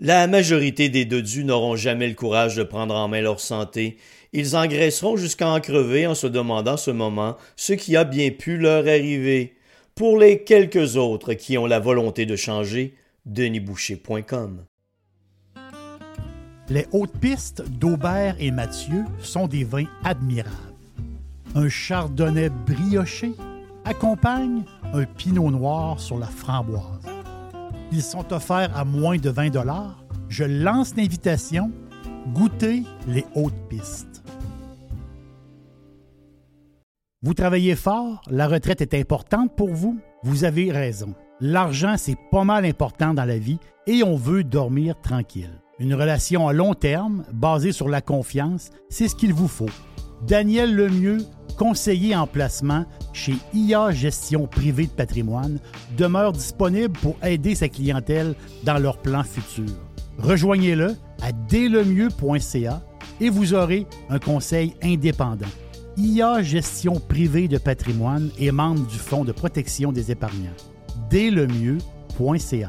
La majorité des dodus n'auront jamais le courage de prendre en main leur santé. Ils engraisseront jusqu'à en crever en se demandant ce moment ce qui a bien pu leur arriver. Pour les quelques autres qui ont la volonté de changer, denisboucher.com. Les hautes pistes d'Aubert et Mathieu sont des vins admirables. Un chardonnay brioché accompagne un pinot noir sur la framboise. Sont offerts à moins de 20 Je lance l'invitation. Goûtez les hautes pistes. Vous travaillez fort, la retraite est importante pour vous. Vous avez raison. L'argent, c'est pas mal important dans la vie et on veut dormir tranquille. Une relation à long terme, basée sur la confiance, c'est ce qu'il vous faut. Daniel Lemieux conseiller en placement chez IA Gestion Privée de Patrimoine, demeure disponible pour aider sa clientèle dans leurs plans futurs. Rejoignez-le à dèslemieux.ca et vous aurez un conseil indépendant. IA Gestion Privée de Patrimoine est membre du Fonds de protection des épargnants. dèslemieux.ca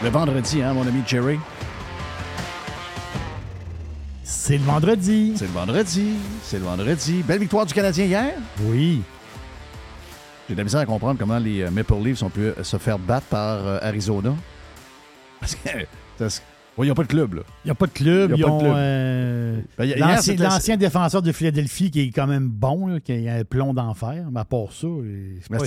Le vendredi, hein, mon ami Jerry? C'est le vendredi. C'est le vendredi. C'est le vendredi. Belle victoire du Canadien hier? Oui. J'ai de la misère à comprendre comment les euh, Maple Leafs ont pu euh, se faire battre par euh, Arizona. Parce que. Il n'y a pas de club, là. Il n'y a pas de club. Ils ont ben, l'ancien défenseur de Philadelphie qui est quand même bon, qui a un plomb d'enfer. Mais à part ça,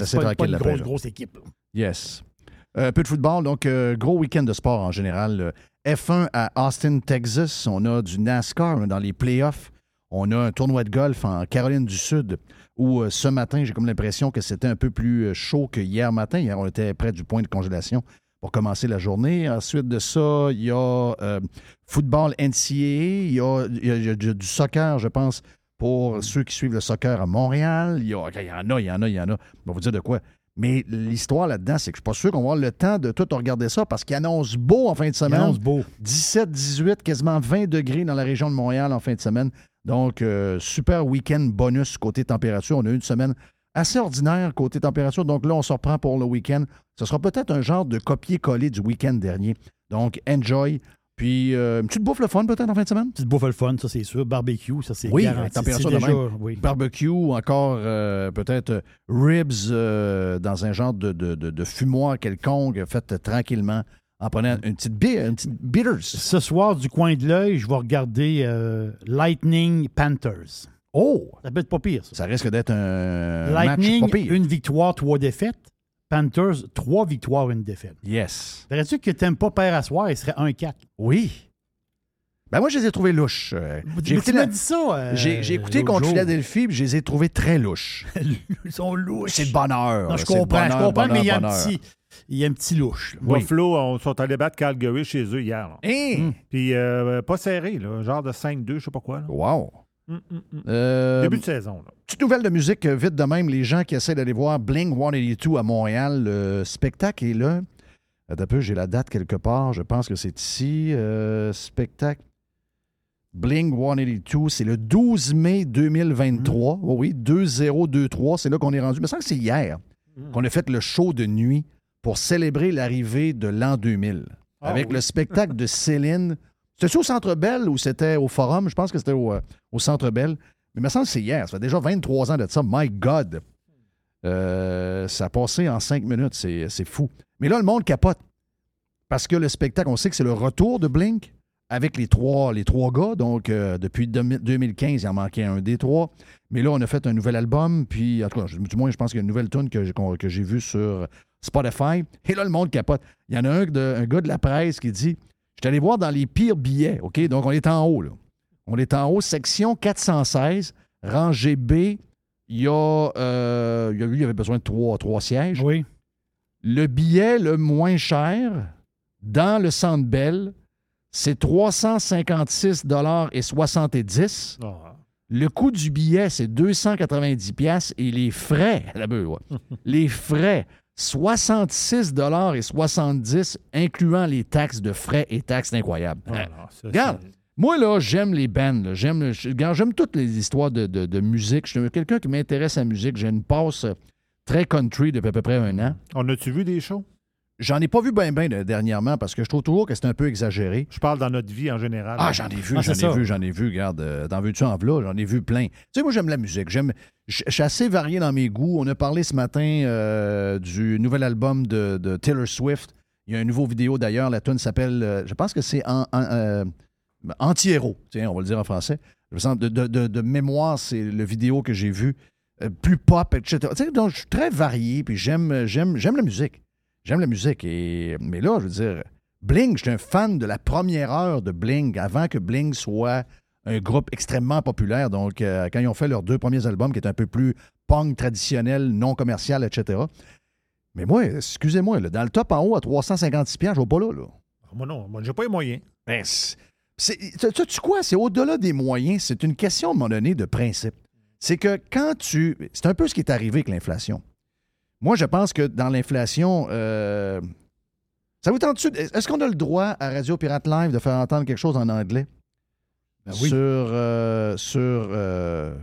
c'est pas, pas, une grosse, grosse équipe. Yes. Un euh, peu de football, donc euh, gros week-end de sport en général. F1 à Austin, Texas. On a du NASCAR dans les playoffs. On a un tournoi de golf en Caroline du Sud où euh, ce matin, j'ai comme l'impression que c'était un peu plus chaud que hier matin. Hier, on était près du point de congélation pour commencer la journée. Ensuite de ça, il y a football NCAA, il y a, du soccer, je pense, pour ceux qui suivent le soccer à Montréal. Il y, en a, il y en a, il y en a. On va vous dire de quoi. Mais l'histoire là-dedans, c'est que je ne suis pas sûr qu'on va avoir le temps de tout regarder ça parce qu'il annonce beau en fin de semaine. Il annonce beau. 17, 18, quasiment 20 degrés dans la région de Montréal en fin de semaine. Donc, euh, super week-end bonus côté température. On a eu une semaine assez ordinaire côté température. Donc là, on se reprend pour le week-end. Ce sera peut-être un genre de copier-coller du week-end dernier. Donc, enjoy. Puis, euh, une petite bouffe le fun peut-être en fin de semaine? Une petite bouffe le fun, ça c'est sûr. Barbecue, ça c'est Oui, garanti. température de même. Oui. Barbecue, encore euh, peut-être euh, ribs dans un genre de, de, de, fumoir quelconque, fait tranquillement en prenant une petite, une petite bitters. Ce soir, du coin de l'œil, je vais regarder Lightning Panthers. Oh! Ça peut être pas pire, ça. Ça risque d'être un Lightning, match pas une victoire, trois défaites. Panthers, trois victoires, une défaite. Yes. Verrais-tu que t'aimes pas père à soir, il serait 1-4? Oui. Ben moi, je les ai trouvés louches. Euh, j'ai écouté, dit ça. Euh, j'ai écouté contre Philadelphie, puis je les ai trouvés très louches. Ils sont louches. C'est le bonheur. Non, je comprends, je comprends, mais il y a un petit. Il y a un petit louche. Oui. Buffalo, on sont allés battre Calgary chez eux hier. Hein? Puis euh, pas serré, là, genre de 5-2, je sais pas quoi. Wow. Mm, mm, mm. Euh, Début de saison. Petite nouvelle de musique, euh, vite de même. Les gens qui essaient d'aller voir Bling 182 à Montréal, le spectacle est là. D'un peu, j'ai la date quelque part. Je pense que c'est ici. Euh, spectacle. Bling 182, c'est le 12 mai 2023. oui, 2023, c'est là qu'on est rendu. Mais ça, c'est hier qu'on a fait le show de nuit pour célébrer l'arrivée de l'an 2000. Ah avec le spectacle de Céline c'était au Centre Bell ou c'était au Forum? Je pense que c'était au, euh, Centre Bell. Mais il me semble que c'est hier. Ça fait déjà 23 ans de ça. My God! Euh, ça a passé en cinq minutes. C'est fou. Mais là, le monde capote. Parce que le spectacle, on sait que c'est le retour de Blink avec les trois, les trois gars. Donc, euh, depuis 2015, il en manquait un des trois. Mais là, on a fait un nouvel album. Puis, en tout cas, du moins, je pense qu'il y a une nouvelle tune que, j'ai vue sur Spotify. Et là, le monde capote. Il y en a un gars de la presse qui dit je suis allé voir dans les pires billets, OK? Donc, on est en haut, là. On est en haut, section 416, rangée B. Il y a, euh, il y avait besoin de trois, trois sièges. Oui. Le billet le moins cher dans le Centre Bell, c'est 356 et 70. Ah. Le coût du billet, c'est 290 et les frais, la les frais, 66 et 70 incluant les taxes de frais et taxes incroyables. Ah, regarde, moi, là, j'aime les bands. J'aime, j'aime toutes les histoires de, musique. Je suis quelqu'un qui m'intéresse à la musique. J'ai une passe très country depuis à peu près un an. On a-tu vu des shows? J'en ai pas vu bien, bien dernièrement parce que je trouve toujours que c'est un peu exagéré. Je parle dans notre vie en général. Ah, j'en ai vu, ah, j'en ai vu, j'en ai vu. Regarde, euh, dans Veux-tu en v'là, j'en ai vu plein. Tu sais, moi, j'aime la musique. J'aime, je suis assez varié dans mes goûts. On a parlé ce matin euh, du nouvel album de, Taylor Swift. Il y a un nouveau vidéo d'ailleurs. La tune s'appelle, euh, je pense que c'est en, Anti-héros. Tiens, on va le dire en français. De, de, de, mémoire, c'est le vidéo que j'ai vu. plus pop, etc. Tu sais, donc, je suis très varié, puis j'aime, j'aime, j'aime la musique. J'aime la musique. Et... Mais là, je veux dire, Bling, j'étais un fan de la première heure de Bling, avant que Bling soit un groupe extrêmement populaire. Donc, euh, quand ils ont fait leurs deux premiers albums, qui étaient un peu plus punk traditionnel, non commercial, etc. Mais moi, excusez-moi, dans le top en haut à 356 je ne vais pas là. là. Ah, moi non, moi j'ai pas les moyens. Ben, tu quoi? C'est au-delà des moyens. C'est une question, à un moment donné, de principe. C'est que quand tu... C'est un peu ce qui est arrivé avec l'inflation. Moi, je pense que dans l'inflation, euh, ça vous tente Est-ce qu'on a le droit à Radio Pirate Live de faire entendre quelque chose en anglais? Ben oui. Sur. Euh, sur euh,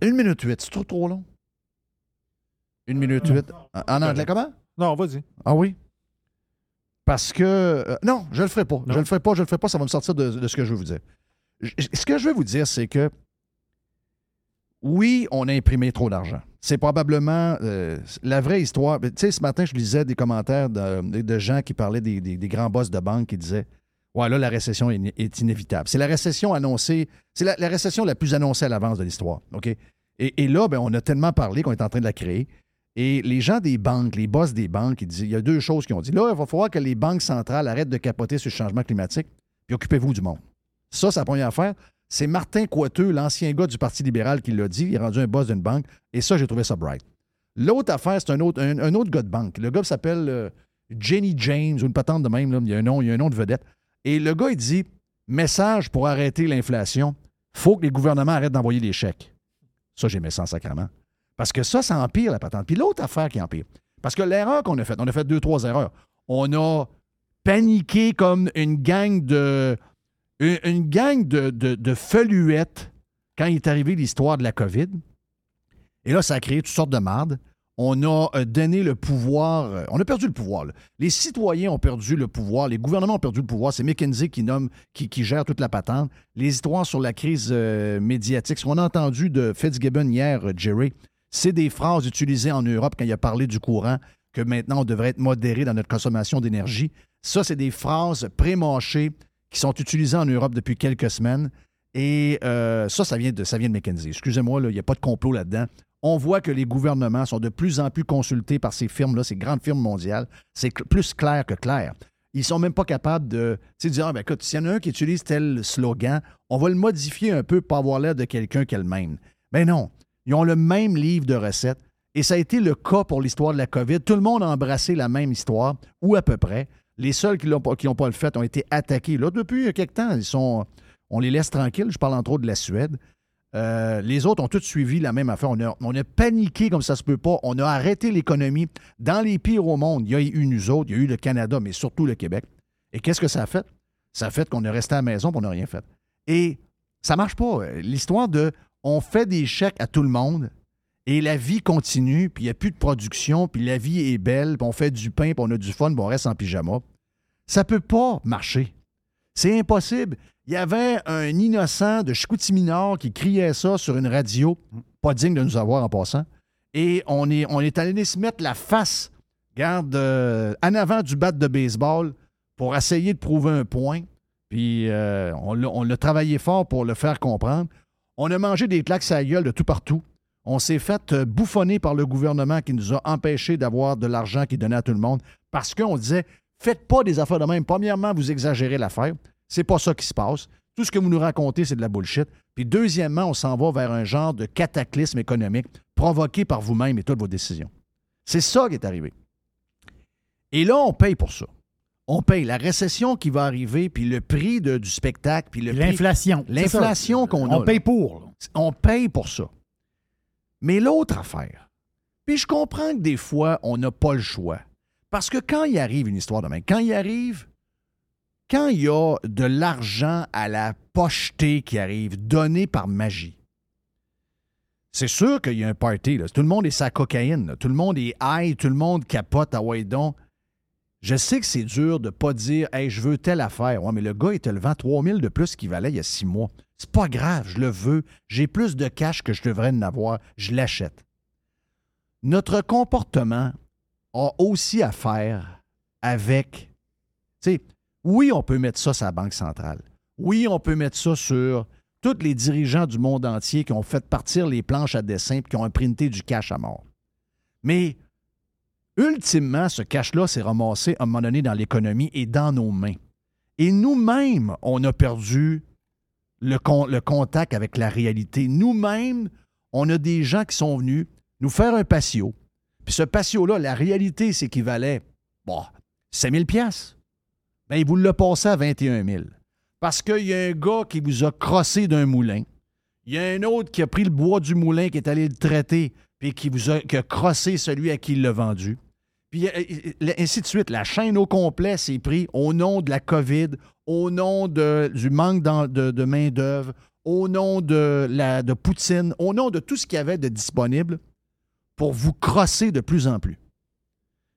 une minute huit, c'est trop, trop long? Une minute huit. En, anglais, comment? Non, vas-y. Ah oui? Parce que. non, je le ferai pas. Je le ferai pas, je le ferai pas, ça va me sortir de, de ce que je veux vous dire. ce que je veux vous dire, c'est que oui, on a imprimé trop d'argent. C'est probablement euh, la vraie histoire. Tu sais, ce matin, je lisais des commentaires de, gens qui parlaient des, grands boss de banque qui disaient Ouais, là, la récession est, inévitable. C'est la récession annoncée, c'est la, récession la plus annoncée à l'avance de l'histoire. Et, là, ben, on a tellement parlé qu'on est en train de la créer. Et les gens des banques, les boss des banques, ils disent, il y a deux choses qu'ils ont dit. Là, il va falloir que les banques centrales arrêtent de capoter sur le changement climatique, puis occupez-vous du monde. Ça, c'est la première affaire. C'est Martin Coiteux, l'ancien gars du Parti libéral, qui l'a dit. Il est rendu un boss d'une banque. Et ça, j'ai trouvé ça bright. L'autre affaire, c'est un autre, un, autre gars de banque. Le gars s'appelle euh, Jenny James, ou une patente de même. Il, y a un nom, il y a un nom de vedette. Et le gars, il dit message pour arrêter l'inflation. faut que les gouvernements arrêtent d'envoyer des chèques. Ça, j'aimais ça en sacrement. Parce que ça, ça empire la patente. Puis l'autre affaire qui empire. Parce que l'erreur qu'on a faite, on a fait deux, trois erreurs. On a paniqué comme une gang de, une, gang de, de, feluettes quand est arrivé l'histoire de la COVID. Et là, ça a créé toutes sortes de mardes. On a euh, donné le pouvoir. Euh, on a perdu le pouvoir. Les citoyens ont perdu le pouvoir. Les gouvernements ont perdu le pouvoir. C'est McKinsey qui nomme, qui, gère toute la patente. Les histoires sur la crise euh, médiatique. Ce qu'on a entendu de Fitzgibbon hier, Jerry, c'est des phrases utilisées en Europe quand il a parlé du courant, que maintenant on devrait être modéré dans notre consommation d'énergie. Ça, c'est des phrases pré-mâchées qui sont utilisés en Europe depuis quelques semaines. Et euh, ça, ça vient de, ça vient de McKinsey. Excusez-moi, il n'y a pas de complot là-dedans. On voit que les gouvernements sont de plus en plus consultés par ces firmes-là, ces grandes firmes mondiales. C'est plus clair que clair. Ils ne sont même pas capables de dire ah, ben, écoute, s'il y en a un qui utilise tel slogan, on va le modifier un peu pour avoir l'air de quelqu'un qui a le même. Mais non, ils ont le même livre de recettes. Et ça a été le cas pour l'histoire de la COVID. Tout le monde a embrassé la même histoire, ou à peu près. Les seuls qui n'ont pas, le fait ont été attaqués. Là, depuis quelques temps, ils sont. On les laisse tranquilles. Je parle entre autres de la Suède. Euh, les autres ont tous suivi la même affaire. On a, on paniqué comme ça se peut pas. On a arrêté l'économie. Dans les pires au monde, il y a eu nous autres, il y a eu le Canada, mais surtout le Québec. Et qu'est-ce que ça a fait? Ça a fait qu'on est resté à la maison et on n'a rien fait. Et ça marche pas. L'histoire de on fait des chèques à tout le monde et la vie continue, puis il n'y a plus de production, puis la vie est belle, puis on fait du pain, puis on a du fun, puis on reste en pyjama. Ça peut pas marcher. C'est impossible. Il y avait un innocent de Chicoutimi-Nord qui criait ça sur une radio, pas digne de nous avoir en passant. Et on est, on est allé se mettre la face, garde, euh, en avant du bat de baseball pour essayer de prouver un point. Puis euh, on l'a travaillé fort pour le faire comprendre. On a mangé des claques à gueule de tout partout. On s'est fait euh, bouffonner par le gouvernement qui nous a empêchés d'avoir de l'argent qui donnait à tout le monde parce qu'on disait faites pas des affaires de même. Premièrement, vous exagérez l'affaire. C'est pas ça qui se passe. Tout ce que vous nous racontez, c'est de la bullshit. Puis deuxièmement, on s'en va vers un genre de cataclysme économique provoqué par vous-même et toutes vos décisions. C'est ça qui est arrivé. Et là, on paye pour ça. On paye la récession qui va arriver, puis le prix du spectacle, puis l'inflation. L'inflation qu'on a. On paye pour. On paye pour ça. Mais l'autre affaire, puis je comprends que des fois, on n'a pas le choix. Parce que quand il arrive une histoire de main, quand il arrive, quand il y a de l'argent à la pochetée qui arrive, donné par magie, c'est sûr qu'il y a un party. Tout le monde est sa cocaïne. Tout le monde est high, tout le monde capote à Waydon. Je sais que c'est dur de ne pas dire Hey, je veux telle affaire. Ouais, mais le gars, il te le vend 3000 de plus qu'il valait il y a six mois. C'est pas grave, je le veux. J'ai plus de cash que je devrais en avoir. Je l'achète. Notre comportement a aussi à faire avec. Tu sais, oui, on peut mettre ça sur la Banque centrale. Oui, on peut mettre ça sur tous les dirigeants du monde entier qui ont fait partir les planches à dessin et qui ont imprinté du cash à mort. Mais ultimement, ce cash-là s'est ramassé à un moment donné dans l'économie et dans nos mains. Et nous-mêmes, on a perdu le, contact avec la réalité. Nous-mêmes, on a des gens qui sont venus nous faire un patio, puis ce patio-là, la réalité, c'est qu'il valait bon, 5 000 pièces. Bien, il vous l'a passé à 21 000. Parce qu'il y a un gars qui vous a crossé d'un moulin. Il y a un autre qui a pris le bois du moulin, qui est allé le traiter, puis qui vous a, crossé celui à qui il l'a vendu. Puis euh, ainsi de suite. La chaîne au complet s'est pris au nom de la COVID, au nom de, du manque de, de main-d'œuvre, au nom de, la, de Poutine, au nom de tout ce qu'il y avait de disponible pour vous crosser de plus en plus.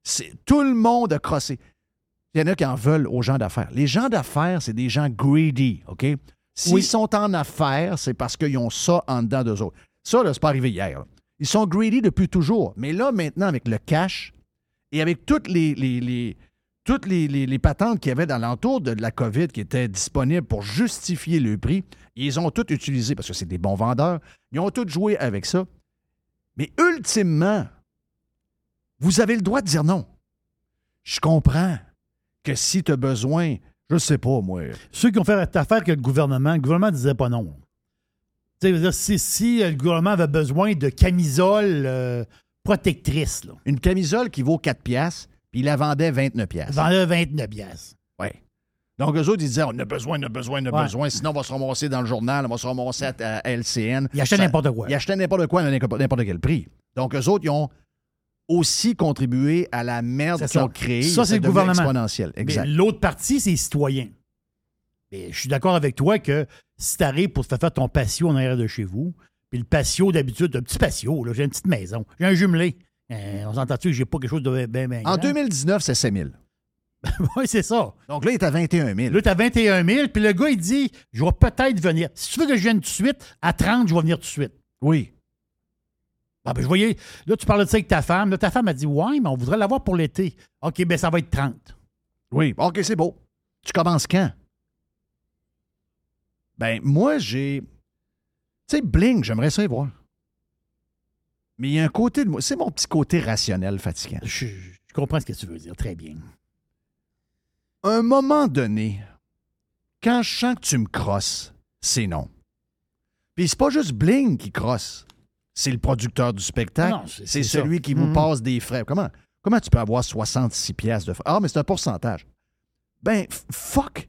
C'est, tout le monde a crossé. Il y en a qui en veulent aux gens d'affaires. Les gens d'affaires, c'est des gens greedy, OK? S'ils sont en affaires, c'est parce qu'ils ont ça en dedans d'eux autres. Ça, là, c'est pas arrivé hier. Ils sont greedy depuis toujours. Mais là, maintenant, avec le cash et avec toutes les, toutes les, patentes qu'il y avait dans l'entour de la COVID qui étaient disponibles pour justifier le prix, ils ont tout utilisé parce que c'est des bons vendeurs. Ils ont tout joué avec ça. Mais ultimement, vous avez le droit de dire non. Je comprends que si tu as besoin, je sais pas, moi. Ceux qui ont fait affaire avec le gouvernement, le gouvernement ne disait pas non. Si, si le gouvernement avait besoin de camisole euh, protectrice. Une camisole qui vaut 4 piastres, puis il la vendait 29 piastres. Il vendait 29 piastres. Oui. Donc, eux autres, ils disaient, on a besoin, on a besoin, on a besoin, sinon on va se ramasser dans le journal, on va se ramasser à, LCN. Ils achetaient n'importe quoi. Ils achetaient n'importe quoi à n'importe quel prix. Donc, eux autres, ils ont aussi contribué à la merde qu'ils ont créée. Ça, c'est le gouvernement. exponentiel. Exact. L'autre partie, c'est les citoyens. Mais je suis d'accord avec toi que si tu arrives pour te faire ton patio en arrière de chez vous, puis le patio, d'habitude, un petit patio, j'ai une petite maison, j'ai un jumelé. Euh, on s'entend-tu que j'ai pas quelque chose de bien, bien En 2019, c'est 7 000. oui, c'est ça. Donc là, il est à 21 000. Là, tu à 21 000, puis le gars, il dit Je vais peut-être venir. Si tu veux que je vienne tout de suite, à 30, je vais venir tout de suite. Oui. Ah, ben, je voyais, là, tu parles de ça avec ta femme. Là, ta femme a dit Ouais, mais on voudrait l'avoir pour l'été. OK, ben, ça va être 30. Oui. OK, c'est beau. Tu commences quand? Ben, moi, j'ai. Tu sais, Bling, j'aimerais ça y voir. Mais il y a un côté de moi. C'est mon petit côté rationnel fatigant. Je, je comprends ce que tu veux dire. Très bien un moment donné, quand je sens que tu me crosses, c'est non. Puis c'est pas juste Bling qui crosse. C'est le producteur du spectacle. C'est celui qui vous mhm. passe des frais. Comment, comment tu peux avoir 66 pièces de frais? Ah, mais c'est un pourcentage. Ben, fuck!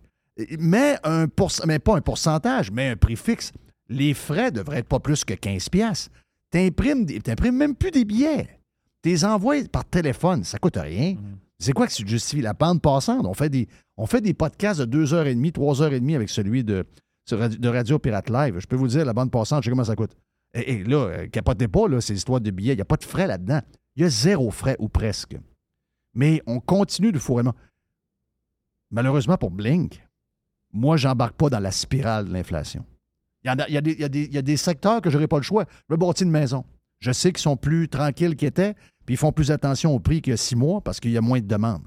mais un mais pas un pourcentage, mais un prix fixe. Les frais devraient être pas plus que 15 pièces. T'imprimes, t'imprimes même plus des billets. T'es envoies par téléphone, ça coûte rien. Mm. C'est quoi que tu justifies? La bande passante? On fait des, on fait des podcasts de 2h30, 3h30 avec celui de, de Radio Pirate Live. Je peux vous dire, la bande passante, je sais comment ça coûte. Et, là, euh, capotez pas, là, ces histoires de billets. Il n'y a pas de frais là-dedans. Il y a zéro frais ou presque. Mais on continue de fourrer. Malheureusement pour Blink, moi, j'embarque pas dans la spirale de l'inflation. Il y, a, des, secteurs que je n'aurai pas le choix. Je bâtir une maison. Je sais qu'ils sont plus tranquilles qu'ils étaient, puis ils font plus attention au prix qu'il y six mois parce qu'il y a moins de demandes.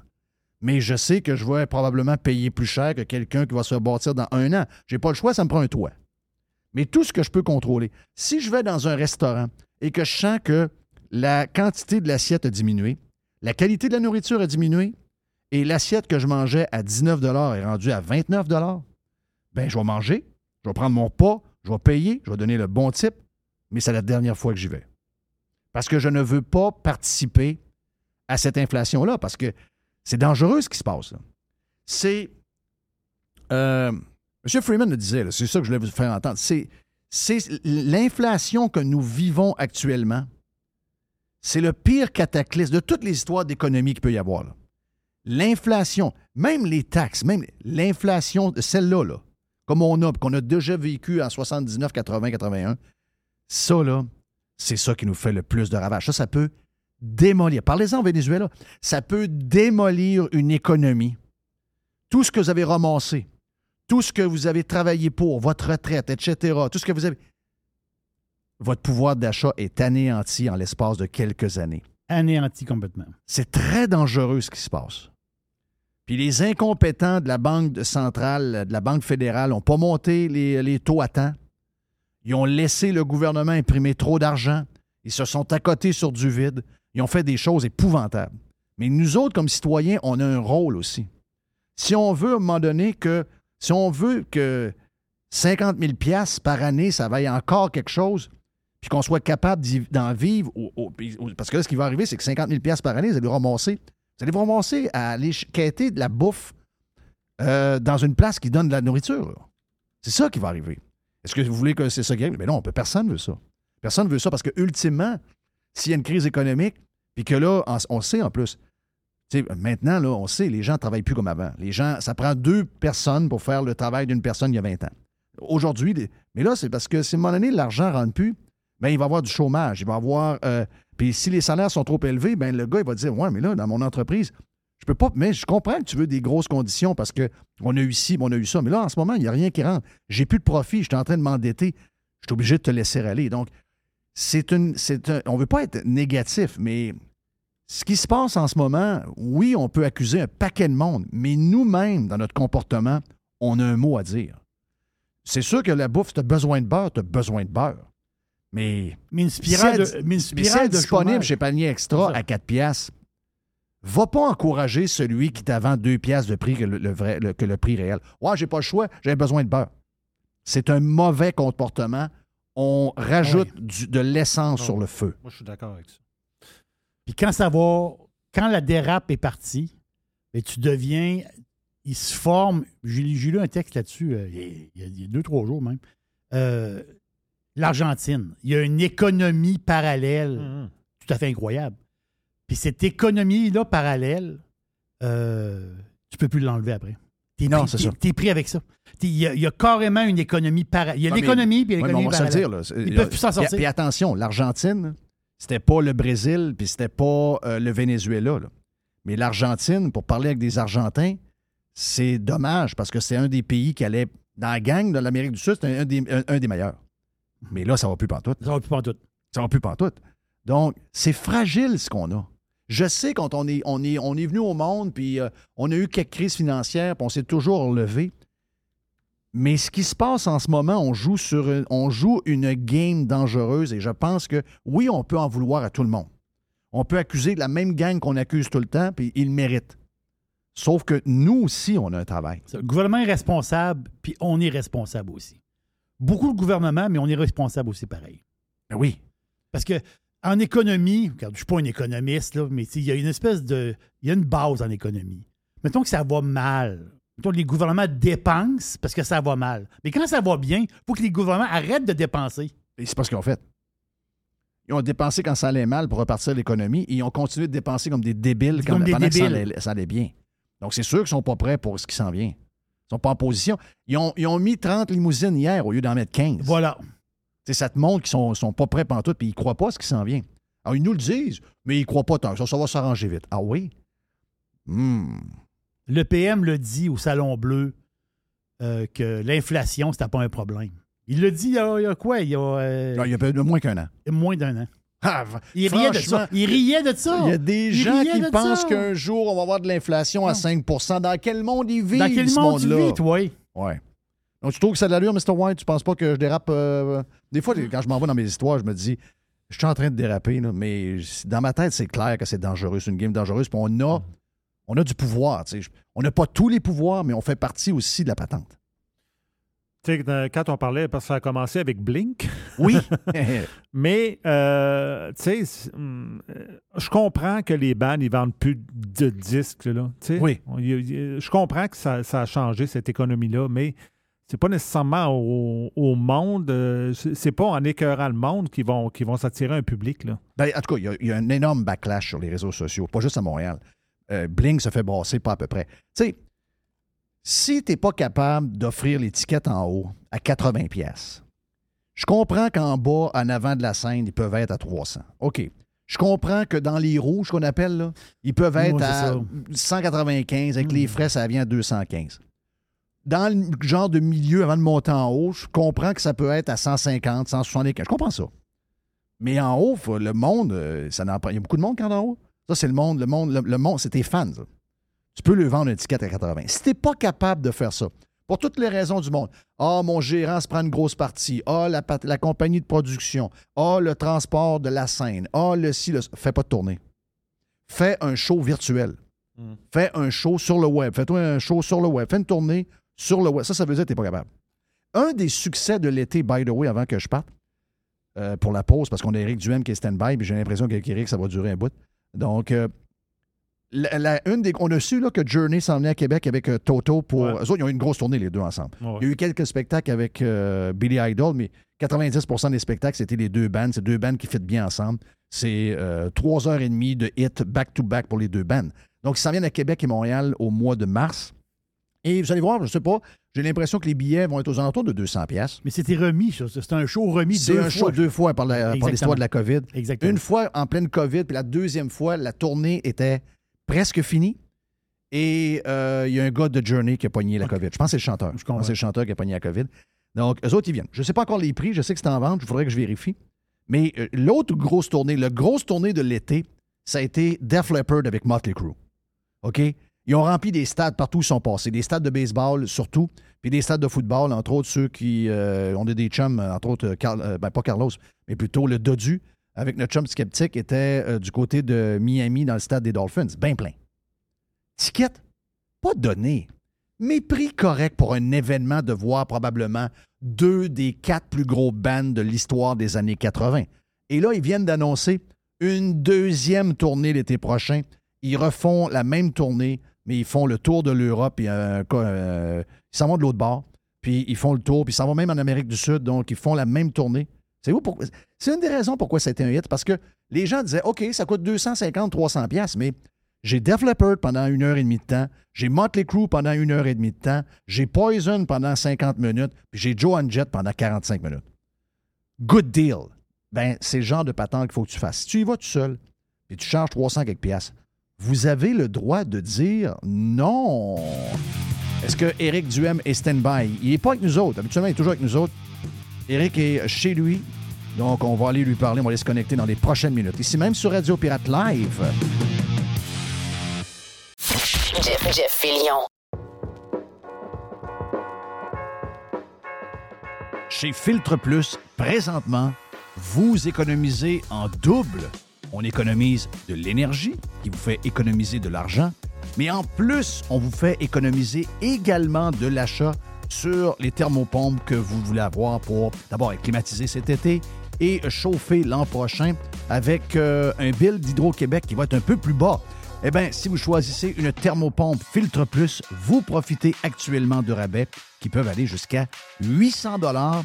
Mais je sais que je vais probablement payer plus cher que quelqu'un qui va se bâtir dans un an. J'ai pas le choix, ça me prend un toit. Mais tout ce que je peux contrôler, si je vais dans un restaurant et que je sens que la quantité de l'assiette a diminué, la qualité de la nourriture a diminué, et l'assiette que je mangeais à 19 est rendue à 29 ben je vais manger, je vais prendre mon pas, je vais payer, je vais donner le bon type, mais c'est la dernière fois que j'y vais. Parce que je ne veux pas participer à cette inflation-là, parce que c'est dangereux ce qui se passe. C'est. Euh, M. Freeman le disait, c'est ça que je voulais vous faire entendre. C'est, l'inflation que nous vivons actuellement. C'est le pire cataclysme de toutes les histoires d'économie qu'il peut y avoir. L'inflation, même les taxes, même l'inflation, celle-là, là, comme on a, qu'on a déjà vécu en 79, 80, 81, ça, là, c'est ça qui nous fait le plus de ravages. Ça, ça peut démolir. Parlez-en au Venezuela. Ça peut démolir une économie. Tout ce que vous avez ramassé, tout ce que vous avez travaillé pour, votre retraite, etc., tout ce que vous avez. Votre pouvoir d'achat est anéanti en l'espace de quelques années. Anéanti complètement. C'est très dangereux ce qui se passe. Puis les incompétents de la Banque centrale, de la Banque fédérale, n'ont pas monté les, taux à temps. Ils ont laissé le gouvernement imprimer trop d'argent. Ils se sont accotés sur du vide. Ils ont fait des choses épouvantables. Mais nous autres, comme citoyens, on a un rôle aussi. Si on veut, à un moment donné, que si on veut que 50 000 par année, ça vaille encore quelque chose, puis qu'on soit capable d'en vivre, parce que là, ce qui va arriver, c'est que 50 000 par année, vous allez ramasser vous allez vous ramasser à aller quêter de la bouffe euh, dans une place qui donne de la nourriture. C'est ça qui va arriver. Est-ce que vous voulez que c'est ça qui arrive? Mais non, personne ne veut ça. Personne ne veut ça parce que, ultimement, s'il y a une crise économique, puis que là, on sait en plus, maintenant, là, on sait, les gens ne travaillent plus comme avant. Les gens, ça prend deux personnes pour faire le travail d'une personne il y a 20 ans. Aujourd'hui, mais là, c'est parce que si à un moment donné, l'argent ne rentre plus, bien, il va y avoir du chômage, il va y avoir euh, puis si les salaires sont trop élevés, ben le gars, il va dire Ouais, mais là, dans mon entreprise, je peux pas. Mais je comprends que tu veux des grosses conditions parce qu'on a eu ci, on a eu ça. Mais là, en ce moment, il n'y a rien qui rentre. J'ai plus de profit, je suis en train de m'endetter. Je suis obligé de te laisser aller. Donc, c'est une. Un, on ne veut pas être négatif, mais ce qui se passe en ce moment, oui, on peut accuser un paquet de monde, mais nous-mêmes, dans notre comportement, on a un mot à dire. C'est sûr que la bouffe, tu as besoin de beurre, tu as besoin de beurre. Mais, une spirale, de, disponible chez Panier Extra à 4 piastres, va pas encourager celui qui t'avance 2 piastres de prix que le, vrai, que le prix réel. Ouais, j'ai pas le choix, j'ai besoin de beurre. C'est un mauvais comportement. On rajoute de l'essence sur le feu. Moi, je suis d'accord avec ça. Puis quand ça va, quand la dérape est partie, et tu deviens, il se forme, j'ai lu un texte là-dessus euh, il, y a, deux, trois jours même. Euh, l'Argentine. Il y a une économie parallèle mm-hmm. tout à fait incroyable. Puis cette économie-là parallèle, euh, tu peux plus l'enlever après. non, c'est ça. Tu es pris avec ça. Il y, a carrément une économie parallèle. Il y a l'économie, puis l'économie parallèle. Ils peuvent plus s'en sortir. Puis attention, l'Argentine, c'était pas le Brésil, puis c'était pas euh, le Venezuela. Mais l'Argentine, pour parler avec des Argentins, c'est dommage parce que c'est un des pays qui allait dans la gang de l'Amérique du Sud, c'est un, des meilleurs. Mais là, ça va plus pantoute. Ça va plus pantoute. Ça va plus pantoute. Donc, c'est fragile ce qu'on a. Je sais quand on est, on est, on est venu au monde, puis euh, on a eu quelques crises financières, puis on s'est toujours relevé. Mais ce qui se passe en ce moment, on joue, sur une, on joue une game dangereuse et je pense que oui, on peut en vouloir à tout le monde. On peut accuser la même gang qu'on accuse tout le temps, puis ils méritent. Sauf que nous aussi, on a un travail. Le gouvernement est responsable, puis on est responsable aussi beaucoup le gouvernement, mais on est responsable aussi pareil. Ben oui. Parce que en économie, regarde, je ne suis pas un économiste, là, mais il y a une espèce de. Il y a une base en économie. Mettons que ça va mal les gouvernements dépensent parce que ça va mal. Mais quand ça va bien, il faut que les gouvernements arrêtent de dépenser. Et c'est pas ce qu'ils ont fait. Ils ont dépensé quand ça allait mal pour repartir l'économie et ils ont continué de dépenser comme des débiles quand, Comme des pendant que ça allait, ça allait bien. Donc, c'est sûr qu'ils sont pas prêts pour ce qui s'en vient. Sont pas en position. Ils ont, ils ont mis 30 limousines hier au lieu d'en mettre 15. Voilà. C'est ça te montre qu'ils sont, sont pas prêts tout puis ils croient pas à ce qui s'en vient. Alors, ils nous le disent, mais ils croient pas tant. que Ça, ça va s'arranger vite. Ah oui? Hmm. Le PM le dit au Salon Bleu euh, que l'inflation, c'était pas un problème. Il le dit il y a, il y a quoi? Il y a, euh, il y a moins qu'un an. moins d'un an. Ah, Il riait de ça. Il riait de ça. Il y a des Il gens qui de pensent qu'un jour, on va avoir de l'inflation à Non. 5% Dans quel monde ils vivent, Dans quel ce monde tu vis? Ouais. Donc, tu trouves que ça a de l'allure, Mr. White? Tu penses pas que je dérape? euh, Des fois, quand je m'en vais dans mes histoires, je me dis, je suis en train de déraper, là, mais dans ma tête, c'est clair que c'est dangereux. C'est une game dangereuse. Puis on a, on a du pouvoir. On n'a pas tous les pouvoirs, mais on fait partie aussi de la patente. Quand on parlait, parce que ça a commencé avec Blink, Oui. mais, euh, tu sais, euh, je comprends que les bands, ils vendent plus de disques, là. Oui. Je comprends que ça, ça a changé, cette économie-là, mais c'est pas nécessairement au, au monde, euh, c'est pas en écœurant le monde qu'ils vont, qu'ils vont s'attirer un public, là. Ben, en tout cas, il y a- il y, a un énorme backlash sur les réseaux sociaux, pas juste à Montréal. Euh, Bling se fait brasser pas à peu près. Tu sais, si tu n'es pas capable d'offrir l'étiquette en haut à 80 pièces, je comprends qu'en bas, en avant de la scène, ils peuvent être à 300. OK. Je comprends que dans les rouges, qu'on appelle, là, ils peuvent être à ça. 195. Avec Hmm. les frais, ça vient à 215. Dans le genre de milieu, avant de monter en haut, je comprends que ça peut être à 150, 175. Je comprends ça. Mais en haut, le monde, euh, ça il y a beaucoup de monde quand en haut. Ça, c'est le monde. Le monde, le, le monde, c'est tes fans. ça. Tu peux lui vendre une étiquette à 80. Si tu n'es pas capable de faire ça, pour toutes les raisons du monde, ah, mon gérant se prend une grosse partie, ah, la, compagnie de production, ah, le transport de la scène, ah, le ci, le. Fais pas de tournée. Fais un show virtuel. Mm. Fais un show sur le web. Fais-toi un show sur le web. Fais une tournée sur le web. Ça, ça veut dire que tu n'es pas capable. Un des succès de l'été, by the way, avant que je parte, euh, pour la pause, parce qu'on a Eric Duhem qui est stand-by, puis j'ai l'impression qu'avec Eric, ça va durer un bout. Donc, euh, la- la- une des, on a su là, que Journey s'en venait à Québec avec euh, Toto pour. Ouais. Eux autres, ils ont eu une grosse tournée, les deux ensemble. Ouais. Il y a eu quelques spectacles avec euh, Billy Idol, mais 90% des spectacles, c'était les deux bands. C'est deux bands qui fit bien ensemble. C'est euh, trois heures et demie de hit back-to-back pour les deux bands. Donc, ils s'en viennent à Québec et Montréal au mois de mars. Et vous allez voir, je ne sais pas, j'ai l'impression que les billets vont être aux alentours de 200 pièces. Mais c'était remis, ça. C'est un show remis C'est deux un fois. show deux fois par l'histoire de la COVID. Exactement. Une fois en pleine COVID, puis la deuxième fois, la tournée était presque finie. Et euh, il y a un gars de Journey qui a pogné la COVID. Je pense que c'est le chanteur. Je pense que c'est le chanteur qui a pogné la COVID. Donc, eux autres, ils viennent. Je ne sais pas encore les prix. Je sais que c'est en vente. Il faudrait que je vérifie. Mais euh, l'autre grosse tournée, la grosse tournée de l'été, ça a été Def Leppard avec Motley Crue. OK? Ils ont rempli des stades partout où ils sont passés. Des stades de baseball, surtout, puis des stades de football, entre autres ceux qui euh, ont des, chums, entre autres, Carl- ben, pas Carlos, mais plutôt le Dodu, avec notre chum Skeptic, était euh, du côté de Miami dans le stade des Dolphins. Bien plein. Ticket, pas donné, mais prix correct pour un événement de voir probablement deux des quatre plus gros bands de l'histoire des années 80. Et là, ils viennent d'annoncer une deuxième tournée l'été prochain. Ils refont la même tournée, mais ils font le tour de l'Europe. et, euh, euh, ils s'en vont de l'autre bord, puis ils font le tour, puis ils s'en vont même en Amérique du Sud, donc ils font la même tournée. C'est une des raisons pourquoi été un hit, parce que les gens disaient, OK, ça coûte 250, 300 pièces, mais j'ai Def pendant une heure et demie de temps, j'ai Motley Crue pendant une heure et demie de temps, j'ai Poison pendant 50 minutes, puis j'ai Joan Jett pendant 45 minutes. Good deal. Ben, c'est le genre de patente qu'il faut que tu fasses. Si tu y vas tout seul, puis tu charges 300 quelques piastres, vous avez le droit de dire non. Est-ce que Eric Duhem est stand-by? Il n'est pas avec nous autres. Habituellement, il est toujours avec nous autres. Eric est chez lui. Donc, on va aller lui parler. On va aller se connecter dans les prochaines minutes. Ici même sur Radio Pirate Live. Jeff, Jeff Fillion. Chez Filtre Plus, présentement, vous économisez en double. On économise de l'énergie, qui vous fait économiser de l'argent, mais en plus, on vous fait économiser également de l'achat sur les thermopompes que vous voulez avoir pour d'abord être climatisé cet été et chauffer l'an prochain avec euh, un bill d'Hydro-Québec qui va être un peu plus bas. Eh bien, si vous choisissez une thermopompe Filtre Plus, vous profitez actuellement de rabais qui peuvent aller jusqu'à 800 dollars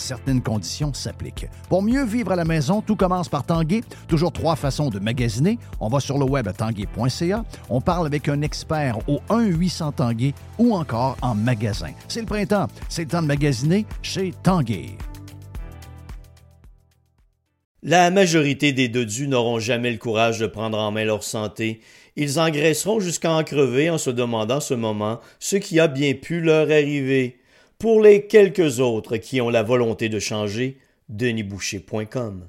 certaines conditions s'appliquent. Pour mieux vivre à la maison, tout commence par Tanguay. Toujours trois façons de magasiner. On va sur le web à tanguay.ca. On parle avec un expert au 1-800 Tanguay ou encore en magasin. C'est le printemps. C'est le temps de magasiner chez Tanguay. La majorité des dodus n'auront jamais le courage de prendre en main leur santé. Ils engraisseront jusqu'à en crever en se demandant ce moment ce qui a bien pu leur arriver. Pour les quelques autres qui ont la volonté de changer, denisboucher.com.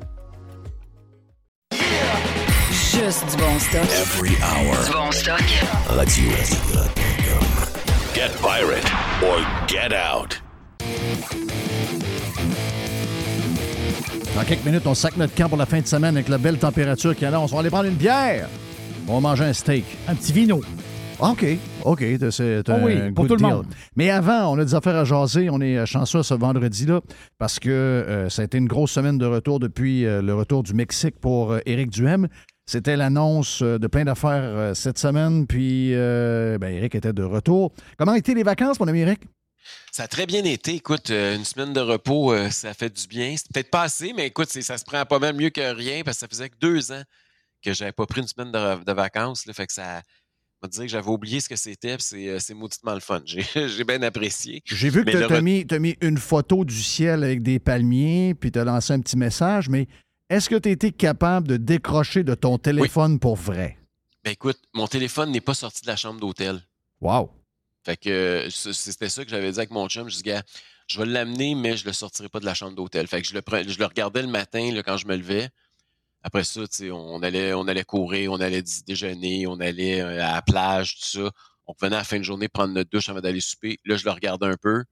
Juste du bon stock. Every hour. Du bon stock. Radio Get pirate or get out. Dans quelques minutes, on sac notre camp pour la fin de semaine avec la belle température qui annonce. On va aller prendre une bière. On va manger un steak. Un petit vino. OK, OK, c'est un Oh oui, good pour tout le monde. Mais avant, on a des affaires à jaser. On est chanceux ce vendredi-là parce que euh, ça a été une grosse semaine de retour depuis euh, le retour du Mexique pour euh, Éric Duhem. C'était l'annonce euh, de plein d'affaires euh, cette semaine, puis euh, ben, Éric était de retour. Comment étaient les vacances, mon ami Éric? Ça a très bien été. Écoute, euh, une semaine de repos, euh, ça fait du bien. C'est peut-être pas assez, mais écoute, ça se prend pas mal mieux que rien parce que ça faisait que deux ans que j'avais pas pris une semaine de, de vacances. Là, fait que ça m'a dit que j'avais oublié ce que c'était. puis C'est, euh, c'est mauditement le fun. J'ai, j'ai bien apprécié. J'ai vu que tu as re- mis, une photo du ciel avec des palmiers, puis tu as lancé un petit message, mais est-ce que tu as été capable de décrocher de ton téléphone pour vrai? Ben écoute, mon téléphone n'est pas sorti de la chambre d'hôtel. Wow! Fait que c'était ça que j'avais dit avec mon chum. Je dis, gars, je vais l'amener, mais je le sortirai pas de la chambre d'hôtel. Fait que je le, pre- je le regardais le matin là, quand je me levais. Après ça, on allait, on allait courir, on allait déjeuner, on allait euh, à la plage, tout ça. On revenait à la fin de journée prendre notre douche avant d'aller souper. Là, je le regardais un peu.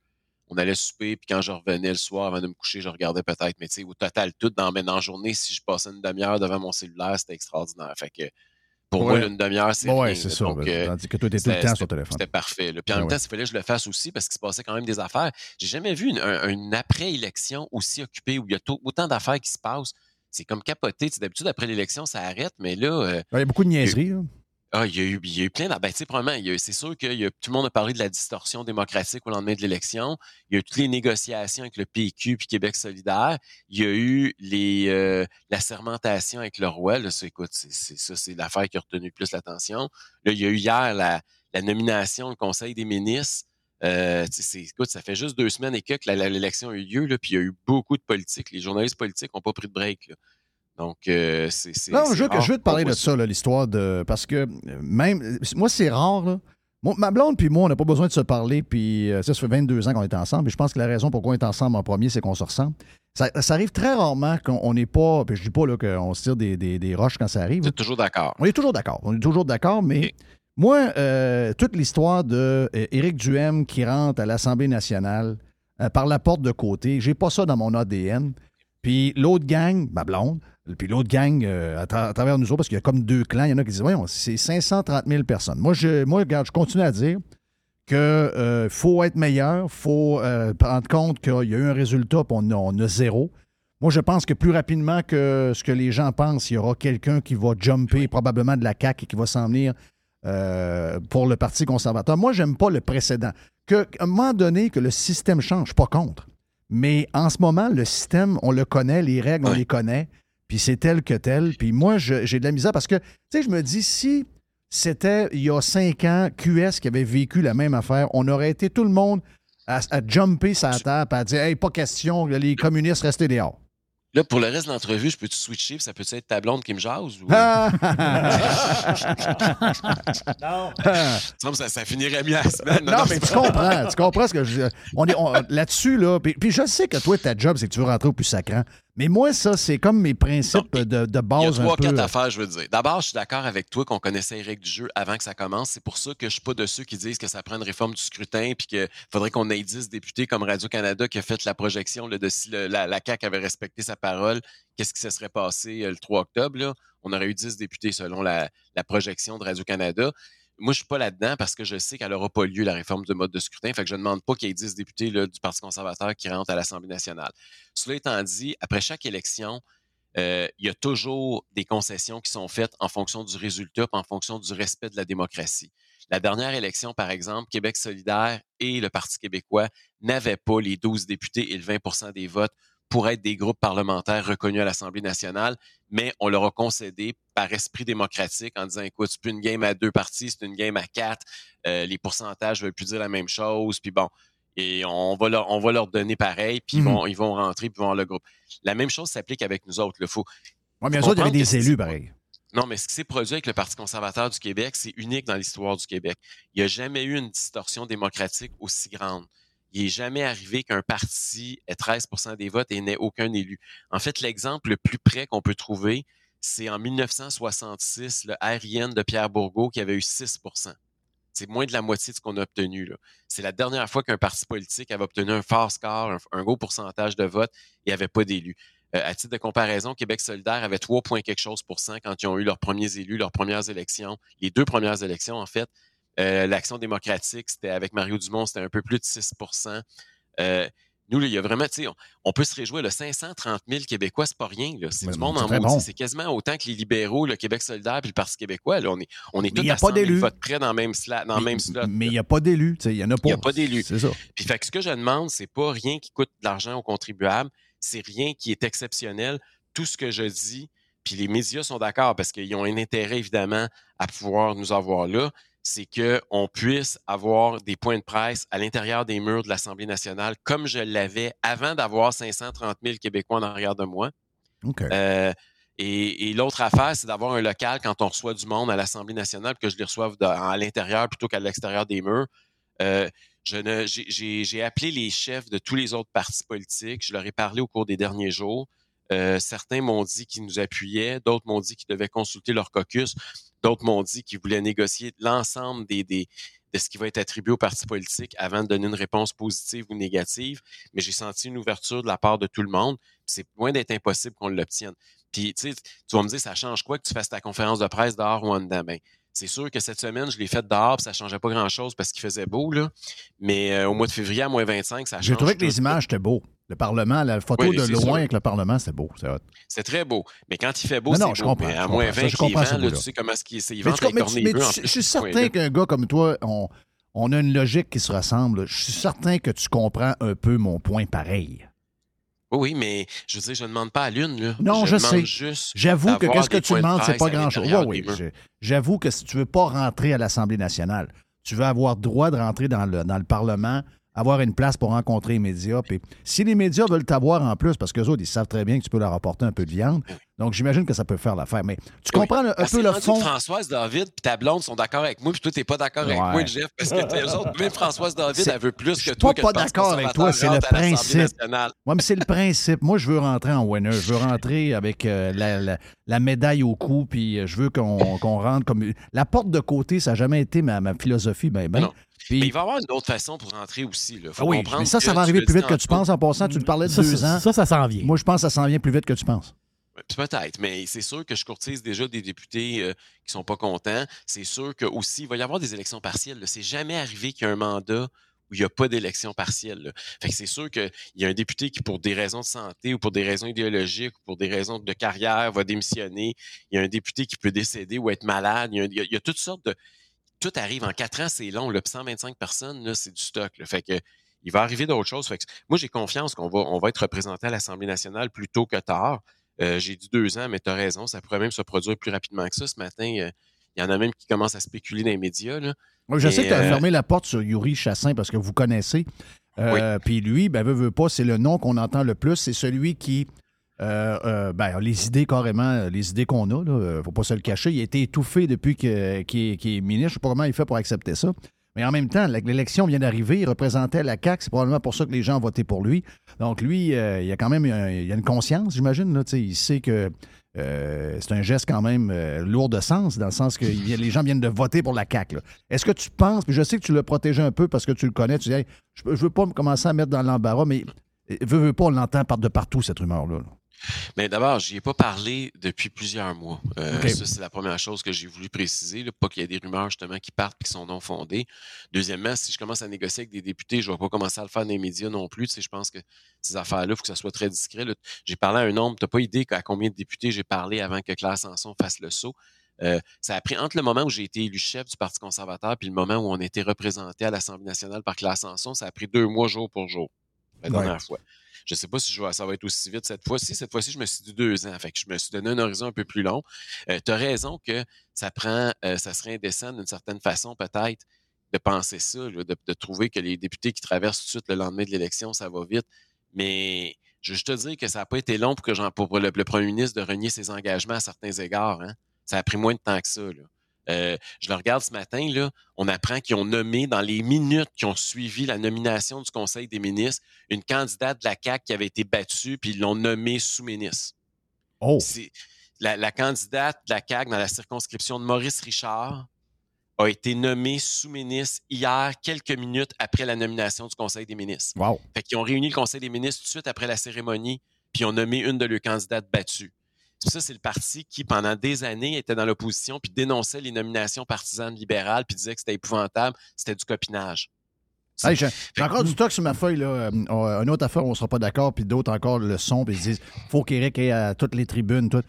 On allait souper, puis quand je revenais le soir avant de me coucher, je regardais peut-être. Mais tu sais, au total, tout dans, mais dans la journée, si je passais une demi-heure devant mon cellulaire, c'était extraordinaire. Fait que pour moi, Ouais. une demi-heure, c'est rien, c'est ça. Donc, ben, euh, tandis que toi, tu étais tout le temps sur téléphone. c'était parfait. là. Puis en Ah même temps, il fallait que je le fasse aussi parce qu'il se passait quand même des affaires. J'ai jamais vu une, un- une après-élection aussi occupée où il y a tôt- autant d'affaires qui se passent. C'est comme capoté. D'habitude, après l'élection, ça arrête, mais là, euh, Il y a beaucoup de niaiseries. ah, il, y a eu, il y a eu plein d'affaires. Ben, tu sais, probablement, c'est sûr que il y a- tout le monde a parlé de la distorsion démocratique au lendemain de l'élection. Il y a eu toutes les négociations avec le PQ puis Québec solidaire. Il y a eu les, euh, la sermentation avec le roi. Là, ça, écoute, c'est, ça, c'est l'affaire qui a retenu le plus l'attention. Là, il y a eu hier la, la nomination au Conseil des ministres. Euh, écoute, ça fait juste deux semaines et que l'élection a eu lieu, là, puis il y a eu beaucoup de politique. Les journalistes politiques n'ont pas pris de break. là. Donc, euh, c'est, Non, je veux, que- rare je veux te parler de ça, l'histoire de. Parce que même. Moi, c'est rare, là. Moi, ma blonde puis moi, on n'a pas besoin de se parler, puis euh, ça, ça fait 22 ans qu'on est ensemble, puis je pense que la raison pourquoi on est ensemble en premier, c'est qu'on se ressemble. Ça, ça arrive très rarement qu'on n'est pas. Puis je dis pas qu'on se tire des, des- des roches quand ça arrive. Vous êtes toujours d'accord. On est toujours d'accord. On est toujours d'accord, mais. Moi, euh, toute l'histoire de euh, Éric Duhem qui rentre à l'Assemblée nationale euh, par la porte de côté, j'ai pas ça dans mon ADN. Puis l'autre gang, ma blonde, puis l'autre gang euh, à, tra- à travers nous autres, parce qu'il y a comme deux clans, il y en a qui disent, voyons, c'est 530 000 personnes. Moi, je, moi regarde, je continue à dire, qu'il faut être meilleur, il faut euh, prendre compte qu'il y a eu un résultat, puis on a, on a zéro. Moi, je pense que plus rapidement que ce que les gens pensent, il y aura quelqu'un qui va jumper probablement de la CAQ et qui va s'en venir euh, pour le Parti conservateur. Moi, j'aime pas le précédent. Que, à un moment donné, que le système change, pas contre. Mais en ce moment, le système, on le connaît, les règles, on les connaît, puis c'est tel que tel. Puis moi, j'ai de la misère parce que, tu sais, je me dis, si c'était il y a cinq ans, QS qui avait vécu la même affaire, on aurait été tout le monde à, à jumper sa table, à dire, hey, pas question, les communistes restaient dehors. Là, pour le reste de l'entrevue, je peux-tu switcher, puis ça peut être ta blonde qui me jase? Ou... Non. Ça, ça finirait bien la semaine. Non, mais tu comprends. Tu comprends ce que je. On est on- là-dessus, là. Puis, puis je sais que toi, ta job, c'est que tu veux rentrer au plus sacrant. Mais moi, ça, c'est comme mes principes de, de Il y a base trois, quatre affaires, je veux dire. D'abord, je suis d'accord avec toi qu'on connaissait les règles du jeu avant que ça commence. C'est pour ça que je suis pas de ceux qui disent que ça prend une réforme du scrutin puis qu'il faudrait qu'on ait 10 députés comme Radio-Canada qui a fait la projection là, de si le- la, la CAQ avait respecté sa parole, qu'est-ce qui se serait passé euh, le 3 octobre. Là? On aurait eu 10 députés selon la, la projection de Radio-Canada. Moi, je suis pas là-dedans parce que je sais qu'elle n'aura pas lieu, la réforme du mode de scrutin. Fait je ne demande pas qu'il y ait 10 députés du Parti conservateur qui rentrent à l'Assemblée nationale. Cela étant dit, après chaque élection, euh, il y a toujours des concessions qui sont faites en fonction du résultat, en fonction du respect de la démocratie. La dernière élection, par exemple, Québec solidaire et le Parti québécois n'avaient pas les 12 députés et le 20% des votes pour être des groupes parlementaires reconnus à l'Assemblée nationale, mais on leur a concédé par esprit démocratique en disant, écoute, c'est plus une game à deux parties, c'est une game à quatre, euh, les pourcentages veulent plus dire la même chose, puis bon, et on va leur, on va leur donner pareil, puis ils, Mhm. vont, ils vont rentrer, puis ils vont avoir le groupe. La même chose s'applique avec nous autres. Il faut, Ouais, bien sûr, il y avait des élus, pareil. non, mais ce qui s'est produit avec le Parti conservateur du Québec, c'est unique dans l'histoire du Québec. Il n'y a jamais eu une distorsion démocratique aussi grande. Il n'est jamais arrivé qu'un parti ait 13% des votes et n'ait aucun élu. En fait, l'exemple le plus près qu'on peut trouver, c'est en 1966, le RIN de Pierre Bourgault qui avait eu 6% C'est moins de la moitié de ce qu'on a obtenu. C'est la dernière fois qu'un parti politique avait obtenu un fort score, un, gros pourcentage de votes et n'avait pas d'élus. Euh, à titre de comparaison, Québec solidaire avait 3 points quelque chose pour cent quand ils ont eu leurs premiers élus, leurs premières élections, les deux premières élections, en fait. Euh, L'Action démocratique, c'était avec Mario Dumont, c'était un peu plus de 6% euh, nous, là, il y a vraiment, tu sais, on, on peut se réjouir, le 530 000 Québécois, c'est pas rien. C'est du monde en très maudit. bon. C'est quasiment autant que les libéraux, le Québec solidaire puis le Parti québécois, là. On est, on est Mais tous il y a à pas 100 000 d'élus. votes près dans le même, sla- dans le même slot. Mais il n'y a pas d'élus. tu sais, Il n'y en a pas. Il y a pas d'élus. C'est ça. Puis fait que ce que je demande, c'est pas rien qui coûte de l'argent aux contribuables, c'est rien qui est exceptionnel. Tout ce que je dis, puis les médias sont d'accord parce qu'ils ont un intérêt évidemment à pouvoir nous avoir là, c'est que on puisse avoir des points de presse à l'intérieur des murs de l'Assemblée nationale comme je l'avais avant d'avoir 530 000 Québécois en arrière de moi. Euh, et, et l'autre affaire, c'est d'avoir un local quand on reçoit du monde à l'Assemblée nationale, que je les reçoive de- à l'intérieur plutôt qu'à l'extérieur des murs. Euh, j'ai appelé les chefs de tous les autres partis politiques. Je leur ai parlé au cours des derniers jours. Euh, certains m'ont dit qu'ils nous appuyaient, d'autres m'ont dit qu'ils devaient consulter leur caucus, d'autres m'ont dit qu'ils voulaient négocier l'ensemble des, des, de ce qui va être attribué aux partis politiques avant de donner une réponse positive ou négative. Mais j'ai senti une ouverture de la part de tout le monde. C'est loin d'être impossible qu'on l'obtienne. Puis, tu sais, tu vas me dire, ça change quoi que tu fasses ta conférence de presse dehors ou en dedans? Ben, c'est sûr que cette semaine, je l'ai faite dehors, puis ça changeait pas grand-chose parce qu'il faisait beau, là. Mais euh, au mois de février, à moins 25, ça change. J'ai trouvé que les images étaient beaux. Le Parlement, la photo Oui, de loin sûr. avec le Parlement, c'est beau. C'est hot. C'est très beau. Mais quand il fait beau, c'est beau. je comprends, Mais à comprends. moins Ça, 20 je comprends vend, là, tu sais comment est-ce qu'il vend mais tu- mais tu- je suis certain qu'un gars comme toi, on, on a une logique qui se ressemble. Je suis certain que tu comprends un peu mon point pareil. Oui, oui, mais je veux dire, je ne demande pas à l'une, là. Non, je sais. J'avoue que qu'est-ce que tu demandes, c'est pas grand-chose. Oui, oui. J'avoue que si tu veux pas rentrer à l'Assemblée nationale, tu veux avoir droit de rentrer dans le, dans le Parlement, avoir une place pour rencontrer les médias. Puis si les médias veulent t'avoir en plus, parce qu'eux autres, ils savent très bien que tu peux leur apporter un peu de viande, donc j'imagine que ça peut faire l'affaire. Mais tu comprends un peu le fond? Françoise David puis ta blonde sont d'accord avec moi, puis toi, t'es pas d'accord avec moi, Jeff, parce que eux autres, même Françoise David, elle veut plus je que suis toi pas que pas Parti d'accord avec toi, c'est le principe. Oui, mais c'est le principe. Moi, je veux rentrer en winner. Je veux rentrer avec euh, la, la- la médaille au cou, puis euh, je veux qu'on rentre comme. La porte de côté, ça n'a jamais été ma, ma philosophie. Ben, ben. Non. Puis- Mais il va y avoir une autre façon pour rentrer aussi. Là. Faut Ah oui, comprendre mais ça, ça va arriver plus vite que tu penses. En passant, tu te parlais de Ça, deux ça, ans. ça, ça s'en vient. Moi, je pense que ça s'en vient plus vite que tu penses. Peut-être, mais c'est sûr que je courtise déjà des députés euh, qui sont pas contents. C'est sûr que aussi il va y avoir des élections partielles. C'est jamais arrivé qu'il y ait un mandat où il n'y a pas d'élection partielle. là. Fait que c'est sûr qu'il y a un député qui, pour des raisons de santé ou pour des raisons idéologiques ou pour des raisons de carrière, va démissionner. Il y a un député qui peut décéder ou être malade. Y a- il y a toutes sortes de. Tout arrive en quatre ans, c'est long. Là, puis 125 personnes, là, c'est du stock. là. Fait que il va arriver d'autres choses. Fait que moi, j'ai confiance qu'on va, on va être représenté à l'Assemblée nationale plus tôt que tard. Euh, j'ai dit deux ans, mais tu as raison, ça pourrait même se produire plus rapidement que ça. Ce matin, euh, il y en a même qui commencent à spéculer dans les médias. Là. Oui, je sais que tu as euh, fermé la porte sur Yuri Chassin parce que vous connaissez. Puis lui, ben, veut, veut pas, c'est le nom qu'on entend le plus. C'est celui qui. Euh, euh, ben, les idées carrément, les idées qu'on a, ne faut pas se le cacher. Il a été étouffé depuis qu'il est, ministre. Je sais pas comment il fait pour accepter ça. Mais en même temps, l'élection vient d'arriver. Il représentait la CAQ. C'est probablement pour ça que les gens ont voté pour lui. Donc, lui, euh, il a quand même il a une conscience, j'imagine. Il sait que euh, c'est un geste quand même euh, lourd de sens, dans le sens que il les gens viennent de voter pour la CAQ. Est-ce que tu penses, puis je sais que tu l'as protégé un peu parce que tu le connais, tu dis, je, je veux pas me commencer à mettre dans l'embarras, mais euh, veux, veux pas, on l'entend de partout, cette rumeur-là. là. Mais d'abord, j'y ai pas parlé depuis plusieurs mois. Euh. Ça, c'est la première chose que j'ai voulu préciser. là, pas qu'il y ait des rumeurs justement qui partent et qui sont non fondées. Deuxièmement, si je commence à négocier avec des députés, je vais pas commencer à le faire dans les médias non plus. Tu sais, je pense que ces affaires-là, il faut que ça soit très discret. J'ai parlé à un nombre, tu n'as pas idée à combien de députés j'ai parlé avant que Claire Sanson fasse le saut. Euh, ça a pris entre le moment où j'ai été élu chef du Parti conservateur puis le moment où on était représenté à l'Assemblée nationale par Claire Sanson, ça a pris deux mois jour pour jour. La Ouais. dernière fois. Je sais pas si je vais- ça va être aussi vite cette fois-ci. Cette fois-ci, je me suis dit deux ans. Fait que je me suis donné un horizon un peu plus long. tu as raison que ça prend, euh, ça serait indécent d'une certaine façon, peut-être, de penser ça, de, de trouver que les députés qui traversent tout de suite le lendemain de l'élection, ça va vite. Mais je veux juste te dire que ça n'a pas été long pour que pour le, le premier ministre de renier ses engagements à certains égards. hein. Ça a pris moins de temps que ça. là. Euh, je le regarde ce matin, là, on apprend qu'ils ont nommé dans les minutes qui ont suivi la nomination du Conseil des ministres une candidate de la CAQ qui avait été battue, puis ils l'ont nommée sous-ministre. Oh! La, la candidate de la CAQ dans la circonscription de Maurice Richard a été nommée sous-ministre hier, quelques minutes après la nomination du Conseil des ministres. Wow! Fait qu'ils ont réuni le Conseil des ministres tout de suite après la cérémonie, puis ils ont nommé une de leurs candidates Ça, c'est le parti qui, pendant des années, était dans l'opposition puis dénonçait les nominations partisanes libérales puis disait que c'était épouvantable, c'était du copinage. Hey, j'ai encore du stock sur ma feuille. Là. Euh, euh, une autre affaire, on ne sera pas d'accord, puis d'autres encore le son, puis ils disent faut qu'Éric ait à toutes les tribunes. Tout.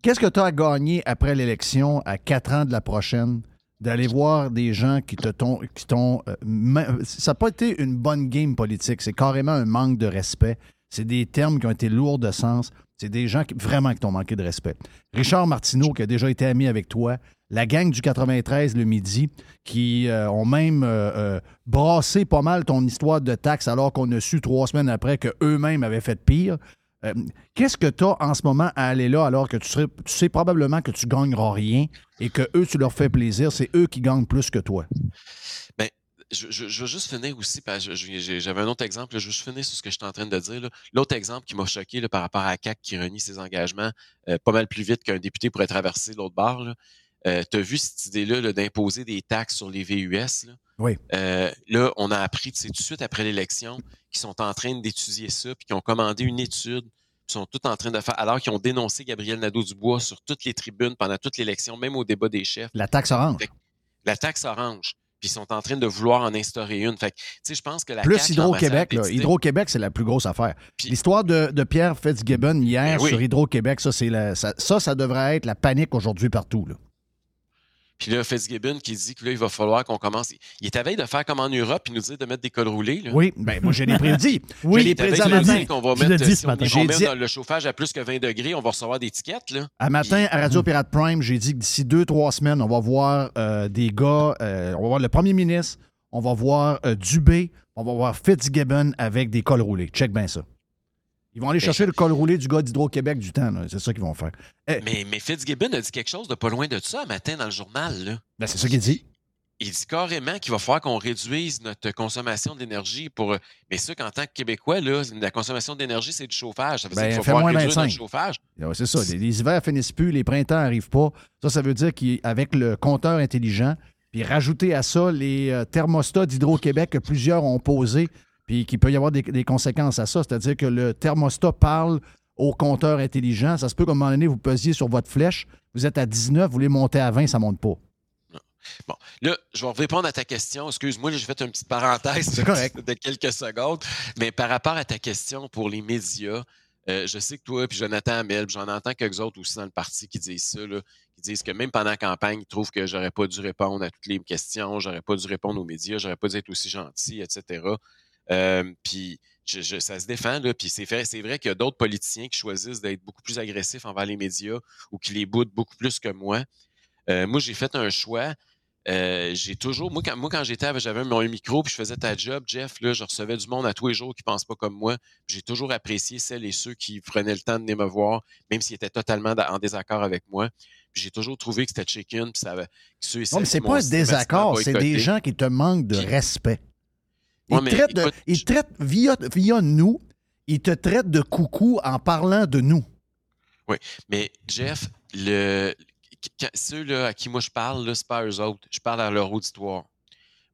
Qu'est-ce que tu as à gagner après l'élection, à quatre ans de la prochaine, d'aller voir des gens qui te t'ont. qui t'ont, euh, ça n'a pas été une bonne game politique, c'est carrément un manque de respect. C'est des termes qui ont été lourds de sens. C'est des gens vraiment qui t'ont manqué de respect. Richard Martineau, qui a déjà été ami avec toi, la gang du 93 le midi, qui euh, ont même euh, euh, brassé pas mal ton histoire de taxes alors qu'on a su trois semaines après qu'eux-mêmes avaient fait pire. Qu'est-ce que tu as en ce moment à aller là alors que tu, tu sais probablement que tu gagneras rien et que eux, tu leur fais plaisir, c'est eux qui gagnent plus que toi? Je, je, je veux juste finir aussi, parce que j'avais un autre exemple, là, je veux juste finir sur ce que je suis en train de dire. L'autre exemple qui m'a choqué là, par rapport à CAC qui renie ses engagements euh, pas mal plus vite qu'un député pourrait traverser l'autre barre. Là. tu as vu cette idée-là là, d'imposer des taxes sur les VUS. Là? Oui. Euh, là, on a appris tout de suite après l'élection qu'ils sont en train d'étudier ça, puis qu'ils ont commandé une étude, puis sont tout en train de faire, alors qu'ils ont dénoncé Gabriel Nadeau-Dubois sur toutes les tribunes pendant toute l'élection, même au débat des chefs La taxe orange. La taxe orange. Puis ils sont en train de vouloir en instaurer une. Fait que, tu sais, je pense que la Plus Hydro-Québec. Hydro-Québec, c'est la plus grosse affaire. L'histoire de, de Pierre Fitzgibbon hier Ben oui. sur Hydro-Québec, ça, c'est la- ça, ça, ça devrait être la panique aujourd'hui partout. là. Puis là, Fitzgibbon qui dit que là, il va falloir qu'on commence. Il est à veille de faire comme en Europe puis nous dire de mettre des cols roulés. Là. Oui, ben moi, je l'ai prédit. Oui, je l'ai Il prédit à matin. qu'on va mettre, dit si ce on, matin. on J'ai met dit- dans le chauffage à plus que 20 degrés, on va recevoir des tickets. Là. À matin, à Radio Pirate Prime, j'ai dit que d'ici deux, trois semaines, on va voir euh, des gars, euh, on va voir le premier ministre, on va voir euh, Dubé, on va voir Fitzgibbon avec des cols roulés. Check bien ça. Ils vont aller chercher le col roulé du gars d'Hydro-Québec du temps. C'est ça qu'ils vont faire. Eh, Mais, mais Fitzgibbon a dit quelque chose de pas loin de ça un matin dans le journal. Là. ben, c'est ça qu'il dit. Il dit carrément qu'il va falloir qu'on réduise notre consommation d'énergie pour. Mais ça, qu'en tant que Québécois, là, la consommation d'énergie, c'est du chauffage. Ça veut Ben, dire qu'il va fais falloir moins réduire 25. notre chauffage. Ouais, c'est ça. Les, les hivers finissent plus, les printemps n'arrivent pas. Ça, ça veut dire qu'avec le compteur intelligent, puis rajouter à ça les euh, thermostats d'Hydro-Québec que plusieurs ont posés, puis qu'il peut y avoir des, des conséquences à ça. C'est-à-dire que le thermostat parle au compteur intelligent. Ça se peut qu'à un moment donné, vous pesiez sur votre flèche, vous êtes à 19, vous voulez monter à 20, ça monte pas. Bon, là, je vais répondre à ta question. Excuse-moi, j'ai fait une petite parenthèse de quelques secondes. Mais par rapport à ta question pour les médias, euh, je sais que toi, puis Jonathan puis j'en entends quelques autres aussi dans le parti qui disent ça, là, qui disent que même pendant la campagne, ils trouvent que j'aurais pas dû répondre à toutes les questions, j'aurais pas dû répondre aux médias, j'aurais pas dû être aussi gentil, etc. Euh, puis je- je- ça se défend, là, puis c'est vrai, c'est vrai qu'il y a d'autres politiciens qui choisissent d'être beaucoup plus agressifs envers les médias ou qui les boudent beaucoup plus que moi. Euh, moi, j'ai fait un choix. Euh, j'ai toujours, moi quand, moi, quand j'étais, avec- j'avais mon micro puis je faisais ta job, Jeff, là, je recevais du monde à tous les jours qui pense pas comme moi. J'ai toujours apprécié celles et ceux qui prenaient le temps de venir me voir, même s'ils étaient totalement en désaccord avec moi. J'ai toujours trouvé que c'était chicken, puis ça avait, ceux et Non, mais c'est pas un désaccord, c'est des gens qui te manquent de respect. Ils Ouais, te mais traitent, de- écoute, ils je- te traitent via, via nous, ils te traitent de coucou en parlant de nous. Mais Jeff, le, quand- ceux là, à qui moi je parle, c'est pas eux autres. Je parle à leur auditoire.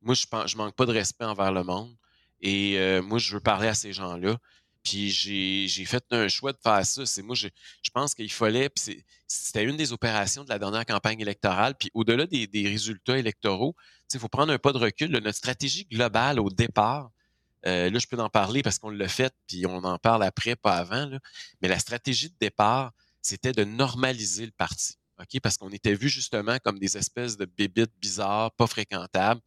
Moi, je, je manque pas de respect envers le monde. Et euh, moi, je veux parler à ces gens-là. Puis j'ai fait un choix de faire ça. C'est moi, je, je pense qu'il fallait. Puis c'était une des opérations de la dernière campagne électorale. Puis au-delà des, des résultats électoraux, il faut prendre un pas de recul. là. Notre stratégie globale au départ, euh, là, je peux en parler parce qu'on l'a fait, puis on en parle après, pas avant. là. Mais la stratégie de départ, c'était de normaliser le parti. OK? Parce qu'on était vu justement comme des espèces de bébites bizarres, pas fréquentables.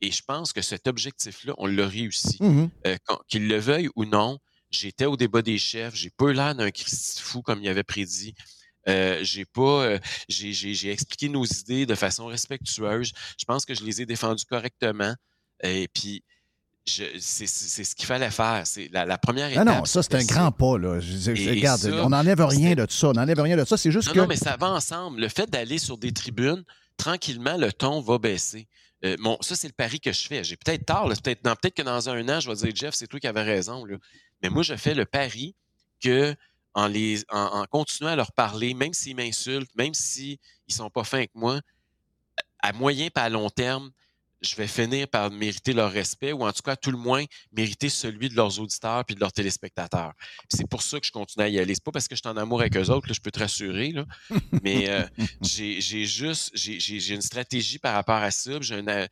Et je pense que cet objectif-là, on l'a réussi. Euh, qu'on- Qu'il le veuille ou non, j'étais au débat des chefs, j'ai pas eu l'air d'un Christi fou comme il avait prédit. Euh, j'ai pas, euh, j'ai, expliqué nos idées de façon respectueuse. Je pense que je les ai défendues correctement. Et puis, c'est, ce qu'il fallait faire. C'est la, la première Ah étape. non, ça, c'est un grand pas. Là. Je- je- regarde, ça, on n'enlève rien de ça. On n'enlève rien de ça. C'est juste Non, que. non, mais ça va ensemble. Le fait d'aller sur des tribunes, tranquillement, le ton va baisser. Euh, bon, ça, c'est le pari que je fais. J'ai peut-être tard. Peut-être peut-être que dans un an, je vais dire, Jeff, c'est toi qui avais raison. Là. Mais moi, je fais le pari que en, les, en, en continuant à leur parler, même s'ils m'insultent, même s'ils ne sont pas fins avec moi, à moyen pas à long terme, je vais finir par mériter leur respect ou en tout cas, à tout le moins, mériter celui de leurs auditeurs puis de leurs téléspectateurs. C'est pour ça que je continue à y aller. C'est pas parce que je suis en amour avec eux autres, là, je peux te rassurer, là. mais euh, j'ai juste, j'ai- une stratégie par rapport à ça, j'ai une, euh,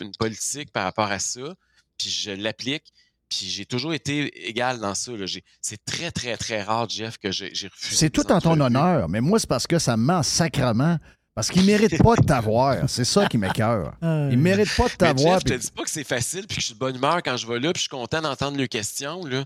une politique par rapport à ça, puis je l'applique. Puis j'ai toujours été égal dans ça. là. J'ai- C'est très, très, très rare, Jeff, que j'ai j'ai refusé. C'est tout en ton honneur, mais moi, c'est parce que ça me ment sacrement. Parce qu'ils ne méritent pas de t'avoir. C'est ça qui m'écœure. Ils ne méritent pas de Mais t'avoir. Je te dis pas que c'est facile puis que je suis de bonne humeur quand je vais là puis je suis content d'entendre leurs questions. Là.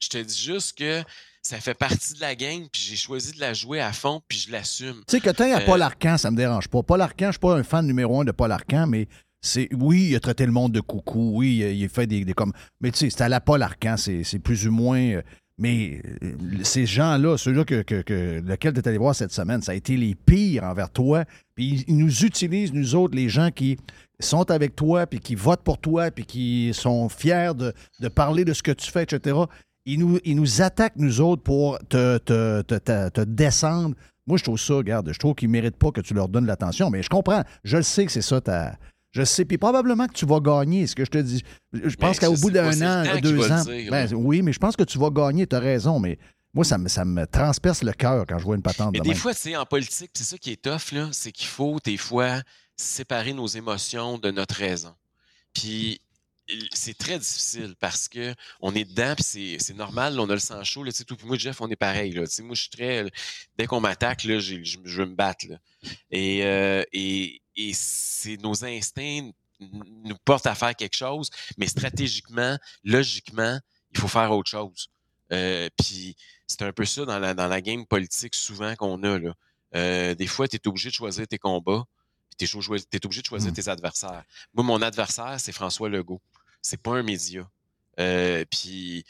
Je te dis juste que ça fait partie de la game puis j'ai choisi de la jouer à fond puis je l'assume. Tu sais, que tu à Euh, Paul Arcan, ça me dérange pas. Paul Arcan, je suis pas un fan numéro un de Paul Arcan, mais c'est oui, il a traité le monde de coucou, oui, il a, fait des, comme. Mais tu sais, c'est à la Paul Arcan, c'est plus ou moins. euh, mais euh, ces gens-là, ceux-là que, que, que, lequel tu es allé voir cette semaine, ça a été les pires envers toi. Puis ils, nous utilisent, nous autres, les gens qui sont avec toi, puis qui votent pour toi, puis qui sont fiers de, de parler de ce que tu fais, etc. Ils nous, ils nous attaquent, nous autres, pour te, te, te- te descendre. Moi, je trouve ça, regarde, je trouve qu'ils ne méritent pas que tu leur donnes l'attention, mais je comprends. Je le sais que c'est ça ta. Je sais. Puis probablement que tu vas gagner, ce que je te dis. Je pense qu'au bout d'un c'est an, deux ans. dire, ben, oui, mais je pense que tu vas gagner, tu as raison, mais moi, ça me, ça me transperce le cœur quand je vois une patente Mais de des même. fois, tu sais, en politique, c'est ça qui est tough, là, c'est qu'il faut des fois séparer nos émotions de notre raison. Puis c'est très difficile parce que on est dedans, puis c'est- c'est normal, là, on a le sang chaud, là, tu sais, tout. Puis moi, Jeff, on est pareil, là. Tu sais, moi, je suis très. Dès qu'on m'attaque, je, je veux me battre, là. Et, euh, et, et c'est nos instincts nous portent à faire quelque chose, mais stratégiquement, logiquement, il faut faire autre chose. Euh, puis c'est un peu ça dans la, dans la game politique souvent qu'on a. Là. Euh, des fois, tu es obligé de choisir tes combats, puis tu es, obligé de choisir Mm. tes adversaires. Moi, mon adversaire, c'est François Legault. C'est pas un média. Euh, puis,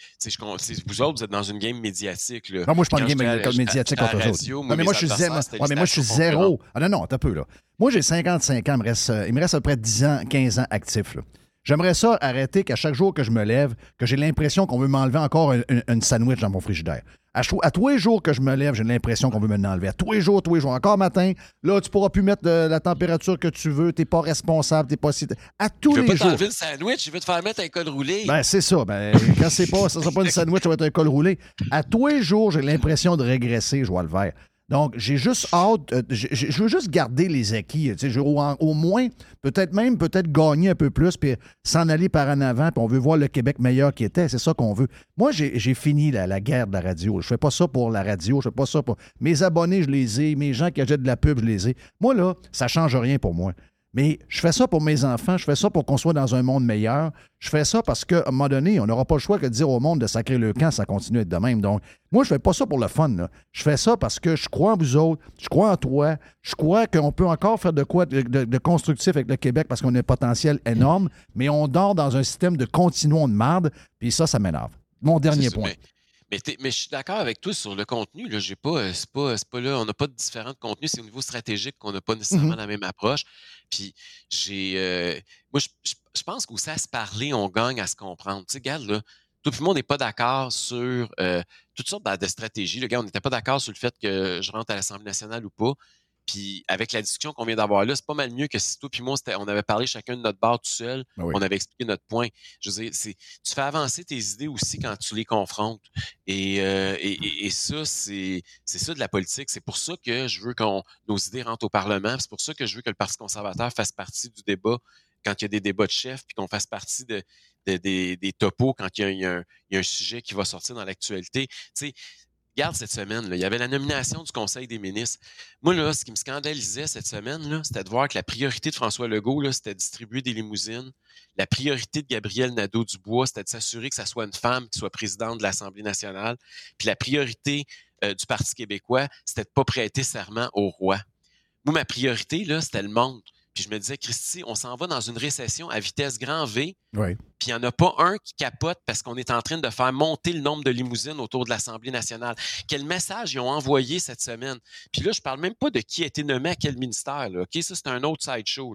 vous autres, vous êtes dans une game médiatique. Là. Non, moi, je suis pas une game à médiatique à contre autres. Non, mais moi, je suis, zéro, c'était ouais, mais moi, je suis les stations zéro. Ah non, non, t'as peu, là. Moi, j'ai 55 ans, il me reste, euh, il me reste à peu près 10 ans, 15 ans actifs. J'aimerais ça arrêter qu'à chaque jour que je me lève, que j'ai l'impression qu'on veut m'enlever encore un- un- une sandwich dans mon frigidaire. À, tous les jours que je me lève, j'ai l'impression qu'on veut me l'enlever. À tous les jours, tous les jours. Encore matin, là, tu pourras plus mettre de la température que tu veux. T'es pas responsable, t'es pas si. À tous Il veut les pas jours. t'enlever le sandwich, il veut te faire mettre un col roulé. Ben, c'est ça. Ben, quand c'est pas, ça sera pas une sandwich, ça va être un col roulé. À tous les jours, j'ai l'impression de régresser, je vois le vert. Donc, j'ai juste hâte, euh, je veux juste garder les acquis. je au, au moins, peut-être même, peut-être gagner un peu plus, puis s'en aller par en avant, puis on veut voir le Québec meilleur qu'il était. C'est ça qu'on veut. Moi, j'ai fini la, guerre de la radio. Je fais pas ça pour la radio, je fais pas ça pour. Mes abonnés, je les ai. Mes gens qui achètent de la pub, je les ai. Moi, là, ça change rien pour moi. Mais je fais ça pour mes enfants, je fais ça pour qu'on soit dans un monde meilleur. Je fais ça parce qu'à un moment donné, on n'aura pas le choix que de dire au monde de sacrer le camp, ça continue à être de même. Donc, moi, je fais pas ça pour le fun. là. Je fais ça parce que je crois en vous autres, je crois en toi, je crois qu'on peut encore faire de quoi de, de- de constructif avec le Québec parce qu'on a un potentiel énorme, mais on dort dans un système de continuons de marde, puis ça, ça m'énerve. Mon dernier point. Mais, mais, mais je suis d'accord avec toi sur le contenu. Là, j'ai pas, euh, c'est pas, c'est pas là, on n'a pas de différents contenus. C'est au niveau stratégique qu'on n'a pas nécessairement Mhm. la même approche. Puis j'ai, euh, moi, je, je- je pense qu'aussi à se parler, on gagne à se comprendre. Tu sais, regarde là. Tout le monde n'est pas d'accord sur euh, toutes sortes de, de stratégies. Le gars, on n'était pas d'accord sur le fait que je rentre à l'Assemblée nationale ou pas. Puis avec la discussion qu'on vient d'avoir là, c'est pas mal mieux que si toi puis moi, on avait parlé chacun de notre barre tout seul, Ben oui. on avait expliqué notre point. Je veux dire, c'est, tu fais avancer tes idées aussi quand tu les confrontes. Et, euh, et, et- et ça, c'est, c'est ça de la politique. C'est pour ça que je veux qu'on nos idées rentrent au Parlement. C'est pour ça que je veux que le Parti conservateur fasse partie du débat quand il y a des débats de chefs, puis qu'on fasse partie de, de- des, des topos quand il y, a, il y a un, il y a un sujet qui va sortir dans l'actualité. Tu sais, Regarde cette semaine, il y avait la nomination du Conseil des ministres. Moi, là, ce qui me scandalisait cette semaine, c'était de voir que la priorité de François Legault, c'était de distribuer des limousines. La priorité de Gabriel Nadeau-Dubois, c'était de s'assurer que ça soit une femme qui soit présidente de l'Assemblée nationale. Puis la priorité euh, du Parti québécois, c'était de pas prêter serment au roi. Moi, ma priorité, c'était le monde. Puis je me disais, Christy, on s'en va dans une récession à vitesse grand V, Oui. puis il n'y en a pas un qui capote parce qu'on est en train de faire monter le nombre de limousines autour de l'Assemblée nationale. Quel message ils ont envoyé cette semaine? Puis là, je parle même pas de qui a été nommé à quel ministère. Là, OK? Ça, c'est un autre sideshow.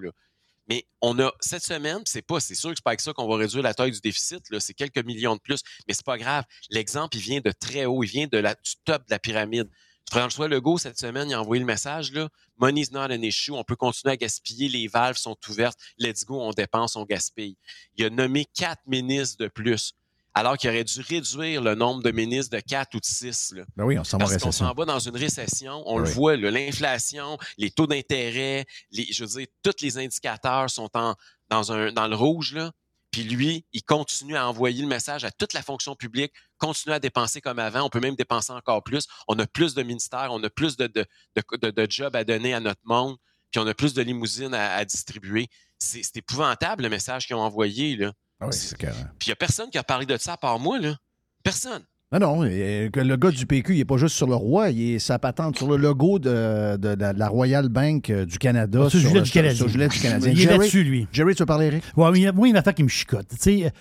Mais on a cette semaine, c'est pas, c'est sûr que c'est pas avec ça qu'on va réduire la taille du déficit, c'est quelques millions de plus, mais c'est pas grave. L'exemple, il vient de très haut, il vient de la, du top de la pyramide. François Legault, cette semaine, il a envoyé le message, là, money's not an issue, on peut continuer à gaspiller, les valves sont ouvertes, let's go, on dépense, on gaspille. Il a nommé quatre ministres de plus, alors qu'il aurait dû réduire le nombre de ministres de quatre ou de six. Là. Ben oui, on s'en va en Parce qu'on s'en va dans une récession, on le Oui. voit, l'inflation, les taux d'intérêt, les, je veux dire, tous les indicateurs sont en, dans, un, dans le rouge, là. Puis lui, il continue à envoyer le message à toute la fonction publique, continue à dépenser comme avant, on peut même dépenser encore plus, on a plus de ministères, on a plus de, de, de, de- de jobs à donner à notre monde, puis on a plus de limousines à, à distribuer. C'est épouvantable le message qu'ils ont envoyé, là. Ah oui, c'est. Puis il n'y a personne qui a parlé de ça à part moi, là. Personne. Non, non, euh, que le gars du PQ, il n'est pas juste sur le roi, il est sa patente sur le logo de, de- de la Royal Bank euh, du Canada. Ah, Sur le gilet le- du Canadien. sur le gilet du Canadien. Il est là-dessus, lui. Jerry, tu veux parler, Eric? Ouais, a- moi, il y a une affaire qui me chicote. Tu sais,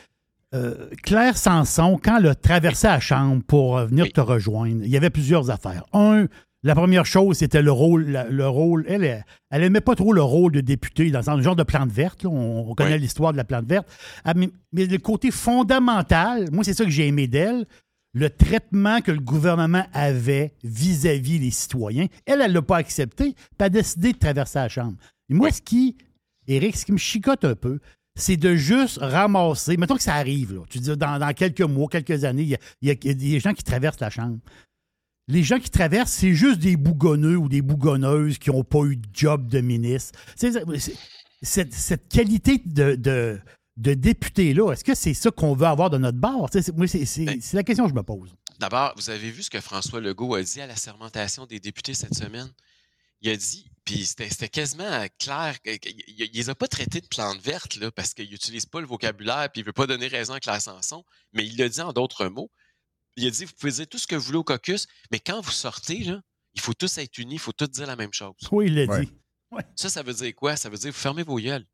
euh, Claire Sanson, quand elle a traversé la chambre pour venir Oui. te rejoindre, il y avait plusieurs affaires. Un, la première chose, c'était le rôle. la- le rôle elle, elle, aimait pas trop le rôle de député dans un genre de plante verte. là. On, on connaît Oui. l'histoire de la plante verte. Ah, mais, mais le côté fondamental, moi, c'est ça que j'ai aimé d'elle. Le traitement que le gouvernement avait vis-à-vis les citoyens, elle, elle l'a pas accepté, puis décidé de traverser la chambre. Et moi, ce qui, Eric, ce qui me chicote un peu, c'est de juste ramasser. Mettons que ça arrive, là. Tu dis dans, quelques mois, quelques années, il y a, des gens qui traversent la chambre. Les gens qui traversent, c'est juste des bougonneux ou des bougonneuses qui n'ont pas eu de job de ministre. Cette, qualité de, de député-là, est-ce que c'est ça qu'on veut avoir de notre bar? Tu sais, c'est- moi, c'est c'est- Ben- c'est la question que je me pose. D'abord, vous avez vu ce que François Legault a dit à la sermentation des députés cette semaine? Il a dit, puis c'était c'était quasiment clair, il ne les a pas traités de plantes vertes, là, parce qu'il n'utilise pas le vocabulaire, puis il ne veut pas donner raison à Claire Sanson, mais il l'a dit en d'autres mots. Il a dit, vous pouvez dire tout ce que vous voulez au caucus, mais quand vous sortez, là, il faut tous être unis, il faut tous dire la même chose. Oui, il l'a Ouais. dit. Ça, ça veut dire quoi? Ça veut dire vous fermez vos gueules.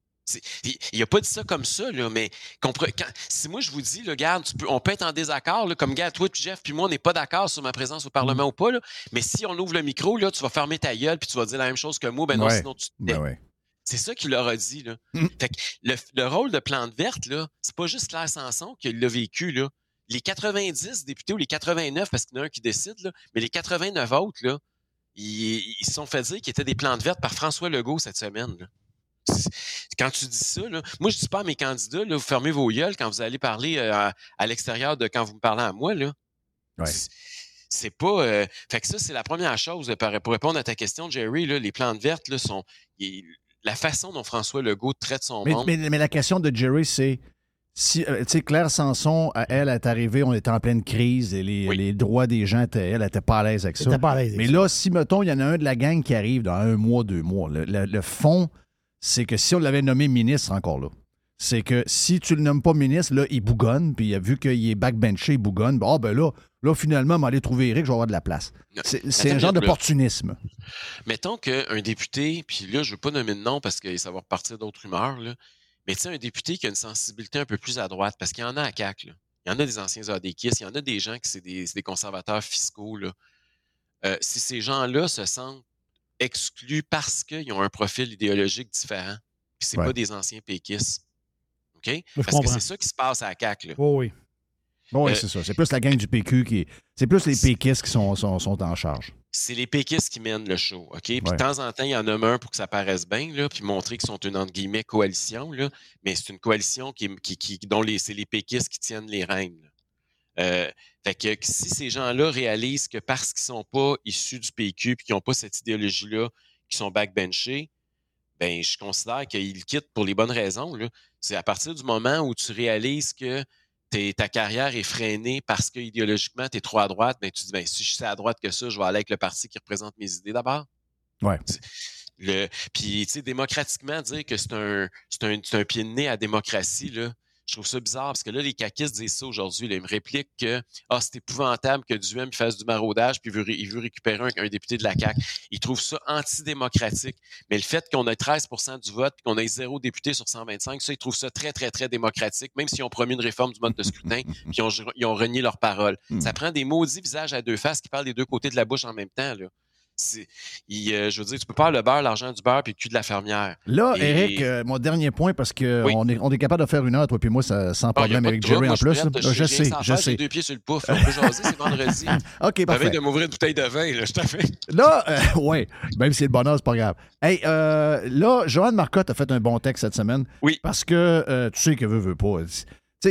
Il il a pas dit ça comme ça, là, mais compre- quand- si moi je vous dis, peux- on peut être en désaccord, là, comme gars, toi, puis Jeff, puis moi, on n'est pas d'accord sur ma présence au Parlement ou pas, là, mais si on ouvre le micro, là, tu vas fermer ta gueule, puis tu vas dire la même chose que moi, ben non, Ouais. sinon tu te. Ben ouais. C'est ça qu'il leur a dit. Là. Mm. Fait que le, le rôle de plante verte, là, c'est pas juste Claire Sanson qui l'a vécu. Là. les 90 députés ou les 89, parce qu'il y en a un qui décide, là, mais les 89 autres, là, ils ils se sont fait dire qu'ils étaient des plantes vertes par François Legault cette semaine. là. Quand tu dis ça, là, moi je dis pas à mes candidats, là, vous fermez vos gueules quand vous allez parler euh, à, à l'extérieur de quand vous me parlez à moi. Là. Ouais. C'est- pas. euh, fait que ça, c'est la première chose. euh, Pour répondre à ta question, Jerry, là, les plantes vertes là, sont. la façon dont François Legault traite son Mais, monde. mais- mais la question de Jerry, c'est si, euh, tu sais, Claire Sanson, elle, est arrivée, on était en pleine crise et les, Oui. les droits des gens, étaient, elle n'était pas à l'aise avec ça. C'était pas à l'aise avec Mais ça. là, si, mettons, il y en a un de la gang qui arrive dans un mois, deux mois, le, le- le fond, c'est que si on l'avait nommé ministre encore là, c'est que si tu le nommes pas ministre, là, il bougonne, puis il a vu qu'il est backbenché, il bougonne. Ah, ben là, là, finalement, m'aller trouver Eric, je vais avoir de la place. C'est un genre d'opportunisme. Mettons qu'un député, puis là, je veux pas nommer de nom parce que ça va repartir d'autres rumeurs, là, mais tu sais, un député qui a une sensibilité un peu plus à droite, parce qu'il y en a à CAC, là. Il y en a des anciens ADKIS, il y en a des gens qui c'est des, c'est des conservateurs fiscaux, là. Euh, si ces gens-là se sentent exclus parce qu'ils ont un profil idéologique différent, puis c'est pas des anciens péquistes. OK? Parce que c'est ça qui se passe à la CAQ, là. Oh, oui. Bon, oui, Euh, c'est ça. C'est plus la gang du PQ qui. C'est plus les péquistes qui sont, sont, sont en charge. c'est les péquistes qui mènent le show, OK? Puis Ouais. de temps en temps, il y en a un pour que ça paraisse bien, là, puis montrer qu'ils sont une, entre guillemets, coalition, là, mais c'est une coalition qui, qui, qui- dont les, c'est les péquistes qui tiennent les rênes. Euh, fait que si ces gens-là réalisent que parce qu'ils sont pas issus du PQ puis qu'ils n'ont pas cette idéologie-là, qu'ils sont backbenchés, ben je considère qu'ils le quittent pour les bonnes raisons. C'est à partir du moment où tu réalises que ta carrière est freinée parce que idéologiquement, tu es trop à droite, ben tu dis ben si je suis à droite que ça, je vais aller avec le parti qui représente mes idées d'abord. Ouais. Le, puis, tu sais, démocratiquement, dire que c'est un, un, c'est un pied de nez à la démocratie, là, je trouve ça bizarre parce que là, les caquistes disent ça aujourd'hui. Ils me répliquent que ah, c'est épouvantable que Duhem fasse du maraudage puis il veut, ré- il veut récupérer un, un député de la CAQ. Ils trouvent ça antidémocratique. Mais le fait qu'on ait 13% du vote puis qu'on ait zéro député sur 125, ça, ils trouvent ça très, très, très démocratique, même s'ils ont promis une réforme du mode de scrutin puis ils ont, ils ont renié leurs paroles. Hmm. Ça prend des maudits visages à deux faces qui parlent des deux côtés de la bouche en même temps. Là. Il, euh, je veux dire, tu peux pas avoir le beurre, l'argent du beurre puis le cul de la fermière. Là, Et- Eric, euh, mon dernier point, parce qu'on Oui. est, on est capable de faire une heure, toi puis moi, ça, sans Ah, problème avec Jerry en je plus. là. j'ai Je sais, je j'ai sais. deux pieds sur le pouf. On peut jaser, c'est vendredi. OK, parfait. de m'ouvrir une bouteille de vin, là, je t'en fais. Là, euh, ouais, même si c'est le bonheur, c'est pas grave. Hey, euh, là, Joanne Marcotte a fait un bon texte cette semaine. Oui. Parce que euh, tu sais qu'elle veut, veut pas.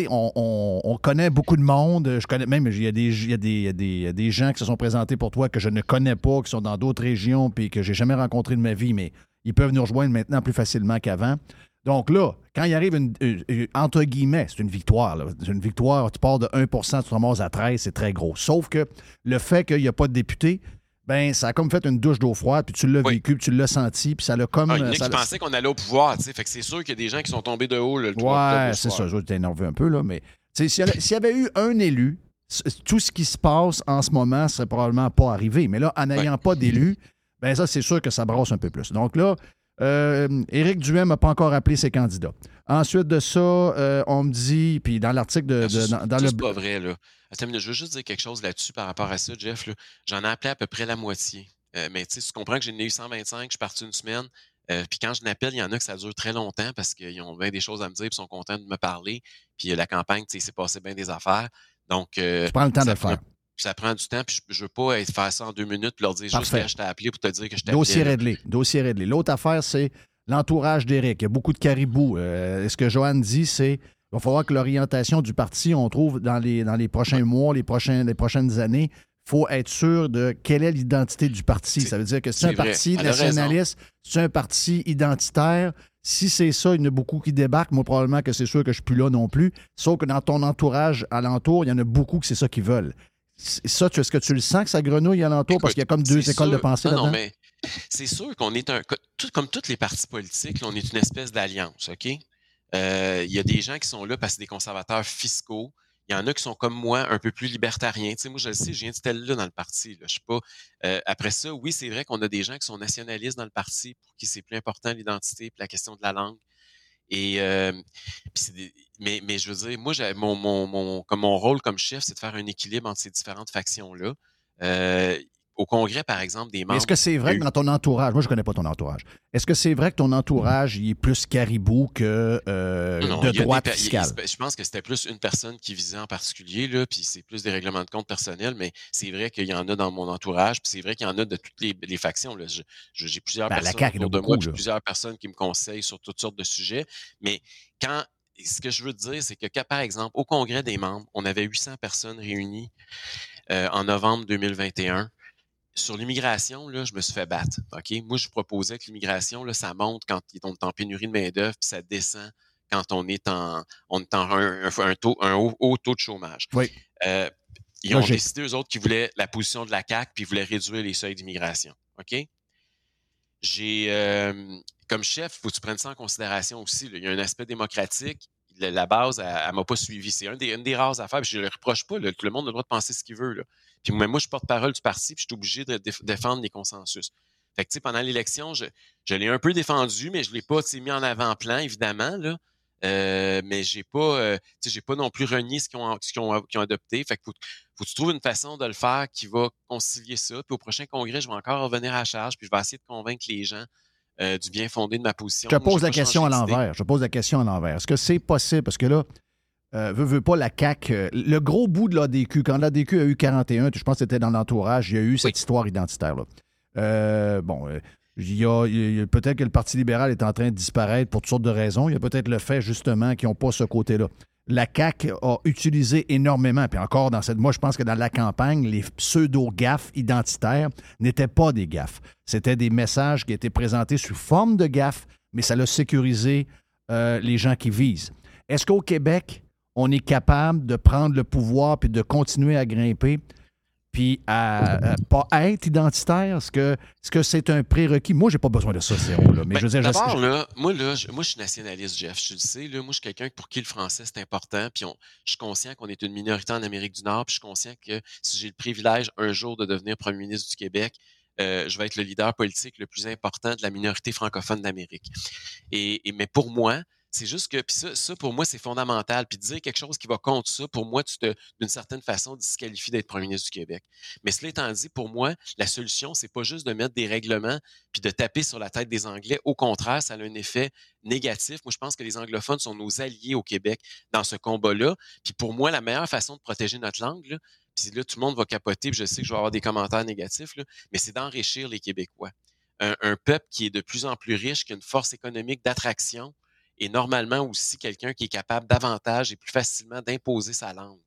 On, on- on connaît beaucoup de monde. Je connais même, il y, a des, il y a des- gens qui se sont présentés pour toi que je ne connais pas, qui sont dans d'autres régions, puis que j'ai jamais rencontrés de ma vie, mais ils peuvent nous rejoindre maintenant plus facilement qu'avant. Donc là, quand il arrive une- une- entre guillemets, c'est une victoire. C'est une victoire, tu pars de 1% tu te ramasses à 13, c'est très gros. Sauf que le fait qu'il n'y a pas de député, ben ça a comme fait une douche d'eau froide, puis tu l'as Oui. vécu, puis tu l'as senti, puis ça l'a comme... Ah, il y en a ça qui l'a- pensaient qu'on allait au pouvoir, tu sais. Fait que c'est sûr qu'il y a des gens qui sont tombés de haut le 3 Ouais, c'est ça. Je vais t'énerver un peu, là, mais tu sais, s'il y, avait- s'il y avait eu un élu, tout ce qui se passe en ce moment serait probablement pas arrivé. Mais là, en n'ayant pas d'élu, ben ça, c'est sûr que ça brasse un peu plus. Donc là, euh, Éric Duhem n'a pas encore appelé ses candidats. Ensuite de ça, euh, on me dit, puis dans l'article de, de- dans, le... c'est pas vrai, là. Attends, je veux juste dire quelque chose là-dessus par rapport à ça, Jeff. là. J'en ai appelé à peu près la moitié. Euh, mais tu tu comprends que j'en ai eu 125, je suis parti une semaine. Euh, puis quand je n'appelle, il y en a que ça dure très longtemps parce qu'ils ont bien des choses à me dire et sont contents de me parler. Puis la campagne, tu sais, s'est passé bien des affaires. Donc, euh, Je prends le temps de le faire. Ça prend du temps, puis je, je veux pas être- faire ça en deux minutes puis leur dire juste que je t'ai appelé pour te dire que je t'appelais. Dossier réglé. Dossier réglé. L'autre affaire, c'est l'entourage d'Éric. Il y a beaucoup de caribous. Euh, ce que Joanne dit, c'est il va falloir que l'orientation du parti, on trouve dans les, dans les prochains mois, les, prochains, les prochaines années, il faut être sûr de quelle est l'identité du parti. Ça veut dire que c'est un vrai. parti Elle nationaliste, c'est un parti identitaire. Si c'est ça, il y en a beaucoup qui débarquent. Moi, probablement que c'est sûr que je ne suis plus là non plus. Sauf que dans ton entourage alentour, il y en a beaucoup que c'est ça qu'ils veulent. Ça, tu- est-ce que tu le sens que ça grenouille alentour? parce qu'il y a comme deux écoles de pensée non, là-dedans. Non, mais c'est sûr qu'on est un. tout- comme tous les partis politiques, là, on est une espèce d'alliance, OK? Euh, Il y a des gens qui sont là parce que c'est des conservateurs fiscaux. Il y en a qui sont comme moi, un peu plus libertariens. Tu sais, moi, je le sais, je viens de tel là dans le parti. Là. Je suis pas. euh, après ça, oui, c'est vrai qu'on a des gens qui sont nationalistes dans le parti, pour qui c'est plus important l'identité et la question de la langue. Et euh, mais, je veux dire, moi, mon, mon rôle comme chef, c'est de faire un équilibre entre ces différentes factions-là. Euh, au Congrès, par exemple, des membres. est-ce que c'est vrai que dans ton entourage, moi je connais pas ton entourage, est-ce que c'est vrai que ton entourage il est plus caribou que euh, Non, de droite des fiscale? Je pense que c'était plus une personne qui visait en particulier, là, puis c'est plus des règlements de compte personnels, mais c'est vrai qu'il y en a dans mon entourage, puis c'est vrai qu'il y en a de toutes les, les factions. là. Je- je- J'ai plusieurs Ben, personnes autour de beaucoup, moi, puis plusieurs personnes qui me conseillent sur toutes sortes de sujets, mais quand ce que je veux te dire, c'est que, quand, par exemple, au Congrès des membres, on avait 800 personnes réunies euh, en novembre 2021. Sur l'immigration, là, je me suis fait battre. OK? Moi, je proposais que l'immigration, là, ça monte quand on est en pénurie de main-d'œuvre, puis ça descend quand on est en, on est en un, un- un taux, un haut, haut taux de chômage. Oui. Euh, ils ont décidé, eux autres, qu'ils voulaient la position de la CAQ, puis ils voulaient réduire les seuils d'immigration. OK? J'ai, euh, comme chef, il faut que tu prennes ça en considération aussi. là. Il y a un aspect démocratique. La, la base, elle, elle m'a pas suivi. C'est des, une des rares affaires, puis je ne le reproche pas. là. Tout le monde a le droit de penser ce qu'il veut. Là. Puis moi, moi, je suis porte-parole du parti, puis je suis obligé de déf- défendre les consensus. Fait que, tu sais, pendant l'élection, je, je l'ai un peu défendu, mais je l'ai pas, mis en avant-plan, évidemment, là. Euh, mais j'ai pas, euh, j'ai pas non plus renié ce qu'ils ont, ont, adopté. Fait que faut, faut que tu trouves une façon de le faire qui va concilier ça. Puis au prochain congrès, je vais encore revenir à la charge, puis je vais essayer de convaincre les gens euh, du bien fondé de ma position. Je te pose la question à l'envers. Je pose la question à l'envers. Est-ce que c'est possible? Parce que là, euh, veut, veut pas la CAQ. euh, le gros bout de l'ADQ, quand l'ADQ a eu 41, je pense que c'était dans l'entourage, il y a eu cette histoire identitaire-là. Euh, bon, il y a, a- peut-être que le Parti libéral est en train de disparaître pour toutes sortes de raisons. Il y a peut-être le fait, justement, qu'ils n'ont pas ce côté-là. La CAQ a utilisé énormément, puis encore dans cette. Moi, je pense que dans la campagne, les pseudo-gaffes identitaires n'étaient pas des gaffes. C'était des messages qui étaient présentés sous forme de gaffes, mais ça l'a sécurisé les gens qui visent. Est-ce qu'au Québec, on est capable de prendre le pouvoir puis de continuer à grimper puis à, à pas être identitaire? Est-ce que c'est un prérequis? Moi, j'ai pas besoin de ça, zéro. Là, mais Ben, je veux dire, je- D'abord, je- là, moi, là, je, moi, je suis nationaliste, Jeff. Je le sais. Là, moi, je suis quelqu'un pour qui le français, c'est important. Puis on- je suis conscient qu'on est une minorité en Amérique du Nord. Puis je suis conscient que si j'ai le privilège un jour de devenir premier ministre du Québec, euh, je vais être le leader politique le plus important de la minorité francophone d'Amérique. Et, et- mais pour moi, c'est juste que, puis ça, ça, pour moi, c'est fondamental. Puis dire quelque chose qui va contre ça, pour moi, tu te, d'une certaine façon, disqualifies d'être premier ministre du Québec. Mais cela étant dit, pour moi, la solution, c'est pas juste de mettre des règlements puis de taper sur la tête des Anglais. Au contraire, ça a un effet négatif. Moi, je pense que les anglophones sont nos alliés au Québec dans ce combat-là. Puis pour moi, la meilleure façon de protéger notre langue, puis là, tout le monde va capoter, puis je sais que je vais avoir des commentaires négatifs, là, mais c'est d'enrichir les Québécois. Un, un peuple qui est de plus en plus riche, qui a une force économique d'attraction, et normalement aussi quelqu'un qui est capable davantage et plus facilement d'imposer sa langue.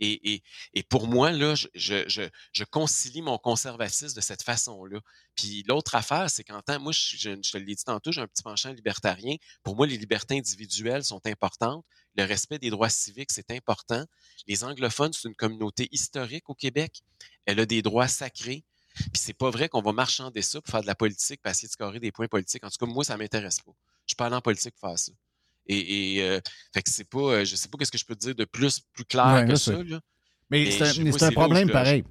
Et, pour moi, là, je, concilie mon conservatisme de cette façon-là. Puis l'autre affaire, c'est qu'en tant, moi, je, je, je te l'ai dit tantôt, j'ai un petit penchant libertarien. Pour moi, les libertés individuelles sont importantes. Le respect des droits civiques, c'est important. Les anglophones, c'est une communauté historique au Québec. Elle a des droits sacrés. Puis c'est pas vrai qu'on va marchander ça pour faire de la politique, pour essayer de scorer des points politiques. En tout cas, moi, ça m'intéresse pas. Je pas allé en politique pour faire ça. Et, et euh, fait que c'est pas, euh, je sais pas qu'est-ce que je peux te dire de plus, plus clair Ouais, que ça. Là. Mais Mais c'est un, problème pareil.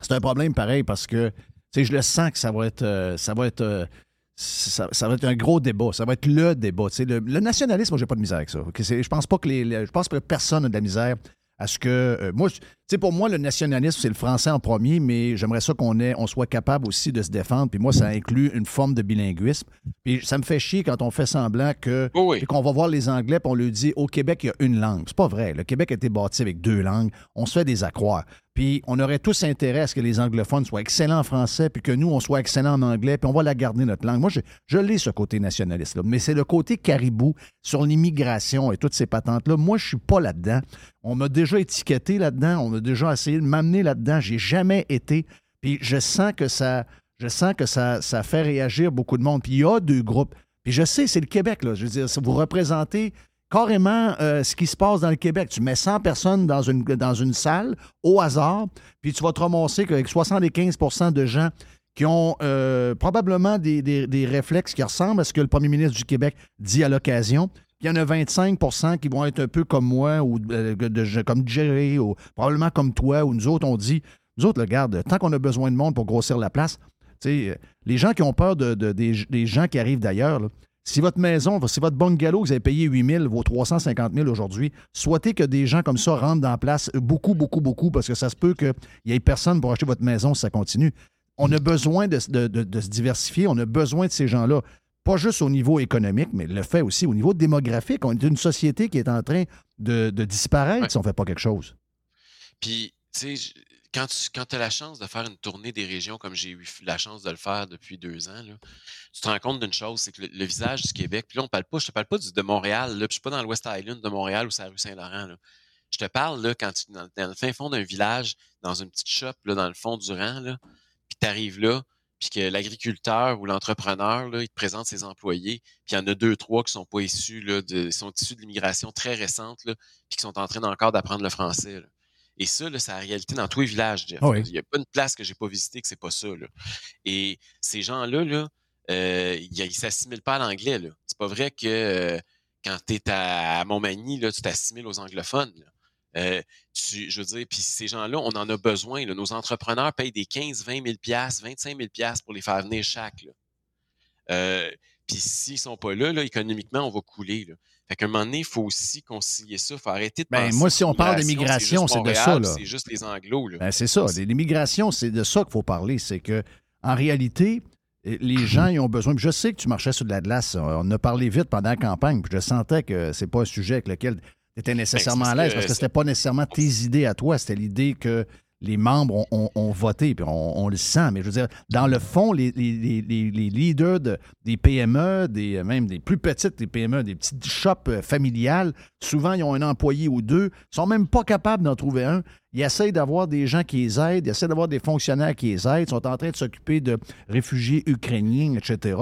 C'est un problème pareil parce que je le sens que ça va être euh, ça va être euh, ça, ça va être un gros débat. Ça va être le débat. Le, le nationalisme, moi, j'ai pas de misère avec ça. ok? C'est- Je pense pas que les, les- je pense que personne n'a de la misère à ce que euh, moi, tu sais, pour moi, le nationalisme, c'est le français en premier, mais j'aimerais ça qu'on on soit capable aussi de se défendre. Puis moi, ça inclut une forme de bilinguisme. Puis ça me fait chier quand on fait semblant que Oh oui. qu'on va voir les Anglais, puis on leur dit au Québec, il y a une langue. C'est pas vrai. Le Québec a été bâti avec deux langues. On se fait des accroires. Puis on aurait tous intérêt à ce que les anglophones soient excellents en français, puis que nous, on soit excellents en anglais, puis on va la garder, notre langue. Moi, je, je l'ai, ce côté nationaliste-là. Mais c'est le côté caribou sur l'immigration et toutes ces patentes-là. Moi, je suis pas là-dedans. On m'a déjà étiqueté là-dedans. On a déjà essayé de m'amener là-dedans. J'ai jamais été. Puis je sens que ça. Je sens que ça, ça fait réagir beaucoup de monde. Puis il y a deux groupes. Puis je sais, c'est le Québec, là. Je veux dire, vous représentez carrément euh, ce qui se passe dans le Québec. Tu mets 100 personnes dans une, salle au hasard, puis tu vas te ramasser qu'avec 75% de gens qui ont euh, probablement des, réflexes qui ressemblent à ce que le premier ministre du Québec dit à l'occasion. Il y en a 25% qui vont être un peu comme moi, ou euh, comme Jerry, ou probablement comme toi, ou nous autres, on dit, nous autres, regarde, tant qu'on a besoin de monde pour grossir la place, les gens qui ont peur de, de- des, gens qui arrivent d'ailleurs, si votre maison, si votre bungalow, que vous avez payé 8 000, vaut 350 000 aujourd'hui, souhaitez que des gens comme ça rentrent dans la place beaucoup, beaucoup, beaucoup, parce que ça se peut qu'il n'y ait personne pour acheter votre maison si ça continue. On a besoin de, de- de- de se diversifier, on a besoin de ces gens-là. Pas juste au niveau économique, mais le fait aussi au niveau démographique. On est une société qui est en train de, disparaître Ouais. si on ne fait pas quelque chose. Puis, tu sais, quand tu as la chance de faire une tournée des régions comme j'ai eu la chance de le faire depuis deux ans, tu te rends compte d'une chose, c'est que le, visage du Québec, puis là, on parle pas, je te parle pas de Montréal, là, puis je suis pas dans le West Island de Montréal ou la rue Saint-Laurent. Je te parle là, quand tu dans, dans le fin fond d'un village, dans une petite shop, là, dans le fond du rang, puis tu arrives là, puis que l'agriculteur ou l'entrepreneur, il te présente ses employés, puis il y en a deux, trois qui sont pas issus, là, de, sont issus de l'immigration très récente, puis qui sont en train encore d'apprendre le français. Et ça, c'est la réalité dans tous les villages, Jeff. Ah oui. Il n'y a pas une place que j'ai pas visitée que c'est pas ça. Là. Et ces gens-là, là, euh, ils ils s'assimilent pas à l'anglais. C'est pas vrai que euh, quand tu es à, à Montmagny, là, tu t'assimiles aux anglophones. là. Euh, tu, je veux dire, puis ces gens-là, on en a besoin. là. Nos entrepreneurs payent des 15, 20 000 25 000 pour les faire venir chaque. Là. Euh, puis s'ils sont pas là, là, économiquement, on va couler. Là. Fait qu'à un moment donné, il faut aussi concilier ça. Il faut arrêter de Ben, penser moi, si on parle d'immigration, c'est de ça. C'est juste les anglos. Ben, c'est ça. L'immigration, c'est de ça qu'il faut parler. C'est que, en réalité, eh, les gens ils ont besoin. Je sais que tu marchais sur de la glace. On a parlé vite pendant la campagne. Puis je sentais que c'est pas un sujet avec lequel tu étais nécessairement à Ben, l'aise parce que c'était pas nécessairement tes idées à toi. C'était l'idée que les membres ont, voté. Puis on, le sent. Mais je veux dire, dans le fond, les, leaders de- des PME, euh, même des plus petites PME, des petites shops euh, familiales, souvent, ils ont un employé ou deux. Ils sont même pas capables d'en trouver un. Ils essayent d'avoir des gens qui les aident, ils essaient d'avoir des fonctionnaires qui les aident, ils sont en train de s'occuper de réfugiés ukrainiens, etc.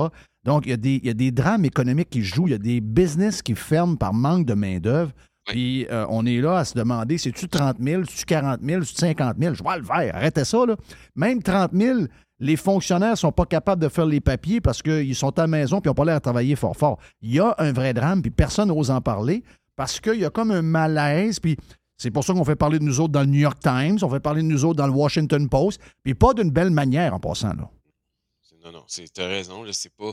Donc, il y, a des, il y a des drames économiques qui jouent, il y a des business qui ferment par manque de main-d'œuvre. Puis euh, on est là à se demander c'est-tu 30 000, c'est-tu 40 000, c'est-tu 50 000 Je vois le faire, arrêtez ça. Là. Même 30 000, les fonctionnaires ne sont pas capables de faire les papiers parce qu'ils sont à la maison ils n'ont pas l'air à travailler fort fort. Il y a un vrai drame, puis personne n'ose en parler parce qu'il y a comme un malaise, puis c'est pour ça qu'on fait parler de nous autres dans le New York Times, on fait parler de nous autres dans le Washington Post, puis pas d'une belle manière en passant. Là. Non, non, c'est- t'as raison. Là, c'est pas.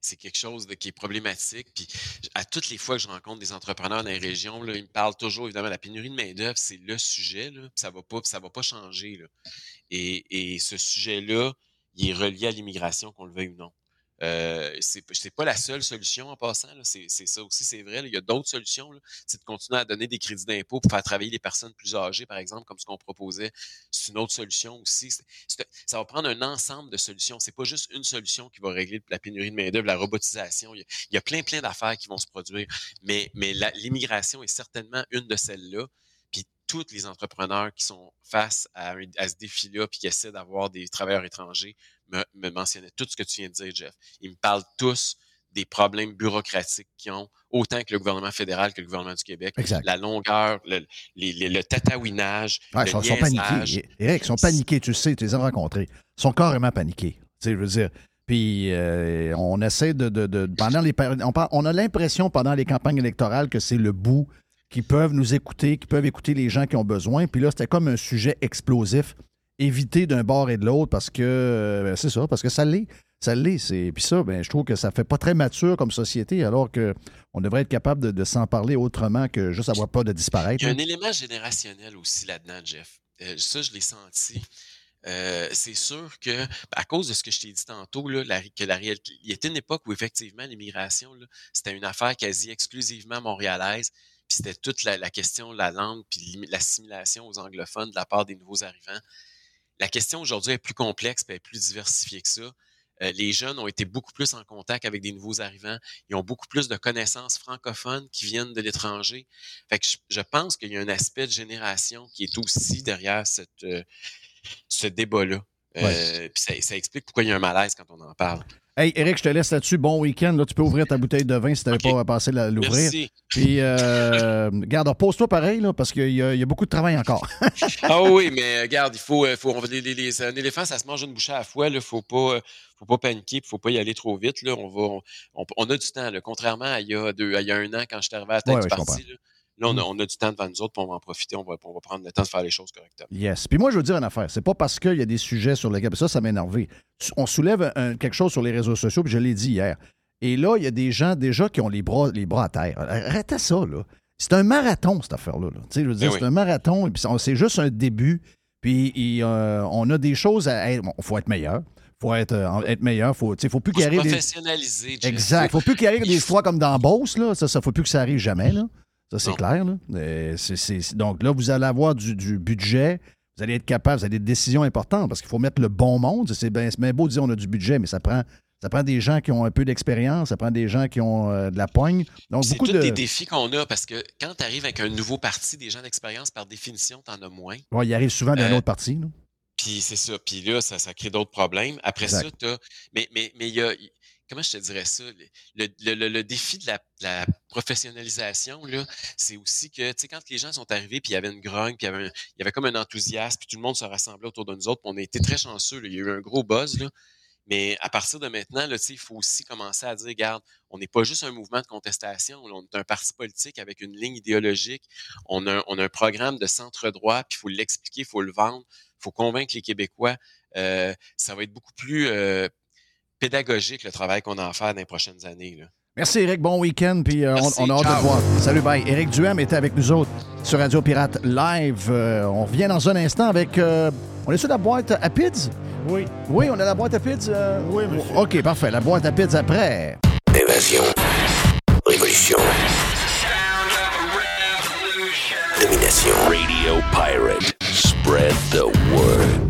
C'est quelque chose de- qui est problématique. Puis à toutes les fois que je rencontre des entrepreneurs dans les régions, là, ils me parlent toujours, évidemment, la pénurie de main-d'œuvre, c'est le sujet. Là, puis ça va pas, puis ça va pas changer. Là. Et, et ce sujet-là, il est relié à l'immigration, qu'on le veuille ou non. Euh, c'est pas la seule solution en passant. C'est ça aussi, c'est vrai. là. Il y a d'autres solutions. C'est de continuer à donner des crédits d'impôt pour faire travailler les personnes plus âgées, par exemple, comme ce qu'on proposait. C'est une autre solution aussi. Ça va prendre un ensemble de solutions. C'est pas juste une solution qui va régler la pénurie de main-d'œuvre, la robotisation. Il y, a, il y a plein, plein d'affaires qui vont se produire. Mais, mais l'immigration est certainement une de celles-là. Tous les entrepreneurs qui sont face à, un- à ce défi-là, puis qui essaient d'avoir des travailleurs étrangers, me, me mentionnaient tout ce que tu viens de dire, Jeff. Ils me parlent tous des problèmes bureaucratiques qu'ils ont, autant que le gouvernement fédéral que le gouvernement du Québec. Exact. La longueur, le, les- les- le tatouinage, Ouais, le sont, paniqués. Eric, ils sont paniqués, tu sais, tu les as rencontrés. Ils sont carrément paniqués. Tu sais, je veux dire. Puis euh, on essaie de. de- de- pendant les, on, on a l'impression pendant les campagnes électorales que c'est le bout, qu'ils peuvent nous écouter, qu'ils peuvent écouter les gens qui ont besoin. Puis là, c'était comme un sujet explosif. Éviter d'un bord et de l'autre parce que. euh, ben, c'est ça, parce que ça l'est. Ça l'est. Puis ça, ben, je trouve que ça fait pas très mature comme société, alors que on devrait être capable de, de s'en parler autrement que juste avoir peur de disparaître. Il y a là. un élément générationnel aussi là-dedans, Jeff. Euh, ça, je l'ai senti. Euh, c'est sûr que, à cause de ce que je t'ai dit tantôt, là, la- que la réalité, il y était une époque où effectivement l'immigration, c'était une affaire quasi exclusivement montréalaise, puis c'était toute la, question de la langue, puis l'assimilation aux anglophones de la part des nouveaux arrivants. La question aujourd'hui est plus complexe, puis elle est plus diversifiée que ça. Euh, les jeunes ont été beaucoup plus en contact avec des nouveaux arrivants. Ils ont beaucoup plus de connaissances francophones qui viennent de l'étranger. Fait que je, je pense qu'il y a un aspect de génération qui est aussi derrière cette, euh, ce débat-là. Euh, puis ça, ça explique pourquoi il y a un malaise quand on en parle. Hey, Eric, je te laisse là-dessus. Bon week-end. Là, tu peux ouvrir ta bouteille de vin si tu n'avais pas passé la- l'ouvrir. Merci. Puis, euh, garde, repose-toi pareil, là, parce qu'il y, a- il y a beaucoup de travail encore. Ah oui, mais euh, regarde, il faut, euh, faut on- les- les- les- un éléphant, ça se mange une bouchée à la fois. Il faut pas, faut pas paniquer, puis faut pas y aller trop vite. Là. On va, on, on- on a du temps. Là. Contrairement à il y a deux, à il y a un an quand je suis arrivé à la tête Ouais, du ouais, parti. Là, on, a, on a du temps devant nous autres, puis on va en profiter. On va, on va prendre le temps de faire les choses correctement. yes. Puis moi, je veux dire une affaire. C'est pas parce qu'il y a des sujets sur lesquels. Ça, ça m'a énervé. On soulève un- quelque chose sur les réseaux sociaux, puis je l'ai dit hier. Et là, il y a des gens déjà qui ont les bras, les bras à terre. Arrêtez ça, là. C'est un marathon, cette affaire-là. là. Tu sais, je veux dire, Eh oui. c'est un marathon, et puis c'est juste un début. Puis euh, on a des choses à. Il faut être meilleur. faut être, euh, être meilleur. Faut, tu sais, faut plus qu'il arrive. Des... professionnaliser, Jeff. Exact. Faut plus qu'il arrive des fois comme dans Beauce, là. Ça, ça faut plus que ça arrive jamais, là. Ça, c'est clair, là. Euh, donc là, vous allez avoir du, du budget. Vous allez être capable, vous avez des décisions importantes parce qu'il faut mettre le bon monde. C'est bien, beau de dire on a du budget, mais ça prend, ça prend des gens qui ont un peu d'expérience, ça prend des gens qui ont euh, de la pogne. Donc, C'est tous de. des défis qu'on a parce que quand tu arrives avec un nouveau parti, des gens d'expérience, par définition, tu en as moins. Ouais, il arrive souvent d'un Euh, autre parti. Puis c'est ça. Puis là, ça, ça crée d'autres problèmes. Après Exact. ça, tu as. Mais mais mais il y a. Comment je te dirais ça? Le, défi de la, professionnalisation, là, c'est aussi que, tu sais, quand les gens sont arrivés, puis il y avait une grogne, puis il y avait, comme un enthousiasme, puis tout le monde se rassemblait autour de nous autres, puis on a été très chanceux. Il y a eu un gros buzz. Mais à partir de maintenant, il faut aussi commencer à dire, regarde, on n'est pas juste un mouvement de contestation, on est un parti politique avec une ligne idéologique, on a, un- on a un programme de centre-droit, puis il faut l'expliquer, il faut le vendre, il faut convaincre les Québécois. Euh, ça va être beaucoup plus euh, pédagogique le travail qu'on a à faire dans les prochaines années. Là. Merci, Eric. Bon week-end. Puis euh, on, a hâte de te voir. Salut, bye. Eric Duham était avec nous autres sur Radio Pirate Live. Euh, on revient dans un instant avec. euh, on est sur la boîte à PIDS? Oui. Oui, on a la boîte à PIDS. euh, Oui, monsieur. OK, parfait. La boîte à PIDS après. Invasion. Révolution. Domination. Radio Pirate. Spread the word.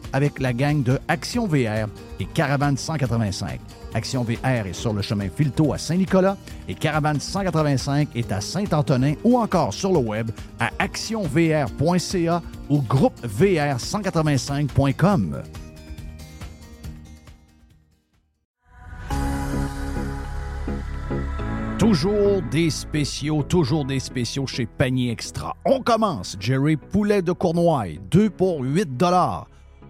avec la gang de Action VR et Caravane 185. Action VR est sur le chemin Filto à Saint-Nicolas et Caravane 185 est à Saint-Antonin ou encore sur le web à actionvr.ca ou groupevr185.com. Toujours des spéciaux, toujours des spéciaux chez Panier Extra. On commence, Jerry Poulet de Cournoye, 2 pour 8 dollars.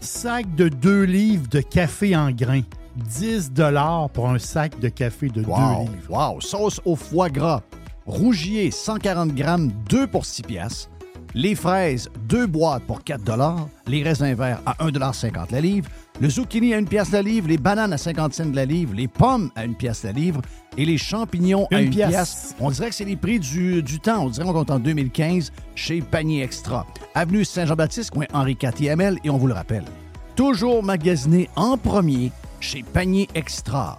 Sac de 2 livres de café en grains. 10 pour un sac de café de 2 Wow, livres. wow. Sauce au foie gras. Rougier, 140 grammes, 2 pour 6 piastres. Les fraises, 2 boîtes pour 4 Les raisins verts à 1,50 la livre. Le zucchini à 1 pièce la livre. Les bananes à 50 cents la livre. Les pommes à 1 pièce la livre. Et les champignons à Une 1 pièce. pièce. On dirait que c'est les prix du, du temps. On dirait qu'on compte en 2015 chez Panier Extra. Avenue Saint-Jean-Baptiste, coin Henri IVL. Et on vous le rappelle, toujours magasiné en premier chez Panier Extra.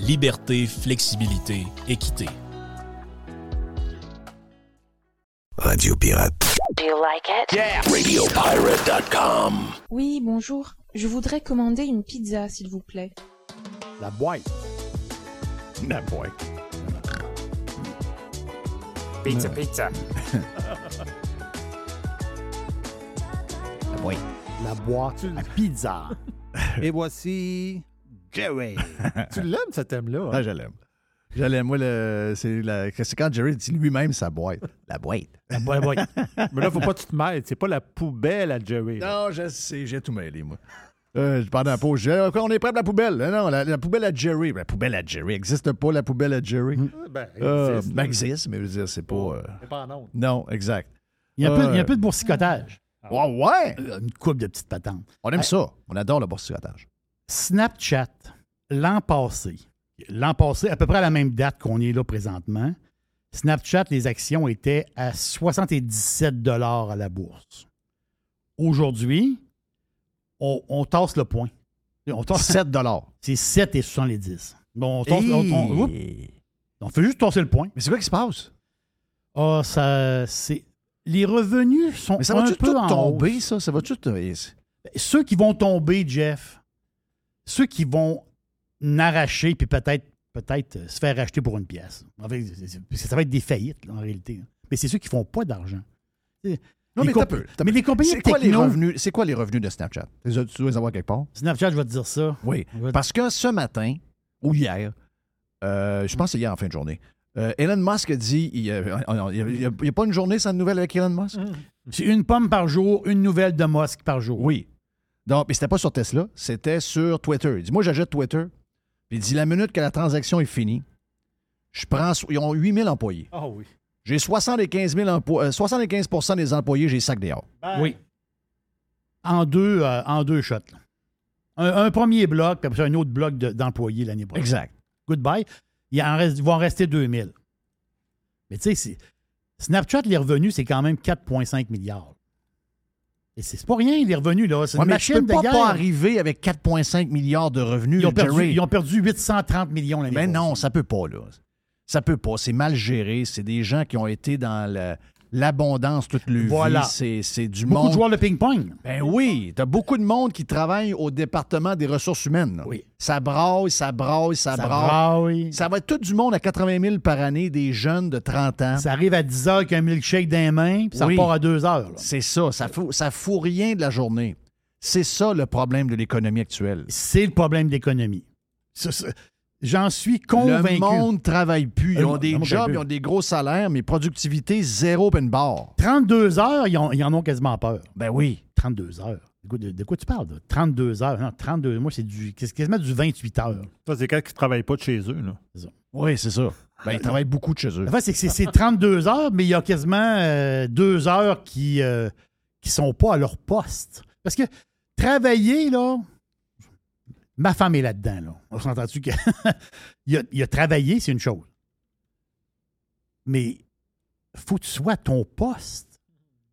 liberté, flexibilité, équité. Radio Pirate. Do you like it? RadioPirate.com. Oui, bonjour. Je voudrais commander une pizza, s'il vous plaît. La boîte. La boîte. Pizza, pizza. Oui. La boîte à pizza. Et voici Jerry. tu l'aimes, ce thème-là? Ah, hein? je l'aime. Je l'aime. Moi, le- c'est la- c'est quand Jerry dit lui-même sa boîte. La boîte. La boîte, la boîte. Mais là, faut pas que tu te mêles. C'est pas la poubelle à Jerry. là. Non, je sais, j'ai tout mêlé, moi. Euh, je parle d'un pot. Je- on est prêt pour la poubelle. Non, la, la poubelle à Jerry. La poubelle à Jerry. Existe pas la poubelle à Jerry? Ben, Euh, existe, ben, là. existe, mais je veux dire, c'est pas. euh, C'est pas en. Non, exact. Il y a peu, il y a un Euh, peu de boursicotage. Ouais, ouais. Euh, Une coupe de petites patentes. On aime ça. On adore le boursicotage. Snapchat, l'an passé, l'an passé, à peu près à la même date qu'on est là présentement, Snapchat, les actions étaient à 77 à la bourse. Aujourd'hui, on, on tasse le point. On tasse, 7 c'est 7 et 70. Bon, on, tasse- on- on- on fait juste tasser le point. Mais c'est quoi qui se passe? Ah, ça, c'est... Les revenus sont Mais ça un va-tu peu tout en tomber, hausse. ça? Ça va-tu... euh, c'est- Ceux qui vont tomber, Jeff, ceux qui vont n'arracher puis peut-être peut-être euh, se faire racheter pour une pièce. En fait, ça va être des faillites, là, en réalité. là. Mais c'est ceux qui font pas d'argent. Non, mais comp- peu, mais les compagnies C'est quoi, les revenus, c'est quoi les revenus de Snapchat? Tu dois- les avoir quelque part? Snapchat, je vais te dire ça. Oui. Parce que ce matin, ou hier, euh, je pense que c'est hier en fin de journée, euh, Elon Musk a dit il n'y a, a pas une journée sans nouvelle avec Elon Musk? C'est une pomme par jour, une nouvelle de Musk par jour. Oui. Donc, mais c'était pas sur Tesla, c'était sur Twitter. Il dit Moi, j'achète Twitter. Puis il dit La minute que la transaction est finie, je prends. Ils ont 8000 employés. Ah oui. J'ai 75, 000 empo- euh, 75 des employés, j'ai sac dehors. Oui. En deux, euh, en deux shots. Un, un premier bloc, puis après ça, un autre bloc de- d'employés l'année prochaine. Exact. Goodbye. Il en reste, il va en rester 2000. Mais tu sais, Snapchat, les revenus, c'est quand même 4,5 milliards. Et c'est pas rien, les revenus, là. C'est Ouais, une mais machine tu peux de pas, guerre. pas arriver avec 4,5 milliards de revenus. ils, ont perdu, Jerry. ils ont perdu 830 millions l'année Mais non, ça peut pas, là. Ça peut pas. C'est mal géré. C'est des gens qui ont été dans le- l'abondance toute leur Voilà. vie. C'est, c'est du Beaucoup monde. de joueurs de ping-pong. Ben oui, t'as beaucoup de monde qui travaille au département des ressources humaines. Oui. Ça braille, ça braille, ça, Ça braille. Ça va être tout du monde à 80 000 par année, des jeunes de 30 ans. Ça arrive à 10 heures avec un milkshake dans les mains, puis ça Oui. repart à 2 heures. C'est ça. Ça fout, ça fout rien de la journée. C'est ça le problème de l'économie actuelle. C'est le problème de l'économie. Ça, ça, J'en suis convaincu. Le monde travaille plus. Ils Le ont des jobs, ils ont des gros salaires, mais productivité zéro open bar. 32 heures, ils, ont- ils en ont quasiment peur. Ben oui. 32 heures. De quoi, de- de quoi tu parles? là? 32 heures. Non, 32 Moi, c'est du, c'est quasiment du 28 heures. Ça, c'est quelqu'un qui ne travaille pas de chez eux. Là. Oui, c'est ça. Ben, ils travaillent beaucoup de chez eux. En fait, c'est que c'est- c'est 32 heures, mais il y a quasiment euh, deux heures qui ne sont pas à leur poste. Parce que travailler, là, ma femme est là-dedans. Là. On s'entend-tu que il, a, il a travaillé, c'est une chose. Mais faut que tu ton poste.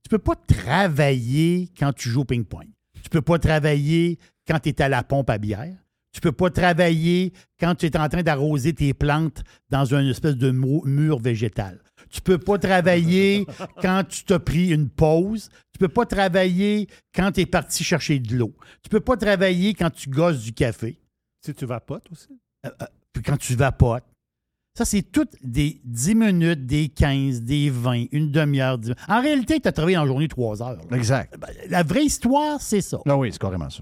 Tu peux pas travailler quand tu joues au ping-pong. Tu peux pas travailler quand tu es à la pompe à bière. Tu peux pas travailler quand tu es en train d'arroser tes plantes dans une espèce de mu- mur végétal. Tu peux pas travailler quand tu t'as pris une pause. Tu peux pas travailler quand tu es parti chercher de l'eau. Tu peux pas travailler quand tu gosses du café. Si tu vapotes aussi. Euh, euh, puis quand tu vapotes. Ça, c'est toutes des 10 minutes, des 15, des 20, une demi-heure. dix- En réalité, tu as travaillé en journée 3 heures. là. Exact. Ben, La vraie histoire, c'est ça. Ah oui, c'est carrément ça.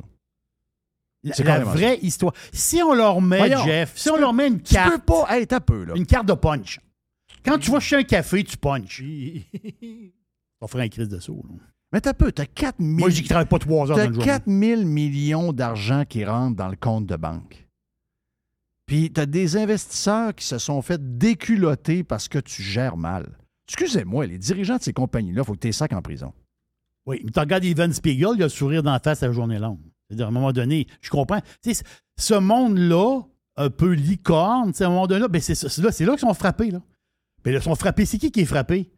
La, C'est la vraie histoire. Si on leur met, Voyons, Jeff, si tu on peux- leur met une Tu carte, peux pas. Hey, t'as peu, là. une carte de punch. Quand tu vas chez un café, tu punches. On ferait un crise de saut. là. Mais t'as peu. T'as 4 000 Moi, je dis qu'ils ne travaillent pas 3 heures dans journée. 4 000 millions d'argent qui rentrent dans le compte de banque. Puis t'as des investisseurs qui se sont fait déculoter parce que tu gères mal. Excusez-moi, les dirigeants de ces compagnies-là, il faut que tu sacs en prison. Oui, mais tu regardes Evan Spiegel, il a le sourire d'en face à la journée longue. C'est-à-dire, à un moment donné, je comprends. Ce monde-là, un peu licorne, à un moment donné, ben c'est là, c'est là qu'ils sont frappés. Là. Ben là, ils sont frappés. C'est qui qui est frappé?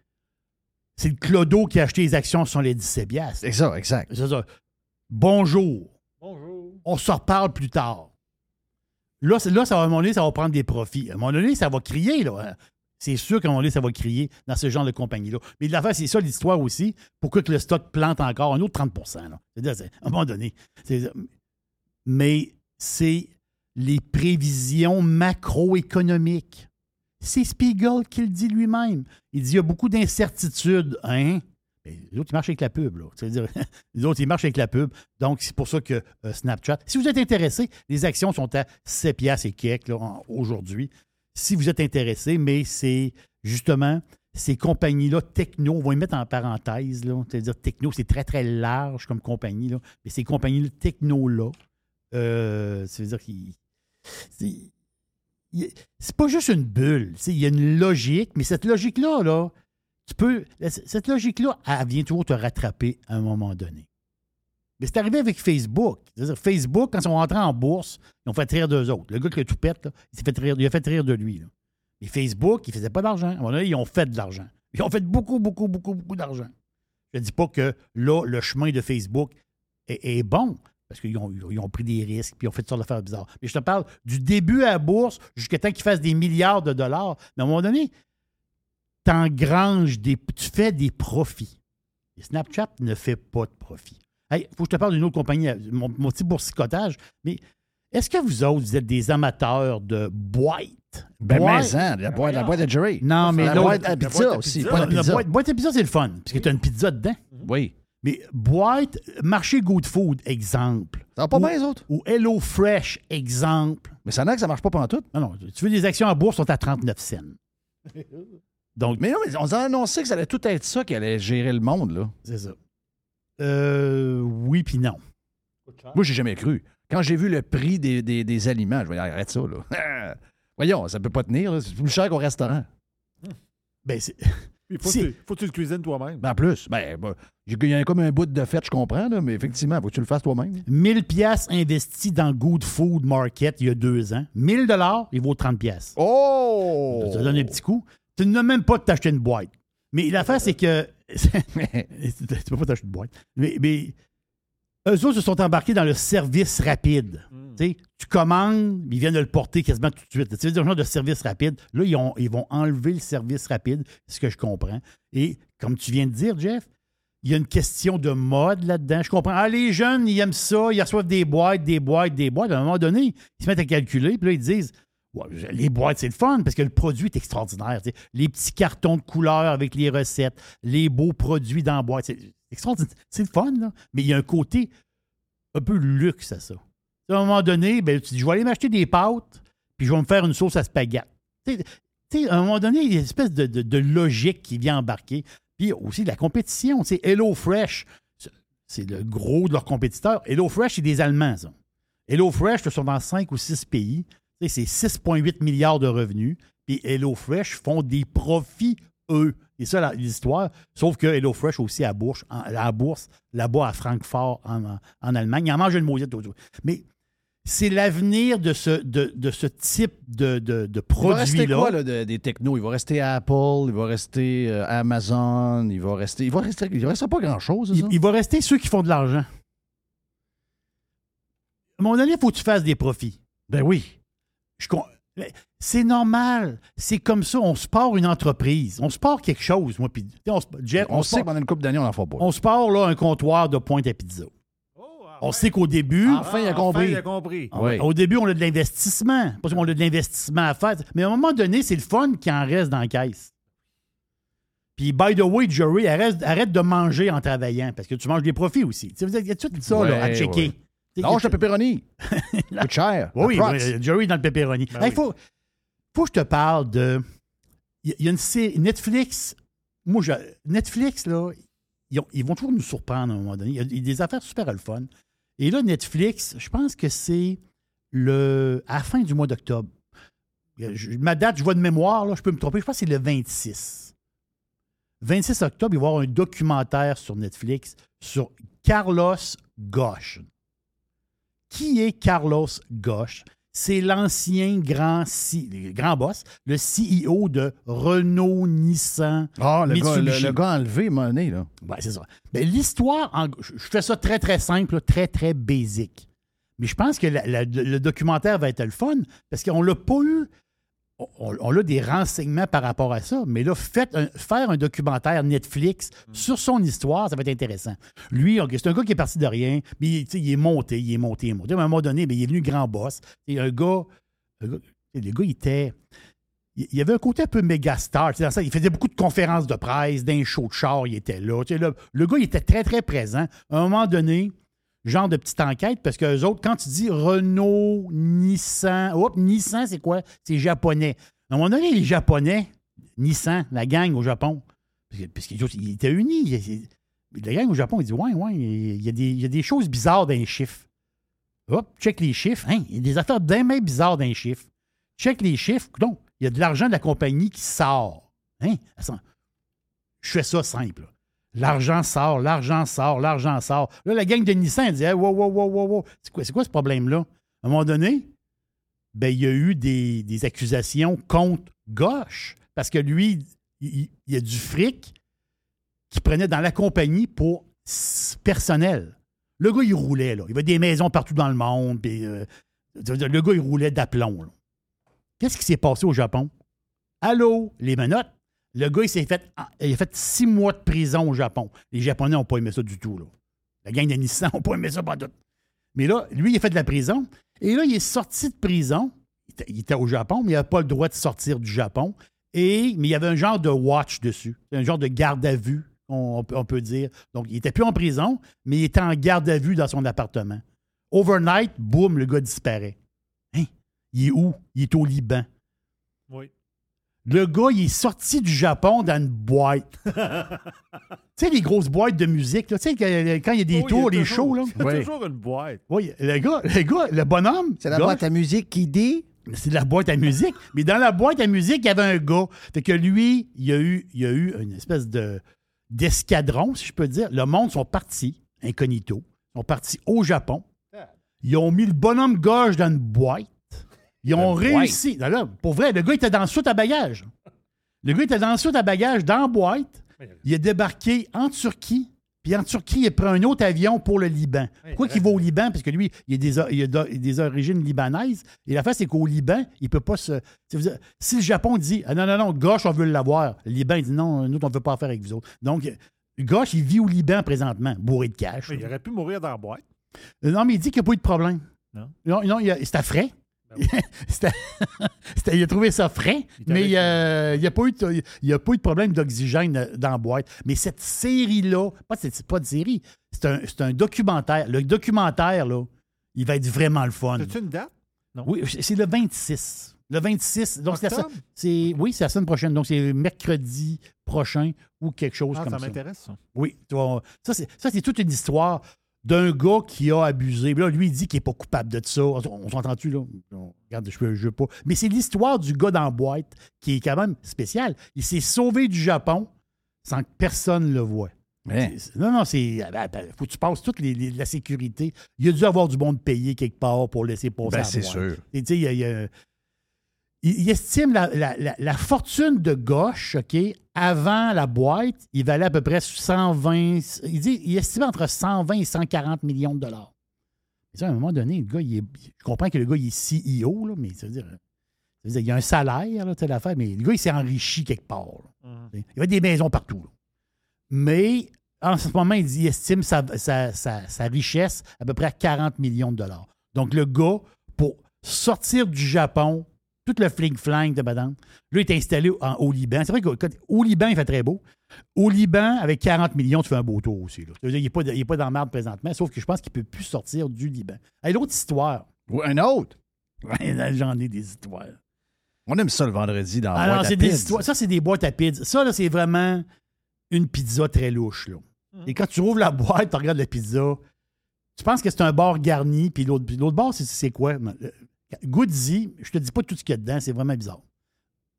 C'est le Clodo qui a acheté les actions sur les 17 piastres. C'est ça, exact. C'est ça. Bonjour. Bonjour. On se reparle plus tard. Là, là, ça va, à un moment donné, ça va prendre des profits. À un moment donné, ça va crier. Là. C'est sûr qu'à un moment donné, ça va crier dans ce genre de compagnie-là. Mais de la c'est ça l'histoire aussi. Pourquoi que le stock plante encore un autre 30 là. C'est-à-dire, c'est- à un moment donné. Mais c'est les prévisions macroéconomiques. C'est Spiegel qui le dit lui-même. Il dit il y a beaucoup d'incertitudes. Hein? Les autres, ils marchent avec la pub. Les autres, ils marchent avec la pub. Donc, c'est pour ça que euh, Snapchat. Si vous êtes intéressé, les actions sont à 7 piastres et quelques aujourd'hui. Si vous êtes intéressé, mais c'est justement ces compagnies-là, techno, on va les mettre en parenthèse. C'est-à-dire, techno, c'est très, très large comme compagnie. Mais ces compagnies techno-là, euh, ça veut dire qu'ils. C'est- pas juste une bulle. Il y a une logique, mais cette logique-là, là, tu peux. Cette logique-là, elle vient toujours te rattraper à un moment donné. Mais c'est arrivé avec Facebook. Facebook, quand ils sont rentrés en bourse, ils ont fait rire d'eux autres. Le gars qui a tout pète, là, il, fait rire, il a fait rire de lui. là. Mais Facebook, ils ne faisaient pas d'argent. À un moment donné, ils ont fait de l'argent. Ils ont fait beaucoup, beaucoup, beaucoup, beaucoup d'argent. Je ne dis pas que là, le chemin de Facebook est bon, parce qu'ils ont, ils ont pris des risques, puis ils ont fait toutes sortes d'affaires bizarres. Mais je te parle du début à la bourse jusqu'à temps qu'ils fassent des milliards de dollars. Mais à un moment donné, tu engranges des. Tu fais des profits. Et Snapchat ne fait pas de profit. Hey, faut que je te parle d'une autre compagnie, mon, mon petit boursicotage, mais est-ce que vous autres, vous êtes des amateurs de boîtes? Ben, mais hein, la boîte, la boîte de Jerry. Non, mais la boîte à pizza à aussi. la boîte à pizza, c'est le fun, parce que tu as une pizza dedans. Oui. Mais boîte, marché Good Food, exemple. Ça va pas Ou- bien, les autres? Ou Hello Fresh, exemple. Mais ça n'a que ça marche pas pendant tout. Non, non, tu veux des actions en bourse, sont à 39 cents. Donc, Mais non, mais on a annoncé que ça allait tout être ça qui allait gérer le monde, là. c'est ça. Euh, oui, puis non. Moi, j'ai jamais cru. Quand j'ai vu le prix des, des- des aliments, je vais dire, arrête ça, là. Voyons, ça peut pas tenir, là. C'est plus cher qu'au restaurant. Ben, c'est. Il faut, Si. que tu- faut que tu le cuisines toi-même. Ben, en plus, ben, ben, il y a comme un bout de fête, je comprends, là, mais effectivement, faut que tu le fasses toi-même. 1000 pièces investis dans Good Food Market il y a deux ans. 1000 dollars, il vaut 30 pièces. Oh! Ça donne un petit coup. Tu n'as même pas de t'acheter une boîte. Mais l'affaire, c'est que. tu peux pas t'acheter une boîte. Mais, mais eux autres se sont embarqués dans le service rapide. Tu tu commandes, ils viennent de le porter quasiment tout de suite. Sais, un genre de service rapide. Là, ils, ont- ils vont enlever le service rapide, ce que je comprends. Et comme tu viens de dire, Jeff, il y a une question de mode là-dedans. Je comprends. Ah, les jeunes, ils aiment ça, ils reçoivent des boîtes, des boîtes, des boîtes. À un moment donné, ils se mettent à calculer, puis là, ils disent les boîtes, c'est le fun parce que le produit est extraordinaire. Les petits cartons de couleurs avec les recettes, les beaux produits dans la. C'est extraordinaire. C'est le fun, là. Mais il y a un côté un peu luxe à ça. À un moment donné, ben, tu dis, je vais aller m'acheter des pâtes, puis je vais me faire une sauce à spaghetti. Tu sais, à un moment donné, il y a une espèce de, de- de logique qui vient embarquer. Puis aussi la compétition. Tu sais, Hello Fresh, c'est- c'est le gros de leurs compétiteurs. Hello Fresh, c'est des Allemands, ça. Hello Fresh, ils sont dans 5 ou 6 pays. Tu sais, C'est 6,8 milliards de revenus. Puis Hello Fresh font des profits, eux. Et ça, l'histoire. Sauf que Hello Fresh aussi à bourse, à la bourse là-bas à Francfort, en, en- Allemagne. Ils en mangent une maudite. Mais c'est l'avenir de ce, de, de ce type de, de, de Il va rester produit-là. quoi, là, de- des technos? Il va rester Apple, il va rester euh, Amazon, il va rester... Il va rester... Il va rester pas grand-chose, il, il va rester ceux qui font de l'argent. À un moment donné, il faut que tu fasses des profits. Ben oui. C'est normal. C'est comme ça. On se part une entreprise. On se part quelque chose, moi. Puis, on, se- Jeff, On, on, se sait part, que pendant une couple d'années, on n'en fera pas. on se part, là, un comptoir de pointe à pizza. On sait qu'au début, Enfin, il a compris. il a compris. Oui. au début, on a de l'investissement. Parce qu'on a de l'investissement à faire. Mais à un moment donné, c'est le fun qui en reste dans la caisse. Puis, by the way, Jerry, arrête, arrête de manger en travaillant parce que tu manges des profits aussi. Tu sais, Il y a tout ça là, à Ouais, checker. ouais. Lâche le pepperoni. Coûte cher. Oui, Jerry dans le pepperoni. Ben Il oui. faut, faut que je te parle de. Il y a- une série. Netflix. Moi, je- Netflix, là, ils, ont- ils vont toujours nous surprendre à un moment donné. Il y a, il y a des affaires super le fun. Et là, Netflix, je pense que c'est le à la fin du mois d'octobre. Je- ma date, je vois de mémoire, je peux me tromper, je pense que c'est le 26. 26 octobre, il va y avoir un documentaire sur Netflix sur Carlos Ghosh. Qui est Carlos Ghosh? C'est l'ancien grand, grand boss, le CEO de Renault Nissan. Ah, le gars, le, gars enlevé, mon nez, là. Ouais, c'est ça. Ben, L'histoire, je je fais ça très, très simple, là, très, très basique. Mais je pense que la- la- le documentaire va être le fun parce qu'on l'a pas eu. On, on a des renseignements par rapport à ça, mais là, faites un- faire un documentaire Netflix sur son histoire, ça va être intéressant. Lui, c'est un gars qui est parti de rien, mais il est monté, il est monté, il est monté. À un moment donné, ben, il est venu grand boss. C'est un gars, un gars- le gars, il était. Il y avait un côté un peu méga star. dans ça, il faisait beaucoup de conférences de presse, d'un show de char, il était là. Là, Le gars, il était très, très présent. À un moment donné, genre de petite enquête, parce que les autres, quand tu dis Renault, Nissan, hop, Nissan, c'est quoi? C'est japonais. À un moment donné, les Japonais, Nissan, la gang au Japon, parce qu'ils étaient unis. La gang au Japon, ils disent Ouais, ouais, il y, a des, il y a des choses bizarres dans les chiffres. Hop, check les chiffres. Hein, il y a des affaires bien, bien bizarres dans les chiffres. Check les chiffres. Donc, il y a de l'argent de la compagnie qui sort. Hein? Je fais ça simple. L'argent sort, l'argent sort, l'argent sort. Là, la gang de Nissan dit hey, wow, wow, wow, wow, wow. C'est quoi, quoi ce problème-là? À un moment donné, ben, il y a eu des, accusations contre Gauche parce que lui, il, y a du fric qu'il prenait dans la compagnie pour personnel. Le gars, il roulait, là. Il avait des maisons partout dans le monde. euh, le gars, il roulait d'aplomb. Qu'est-ce qui s'est passé au Japon? Allô, les menottes? Le gars, il s'est fait, il a fait six mois de prison au Japon. Les Japonais n'ont pas aimé ça du tout. La gang de Nissan n'a pas aimé ça pas tout. Mais là, lui, il a fait de la prison. Et là, il est sorti de prison. Il était, au Japon, mais il n'avait pas le droit de sortir du Japon. Et, mais il y avait un genre de watch dessus. Un genre de garde à vue, on, on peut- on peut dire. Donc, il n'était plus en prison, mais il était en garde à vue dans son appartement. Overnight, boum, le gars disparaît. Hein? Il est où? Il est au Liban. Oui. Le gars, il est sorti du Japon dans une boîte. tu sais, les grosses boîtes de musique, là, tu sais, que- quand il y a des Oh, tours, des shows, là. toujours- Il y a Oui. toujours une boîte. Oui, le gars, le gars, le bonhomme. C'est la gars, boîte à musique qui dit. C'est de la boîte à musique. Mais dans la boîte à musique, il y avait un gars. Fait que lui, il y a eu, il y a eu une espèce de d'escadron, si je peux dire. Le monde sont partis, incognito, sont partis au Japon. Ils ont mis le bonhomme gauche dans une boîte. Ils ont réussi. Là, pour vrai, le gars était dans le soute à bagages. Le gars était dans le soute à bagages, dans la boîte. Il est débarqué en Turquie. Puis en Turquie, il pris un autre avion pour le Liban. Pourquoi qu'il va au Liban? Parce que lui, il a des, il a des origines libanaises. Et la face, c'est qu'au Liban, il peut pas se. Si le Japon dit ah, non, non, non, gauche, on veut l'avoir, le Liban il dit non, nous, on ne veut pas affaire avec vous autres. Donc, gauche, il vit au Liban présentement, bourré de cash. Mais il aurait pu mourir dans la boîte. Euh, Non, mais il dit qu'il n'y a pas eu de problème. Non. Non, non, il a- c'était frais. Il a trouvé ça frais, Il mais euh, il n'y a, pas eu de- il y a pas eu de problème d'oxygène euh, dans la boîte. Mais cette série-là, pas, c'est c'est pas une série, c'est un, c'est un documentaire. Le documentaire, là, il va être vraiment le fun. As-tu une date? Oui, c'est le 26. Le 26. Donc, c'est c'est, oui, c'est la semaine prochaine. Donc, c'est mercredi prochain ou quelque chose Ah, comme ça ça. m'intéresse, ça. Oui, c'est, ça, c'est toute une histoire d'un gars qui a abusé. Là, lui, il dit qu'il n'est pas coupable de ça. On, s'entend-tu, là? On- regarde, je ne veux pas. Mais c'est l'histoire du gars dans la boîte qui est quand même spéciale. Il s'est sauvé du Japon sans que personne le voie. Hein? Non, non, c'est. faut que tu passes toute les- les- la sécurité. Il a dû avoir du monde payé quelque part pour laisser passer Ben, c'est sûr. Et tu sais, il, y a- il y a- il- il estime la, la- la- la fortune de gauche, OK, avant la boîte, il valait à peu près 120. Il dit, il estimait entre 120 et 140 millions de dollars. Mais ça, à un moment donné, le gars, il est- je comprends que le gars, il est CEO, là, mais ça veut dire. Il y a un salaire, là, l'affaire, mais le gars, il s'est enrichi quelque part. là. Il y avait des maisons partout. là. Mais en ce moment, il, dit, il estime sa, sa- sa- sa richesse à peu près à 40 millions de dollars. Donc, le gars, pour sortir du Japon, tout le fling-flang de madame, là, il est installé en- au Liban. C'est vrai qu'au Liban, il fait très beau. Au Liban, avec 40 millions, tu fais un beau tour aussi. là. Dire, il n'est pas, pas dans la merde présentement, sauf que je pense qu'il ne peut plus sortir du Liban. Hey, L'autre histoire. Ou un autre. J'en ai des histoires. On aime ça le vendredi dans Boîte non, à c'est des histoires. Ça, c'est des boîtes à pizza. Ça, là, c'est vraiment une pizza très louche. Là. Et quand tu rouvres la boîte, tu regardes la pizza, tu penses que c'est un bar garni, puis l'autre, l'autre bar, c'est, c'est quoi? Goodzy, je te dis pas tout ce qu'il y a dedans, c'est vraiment bizarre.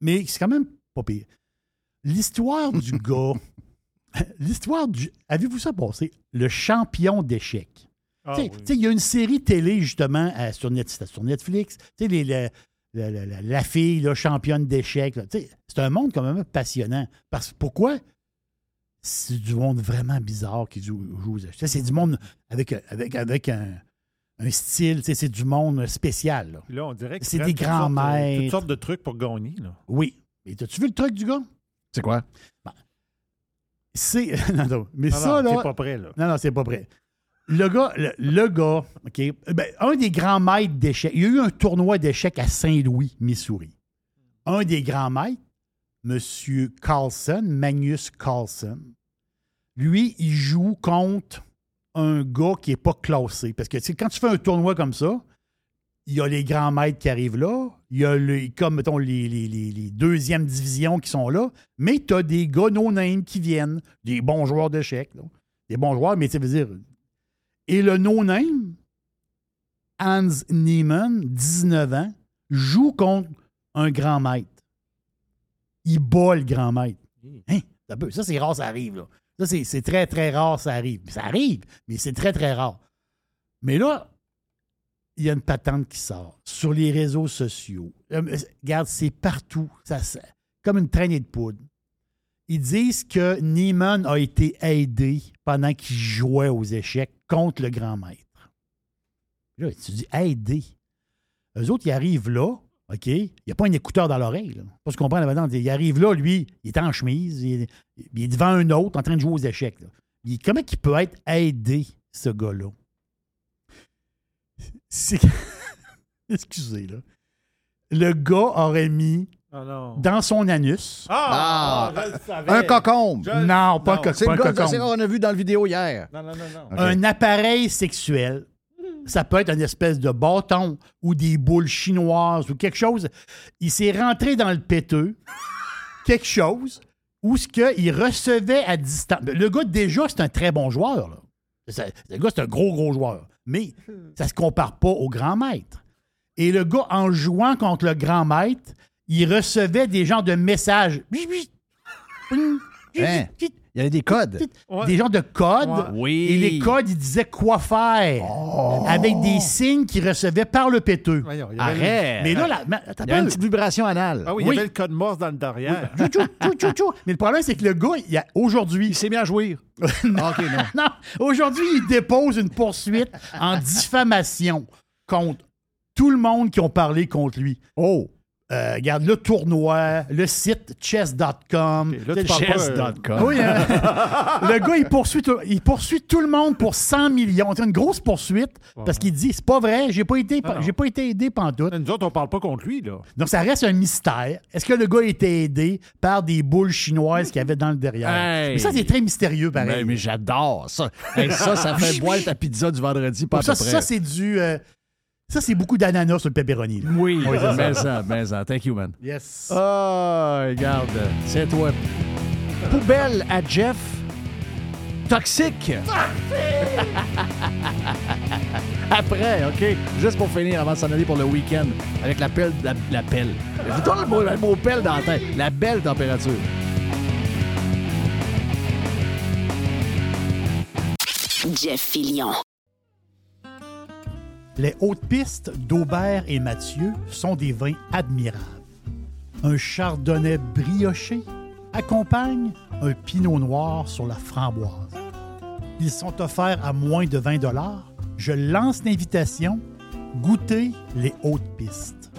Mais c'est quand même pas pire. L'histoire du gars, l'histoire du. Avez-vous ça passé? Le champion d'échecs. Ah oui. il y a une série télé, justement, à- sur, Net- c'était sur Netflix. Les- la, la fille, là, championne d'échecs. C'est un monde quand même passionnant. Parce, pourquoi? C'est du monde vraiment bizarre qui joue, joue aux échecs. C'est du monde avec, avec, avec un, un style, tu sais, c'est du monde spécial. là. Là, on dirait que C'est des grands Toutes maîtres. sortes de trucs pour gagner. Là. Oui. Mais as-tu vu le truc du gars? C'est quoi? C'est. non, non, mais Non, ça, non, là. t'es pas prêt, là. Non, non, c'est pas prêt. Le gars, le, le gars, OK, ben, un des grands maîtres d'échecs, il y a eu un tournoi d'échecs à Saint-Louis, Missouri. Un des grands maîtres, M. Carlson, Magnus Carlson, lui, il joue contre un gars qui n'est pas classé. Parce que quand tu fais un tournoi comme ça, il y a les grands maîtres qui arrivent là, il y a le, comme, mettons, les, les, les- les deuxièmes divisions qui sont là, mais tu as des gars no-name qui viennent, des bons joueurs d'échecs, des bons joueurs, mais tu veux dire. Et le no-name, Hans Niemann, 19 ans, joue contre un grand maître. Il bat le grand maître. Hein? Ça, peut- ça, c'est rare, ça arrive. Là. Ça, c'est, c'est très, très rare, ça arrive. Ça arrive, mais c'est très, très rare. Mais là, il y a une patente qui sort sur les réseaux sociaux. Euh, regarde, c'est partout. Ça, ça- comme une traînée de poudre. Ils disent que Neiman a été aidé pendant qu'il jouait aux échecs contre le grand maître. Là, tu dis aidé. Eux autres, ils arrivent là, OK? Il n'y a pas un écouteur dans l'oreille. Se comprendre là-dedans. Il arrive là, lui, il est en chemise, il est, il est devant un autre en train de jouer aux échecs. là. Il- comment il peut être aidé, ce gars-là? Excusez, là. Le gars aurait mis Ah non. dans son anus. Ah! Ah! je le savais. Un cocombe. Je- Non, pas Non, un C'est co- le pas un gars cocon. c'est- on a vu dans la vidéo hier. Non, non, non, non. Un appareil sexuel. Ça peut être une espèce de bâton ou des boules chinoises ou quelque chose. Il s'est rentré dans le péteux, quelque chose, où ce que il recevait à distance. Le gars, déjà, c'est un très bon joueur. là. Ça- Le gars, c'est un gros, gros joueur. Mais ça se compare pas au grand maître. Et le gars, en jouant contre le grand maître, il recevait des genres de messages. Hein? Il y avait des codes. Ouais. Des genres de codes. Ouais. Oui. Et les codes, ils disaient quoi faire. Avec des signes qu'ils recevaient par le péteux. Voyons, il y avait le- Arrête. Mais là, la, mais attends Il y a un une petite vibration anale. Ah oui, il y avait le code morse dans le derrière. Mais le problème, c'est que le gars, il a- aujourd'hui. Il s'est mis à jouir. non, OK, non. non, aujourd'hui, il dépose une poursuite en diffamation contre tout le monde qui ont parlé contre lui. Oh! Euh, regarde, le tournoi, le site chess.com. Ok, là, tu parles pas, euh, Chess.com. Oui, hein? le gars, il poursuit, tout, il poursuit tout le monde pour 100 millions. C'est une grosse poursuite parce qu'il dit c'est pas vrai, j'ai pas été, j'ai pas été aidé pantoute. Nous autres, on parle pas contre lui, là. Donc ça reste un mystère. Est-ce que le gars a été aidé par des boules chinoises qu'il y avait dans le derrière? Hey! Mais ça c'est très mystérieux pareil. Mais, mais j'adore ça. Hey, ça, ça fait boire ta pizza du vendredi, pas à ça, peu près. ça c'est du, euh, ça c'est beaucoup d'ananas sur le pepperoni. là. Oui, Oui, c'est ça. mais ça, mais ça. Thank you, man. Yes. Oh, regarde, c'est toi. Poubelle à Jeff. Toxique. Après, OK. Juste pour finir, avant de s'en aller pour le week-end, avec la pelle, la, la pelle. Le mot, le mot pelle dans la tête. La belle température. Jeff Fillion. Les hautes pistes d'Aubert et Mathieu sont des vins admirables. Un chardonnay brioché accompagne un pinot noir sur la framboise. Ils sont offerts à moins de 20 Je lance l'invitation. Goûtez les hautes pistes.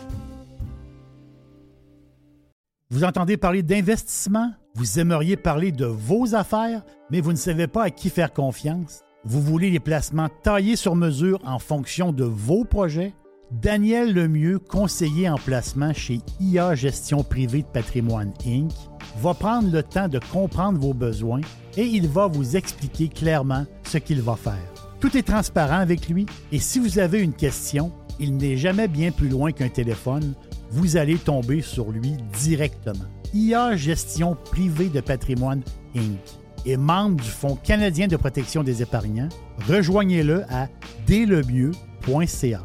Vous entendez parler d'investissement? Vous aimeriez parler de vos affaires, mais vous ne savez pas à qui faire confiance? Vous voulez les placements taillés sur mesure en fonction de vos projets? Daniel Lemieux, conseiller en placement chez IA Gestion Privée de Patrimoine Inc., va prendre le temps de comprendre vos besoins et il va vous expliquer clairement ce qu'il va faire. Tout est transparent avec lui et si vous avez une question, il n'est jamais bien plus loin qu'un téléphone, vous allez tomber sur lui directement. IA Gestion Privée de Patrimoine Inc. est membre du Fonds canadien de protection des épargnants. Rejoignez-le à dlemieux.ca.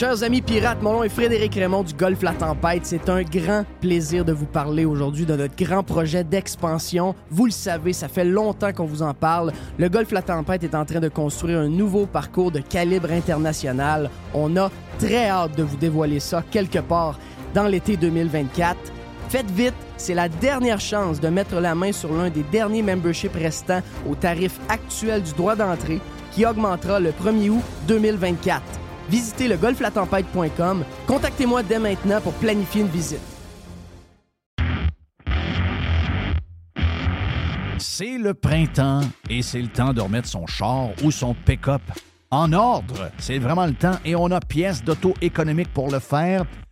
Chers amis pirates, mon nom est Frédéric Raymond du Golfe La Tempête. C'est un grand plaisir de vous parler aujourd'hui de notre grand projet d'expansion. Vous le savez, ça fait longtemps qu'on vous en parle. Le Golfe La Tempête est en train de construire un nouveau parcours de calibre international. On a très hâte de vous dévoiler ça quelque part dans l'été 2024. Faites vite, c'est la dernière chance de mettre la main sur l'un des derniers memberships restants au tarif actuel du droit d'entrée qui augmentera le 1er août 2024. Visitez le golflatempête.com. Contactez-moi dès maintenant pour planifier une visite. C'est le printemps et c'est le temps de remettre son char ou son pick-up en ordre. C'est vraiment le temps et on a pièces d'auto économiques pour le faire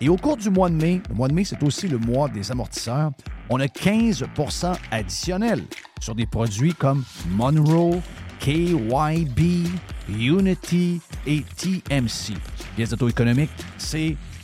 Et au cours du mois de mai, le mois de mai, c'est aussi le mois des amortisseurs, on a 15% additionnel sur des produits comme Monroe, KYB, Unity et TMC. Pièces d'auto-économique, c'est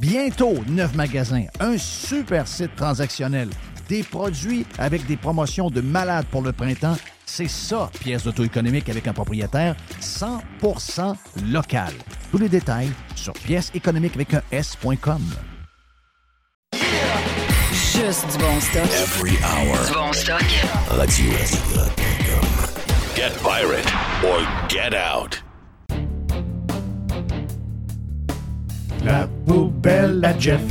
Bientôt, neuf magasins, un super site transactionnel, des produits avec des promotions de malades pour le printemps. C'est ça, pièce d'auto-économique avec un propriétaire 100% local. Tous les détails sur pièce économique avec un S.com. Juste du bon stock. Every hour. Du bon stock. Radio Get pirate or get out. La poubelle à Jeff.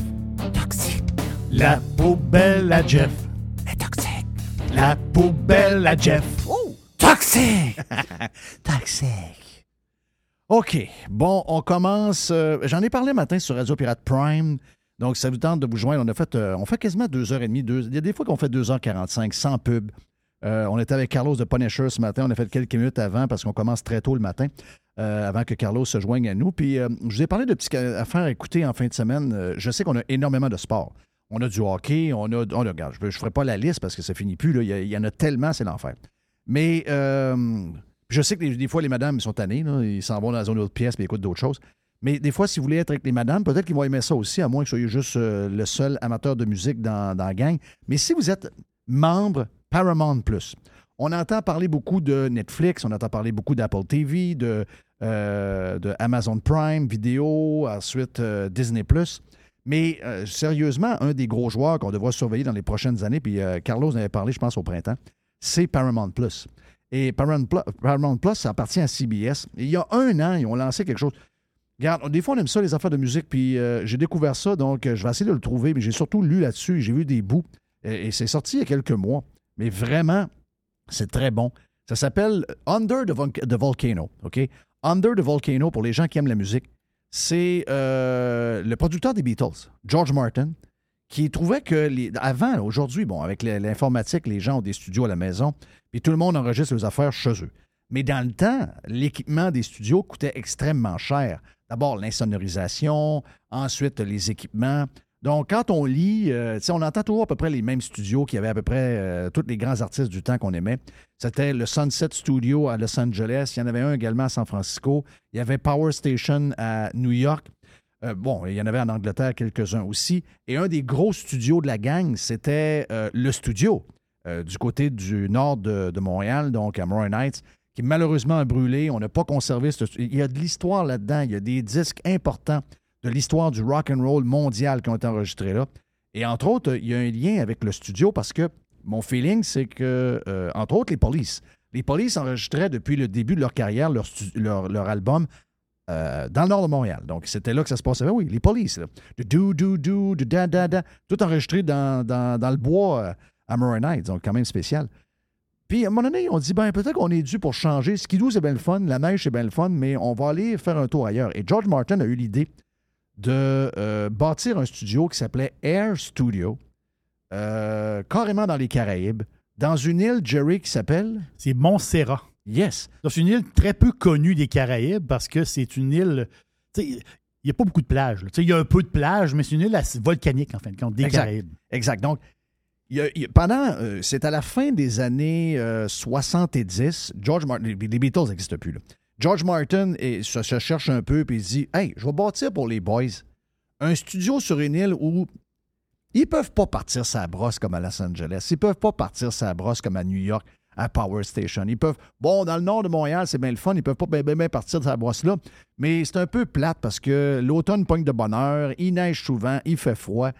Toxique. La poubelle à Jeff. Toxique. La poubelle à Jeff. Oh! Toxique! Toxique. OK. Bon, on commence. euh, J'en ai parlé matin sur Radio Pirate Prime. Donc, ça vous tente de vous joindre. On a fait, euh, on fait quasiment 2h30. Deux, il y a des fois qu'on fait 2h45 sans pub. Euh, on était avec Carlos de Punisher ce matin. On a fait quelques minutes avant parce qu'on commence très tôt le matin, euh, avant que Carlos se joigne à nous. Puis, euh, je vous ai parlé de petites affaires à écouter en fin de semaine. Je sais qu'on a énormément de sport. On a du hockey, on a. On regarde, je ne ferai pas la liste parce que ça finit plus. Il, y en a tellement, c'est l'enfer. Mais je sais que des, fois, les madames sont tannées. ils s'en vont dans une autre pièce et écoutent d'autres choses. Mais des fois, si vous voulez être avec les madames, peut-être qu'ils vont aimer ça aussi, à moins que vous soyez juste le seul amateur de musique dans, dans la gang. Mais si vous êtes membre Paramount Plus, on entend parler beaucoup de Netflix, on entend parler beaucoup d'Apple TV, de, euh, Prime Vidéo, ensuite euh, Disney Plus. Mais euh, sérieusement, un des gros joueurs qu'on devra surveiller dans les prochaines années, puis Carlos en avait parlé, je pense, au printemps, c'est Paramount Plus. Et Paramount Plus, ça appartient à CBS. Il y a un an, ils ont lancé quelque chose. Regarde, des fois, on aime ça, les affaires de musique, puis j'ai découvert ça, donc je vais essayer de le trouver, mais j'ai surtout lu là-dessus, j'ai vu des bouts, et c'est sorti il y a quelques mois. Mais vraiment, c'est très bon. Ça s'appelle Under the, Vol- the Volcano, OK? Under the Volcano, pour les gens qui aiment la musique, c'est euh, le producteur des Beatles, George Martin, qui trouvait que avant, aujourd'hui, bon, avec l'informatique, les gens ont des studios à la maison, puis tout le monde enregistre leurs affaires chez eux. Mais dans le temps, l'équipement des studios coûtait extrêmement cher. D'abord, l'insonorisation, ensuite les équipements. Donc, quand on lit, euh, on entend toujours à peu près les mêmes studios qui avaient à peu près euh, tous les grands artistes du temps qu'on aimait. C'était le Sunset Studio à Los Angeles. Il y en avait un également à San Francisco. Il y avait Power Station à New York. Euh, bon, il y en avait en Angleterre quelques-uns aussi. Et un des gros studios de la gang, c'était le studio du côté du nord de, Montréal, donc à Morin Heights, qui malheureusement a brûlé. On n'a pas conservé ce Il y a de l'histoire là-dedans. Il y a des disques importants de l'histoire du rock and roll mondial qui ont été enregistrés là. Et entre autres, il y a un lien avec le studio parce que mon feeling, c'est que, euh, entre autres, les Police. Les Police enregistraient depuis le début de leur carrière leur, leur, leur album euh, dans le nord de Montréal. Donc, c'était là que ça se passait. Ben oui, les Police. Là. De do, do, do, da, da, da. Tout enregistré dans, dans- dans le bois euh, à Morin Heights. Donc, quand même spécial. Puis, à un moment donné, on dit, ben, peut-être qu'on est dû pour changer. Skidoo, c'est bien le fun. La neige, c'est bien le fun, mais on va aller faire un tour ailleurs. Et George Martin a eu l'idée de euh, bâtir un studio qui s'appelait Air Studio, euh, carrément dans les Caraïbes, dans une île, Jerry, qui s'appelle? C'est Montserrat. Yes. C'est une île très peu connue des Caraïbes parce que c'est une île. Il n'y a pas beaucoup de plages. Il y a un peu de plages, mais c'est une île assez volcanique, en fin de compte, des Exact. Caraïbes. Exact. Donc, il y a- il y a- pendant, euh, c'est à la fin des années euh, 70, George Martin, les, les Beatles n'existent plus. là. George Martin et, se, cherche un peu puis il dit Hey, je vais bâtir pour les boys un studio sur une île où ils peuvent pas partir sa brosse comme à Los Angeles. Ils peuvent pas partir sa brosse comme à New York, à Power Station. Ils peuvent. Bon, dans le nord de Montréal, c'est bien le fun. Ils peuvent pas bien, partir de sa brosse-là. Mais c'est un peu plate parce que l'automne pogne de bonheur, il neige souvent, il fait froid.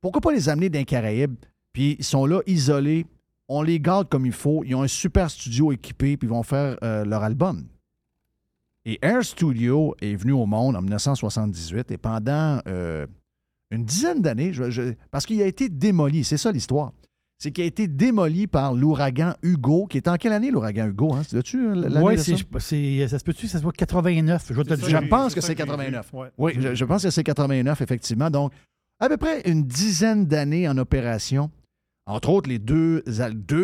Pourquoi pas les amener dans les Caraïbes? Puis ils sont là, isolés. On les garde comme il faut. Ils ont un super studio équipé, puis ils vont faire euh, leur album. Et Air Studio est venu au monde en 1978 et pendant euh, une dizaine d'années, je- je- parce qu'il a été démoli, c'est ça l'histoire. C'est qu'il a été démoli par l'ouragan Hugo, qui est en quelle année l'ouragan Hugo? Hein? C'est-tu euh, l'année Oui, de ça? ça se peut-tu que ça soit 89? Je vais te le Je dire. pense que c'est 89. Ouais. Oui, je, je pense que c'est 89, effectivement. Donc, à peu près une dizaine d'années en opération. Entre autres, les deux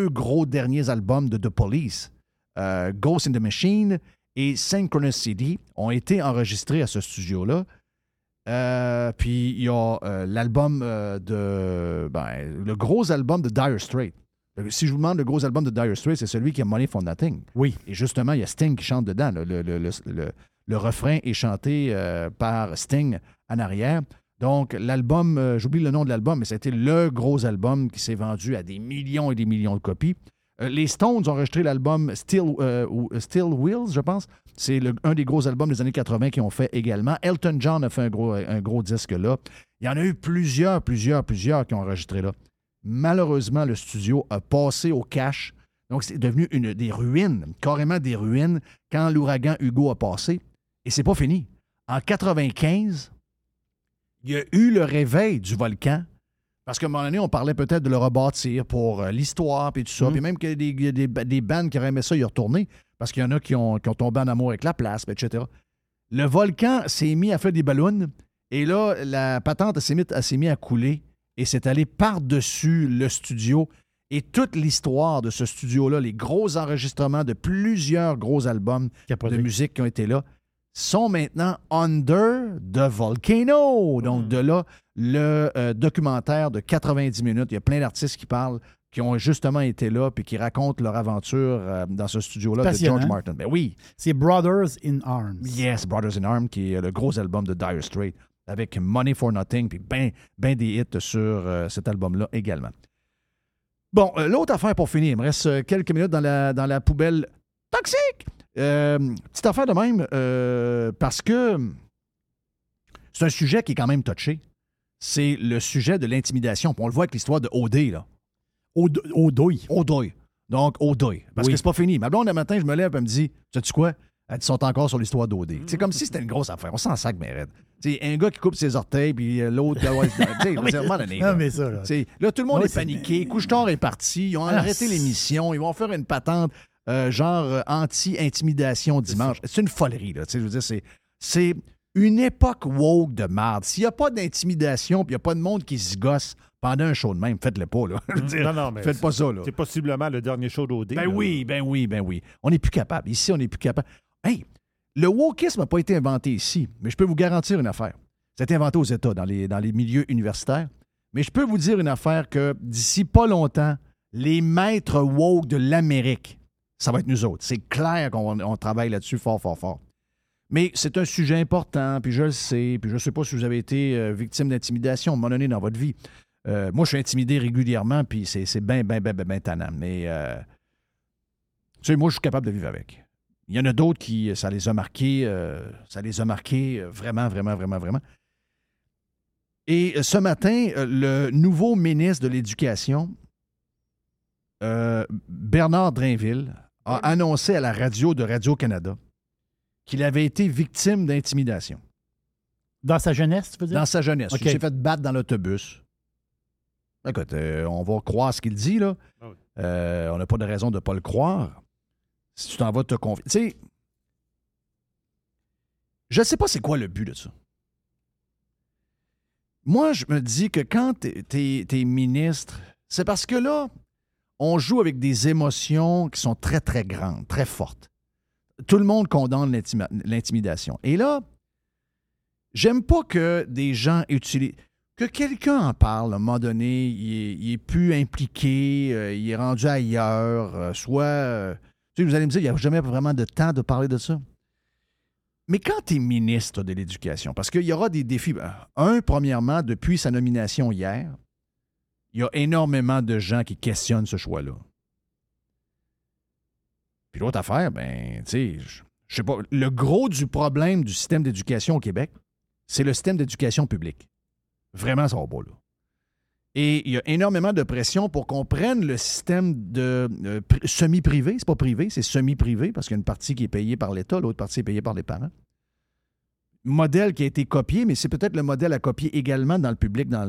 gros derniers albums de The Police, euh, Ghost in the Machine et Synchronicity, ont été enregistrés à ce studio-là. Euh, puis il y a euh, l'album euh, de. ben, le gros album de Dire Straits. Euh, Si je vous demande le gros album de Dire Straits, c'est celui qui a Money for Nothing. Oui. Et justement, il y a Sting qui chante dedans. là. Le, le- le- le- le refrain est chanté par Sting en arrière. Donc, l'album, j'oublie le nom de l'album, mais c'était le gros album qui s'est vendu à des millions et des millions de copies. Euh, les Stones ont enregistré l'album Still, euh, Still Wheels, je pense. C'est un des gros albums des années 80 qui ont fait également. Elton John a fait un gros, un gros disque là. Il y en a eu plusieurs, plusieurs, plusieurs qui ont enregistré là. Malheureusement, le studio a passé au cash. Donc, c'est devenu une, des ruines, carrément des ruines, quand l'ouragan Hugo a passé. Et c'est pas fini. En 95, il y a eu le réveil du volcan. Parce qu'à un moment donné, on parlait peut-être de le rebâtir pour euh, l'histoire et tout ça. Mhm. Puis même qu'il y a des, des, des bandes qui auraient aimé ça y retourner. Parce qu'il y en a qui ont, qui ont tombé en amour avec la place, etc. Le volcan s'est mis à faire des ballons. Et là, la patente s'est mise s'est mise à couler et c'est allé par-dessus le studio. Et toute l'histoire de ce studio-là, les gros enregistrements de plusieurs gros albums de musique qui ont été là, sont maintenant under the volcano. Donc, de là, le euh, documentaire de 90 minutes. Il y a plein d'artistes qui parlent, qui ont justement été là, puis qui racontent leur aventure euh, dans ce studio-là de. George Martin. Ben oui. C'est Brothers in Arms. Yes, Brothers in Arms, qui est le gros album de Dire Straits, avec Money for Nothing, puis ben, ben des hits sur euh, cet album-là également. Bon, l'autre affaire pour finir, il me reste quelques minutes dans la, dans la poubelle toxique. Euh, petite affaire de même, euh, parce que c'est un sujet qui est quand même touché. C'est le sujet de l'intimidation. On le voit avec l'histoire de OD, là. Odoy. Odoy. Donc, Odoy. Parce Oui. que c'est pas fini. Ma blonde, le matin, je me lève et me dit Sais-tu quoi Elle dit, sont encore sur l'histoire d'OD. C'est comme si c'était une grosse affaire. On s'en sac, mais raide. Un gars qui coupe ses orteils, puis euh, l'autre. là, ouais, Non, mais- là. ça, tout le monde est paniqué. Couche-tard est parti. Ils ont Ah, arrêté l'émission. Ils vont faire une patente euh, genre euh, anti-intimidation dimanche. C'est une folerie, là. Je veux dire, c'est. C'est une époque woke de merde. S'il n'y a pas d'intimidation, puis il n'y a pas de monde qui se gosse pendant un show de même, faites-le pas, là. Je veux dire, Non, non, mais faites pas ça, là. C'est possiblement le dernier show d'OD. Ben là. oui, ben oui, ben oui. On n'est plus capable. Ici, on n'est plus capable. Hey, le wokisme n'a pas été inventé ici, mais je peux vous garantir une affaire. C'est inventé aux États, dans les, dans les milieux universitaires. Mais je peux vous dire une affaire que d'ici pas longtemps, les maîtres woke de l'Amérique, ça va être nous autres. C'est clair qu'on on travaille là-dessus fort, fort, fort. Mais c'est un sujet important, puis je le sais, puis je ne sais pas si vous avez été euh, victime d'intimidation à un moment donné dans votre vie. Euh, moi, je suis intimidé régulièrement, puis c'est bien, bien, bien, bien, bien tannant. Mais, euh, tu sais, moi, je suis capable de vivre avec. Il y en a d'autres qui, ça les a marqués, ça les a marqués vraiment, vraiment, vraiment, vraiment. Et ce matin, le nouveau ministre de l'Éducation, Bernard Drainville, a annoncé à la radio de Radio-Canada qu'il avait été victime d'intimidation. Dans sa jeunesse, tu veux dire? Dans sa jeunesse. OK. Il s'est fait battre dans l'autobus. Écoute, euh, on va croire ce qu'il dit, là. Euh, on n'a pas de raison de ne pas le croire. Si tu t'en vas te confier. Tu sais, je ne sais pas c'est quoi le but de ça. Moi, je me dis que quand tu es, ministre, c'est parce que là, on joue avec des émotions qui sont très, très grandes, très fortes. Tout le monde condamne l'intimidation. Et là, j'aime pas que des gens utilisent. Que quelqu'un en parle à un moment donné, il est, plus impliqué, euh, il est rendu ailleurs, euh, soit. euh, vous allez me dire, il n'y a jamais vraiment de temps de parler de ça. Mais quand tu es ministre de l'Éducation, parce qu'il y aura des défis. ben, Un, premièrement, depuis sa nomination hier, il y a énormément de gens qui questionnent ce choix-là. Puis l'autre affaire, ben, tu sais, je sais pas, le gros du problème du système d'éducation au Québec, c'est le système d'éducation publique. Vraiment, ça va pas, là. Et il y a énormément de pression pour qu'on prenne le système de euh, pri- semi-privé. C'est pas privé, c'est semi-privé parce qu'il y a une partie qui est payée par l'État, l'autre partie est payée par les parents. Modèle qui a été copié, mais c'est peut-être le modèle à copier également dans le public dans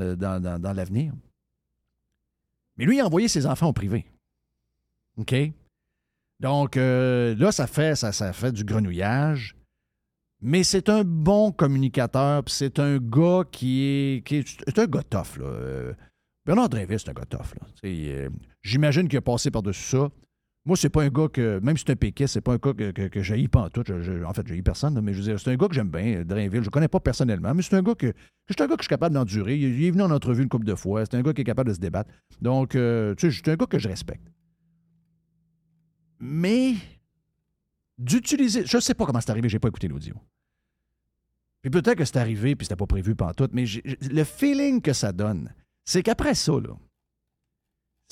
l'avenir. Mais lui, il a envoyé ses enfants au privé. OK? Donc euh, là, ça fait, ça, ça fait du grenouillage. Mais c'est un bon communicateur, puis c'est un gars qui est, qui est, un gars tough. Là. Euh, Bernard Drinville, c'est un gars tough. Là. Sais, euh, J'imagine qu'il a passé par-dessus ça. Moi, c'est pas un gars que, même si c'est un péquiste, c'est pas un gars que, que, que j'haïs pas en tout. Je- je- en fait, j'haïs personne, mais je veux dire, c'est un gars que j'aime bien, euh, Drainville. Je connais pas personnellement, mais c'est un gars que, c'est un gars que je suis capable d'endurer. Il, est venu en entrevue une couple de fois. C'est un gars qui est capable de se débattre. Donc, euh, tu sais, c'est un gars que je respecte. Mais d'utiliser. Je sais pas comment c'est arrivé, j'ai pas écouté l'audio. Puis peut-être que c'est arrivé, puis c'était pas prévu tout, mais le feeling que ça donne, c'est qu'après ça, là,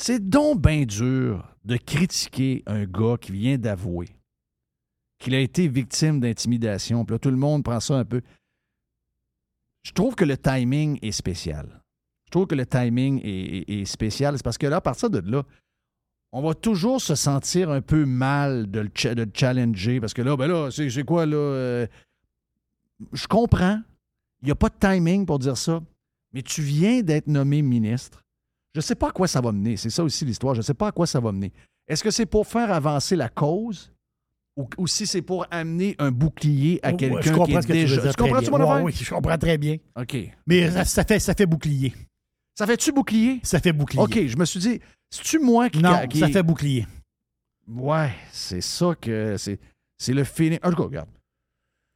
c'est donc bien dur de critiquer un gars qui vient d'avouer qu'il a été victime d'intimidation. Puis là, tout le monde prend ça un peu. Je trouve que le timing est spécial. Je trouve que le timing est, spécial. C'est parce que là, à partir de là, on va toujours se sentir un peu mal de le, challenger. Parce que là, ben là, c'est c'est quoi, là? euh, je comprends. Il n'y a pas de timing pour dire ça. Mais tu viens d'être nommé ministre. Je ne sais pas à quoi ça va mener. C'est ça aussi l'histoire. Je ne sais pas à quoi ça va mener. Est-ce que c'est pour faire avancer la cause ou, ou si c'est pour amener un bouclier à Ouais, quelqu'un je comprends qui est ce que tu veux déjà... dire Tu comprends-tu très mon? Ouais, Oui, je comprends très bien. OK. Mais ça, ça fait, ça fait bouclier. Ça fait-tu bouclier? Ça fait bouclier. OK, je me suis dit, c'est-tu moi qui... Non, qui- ça fait bouclier. Ouais, c'est ça que... C'est c'est le feeling... En tout cas, regarde.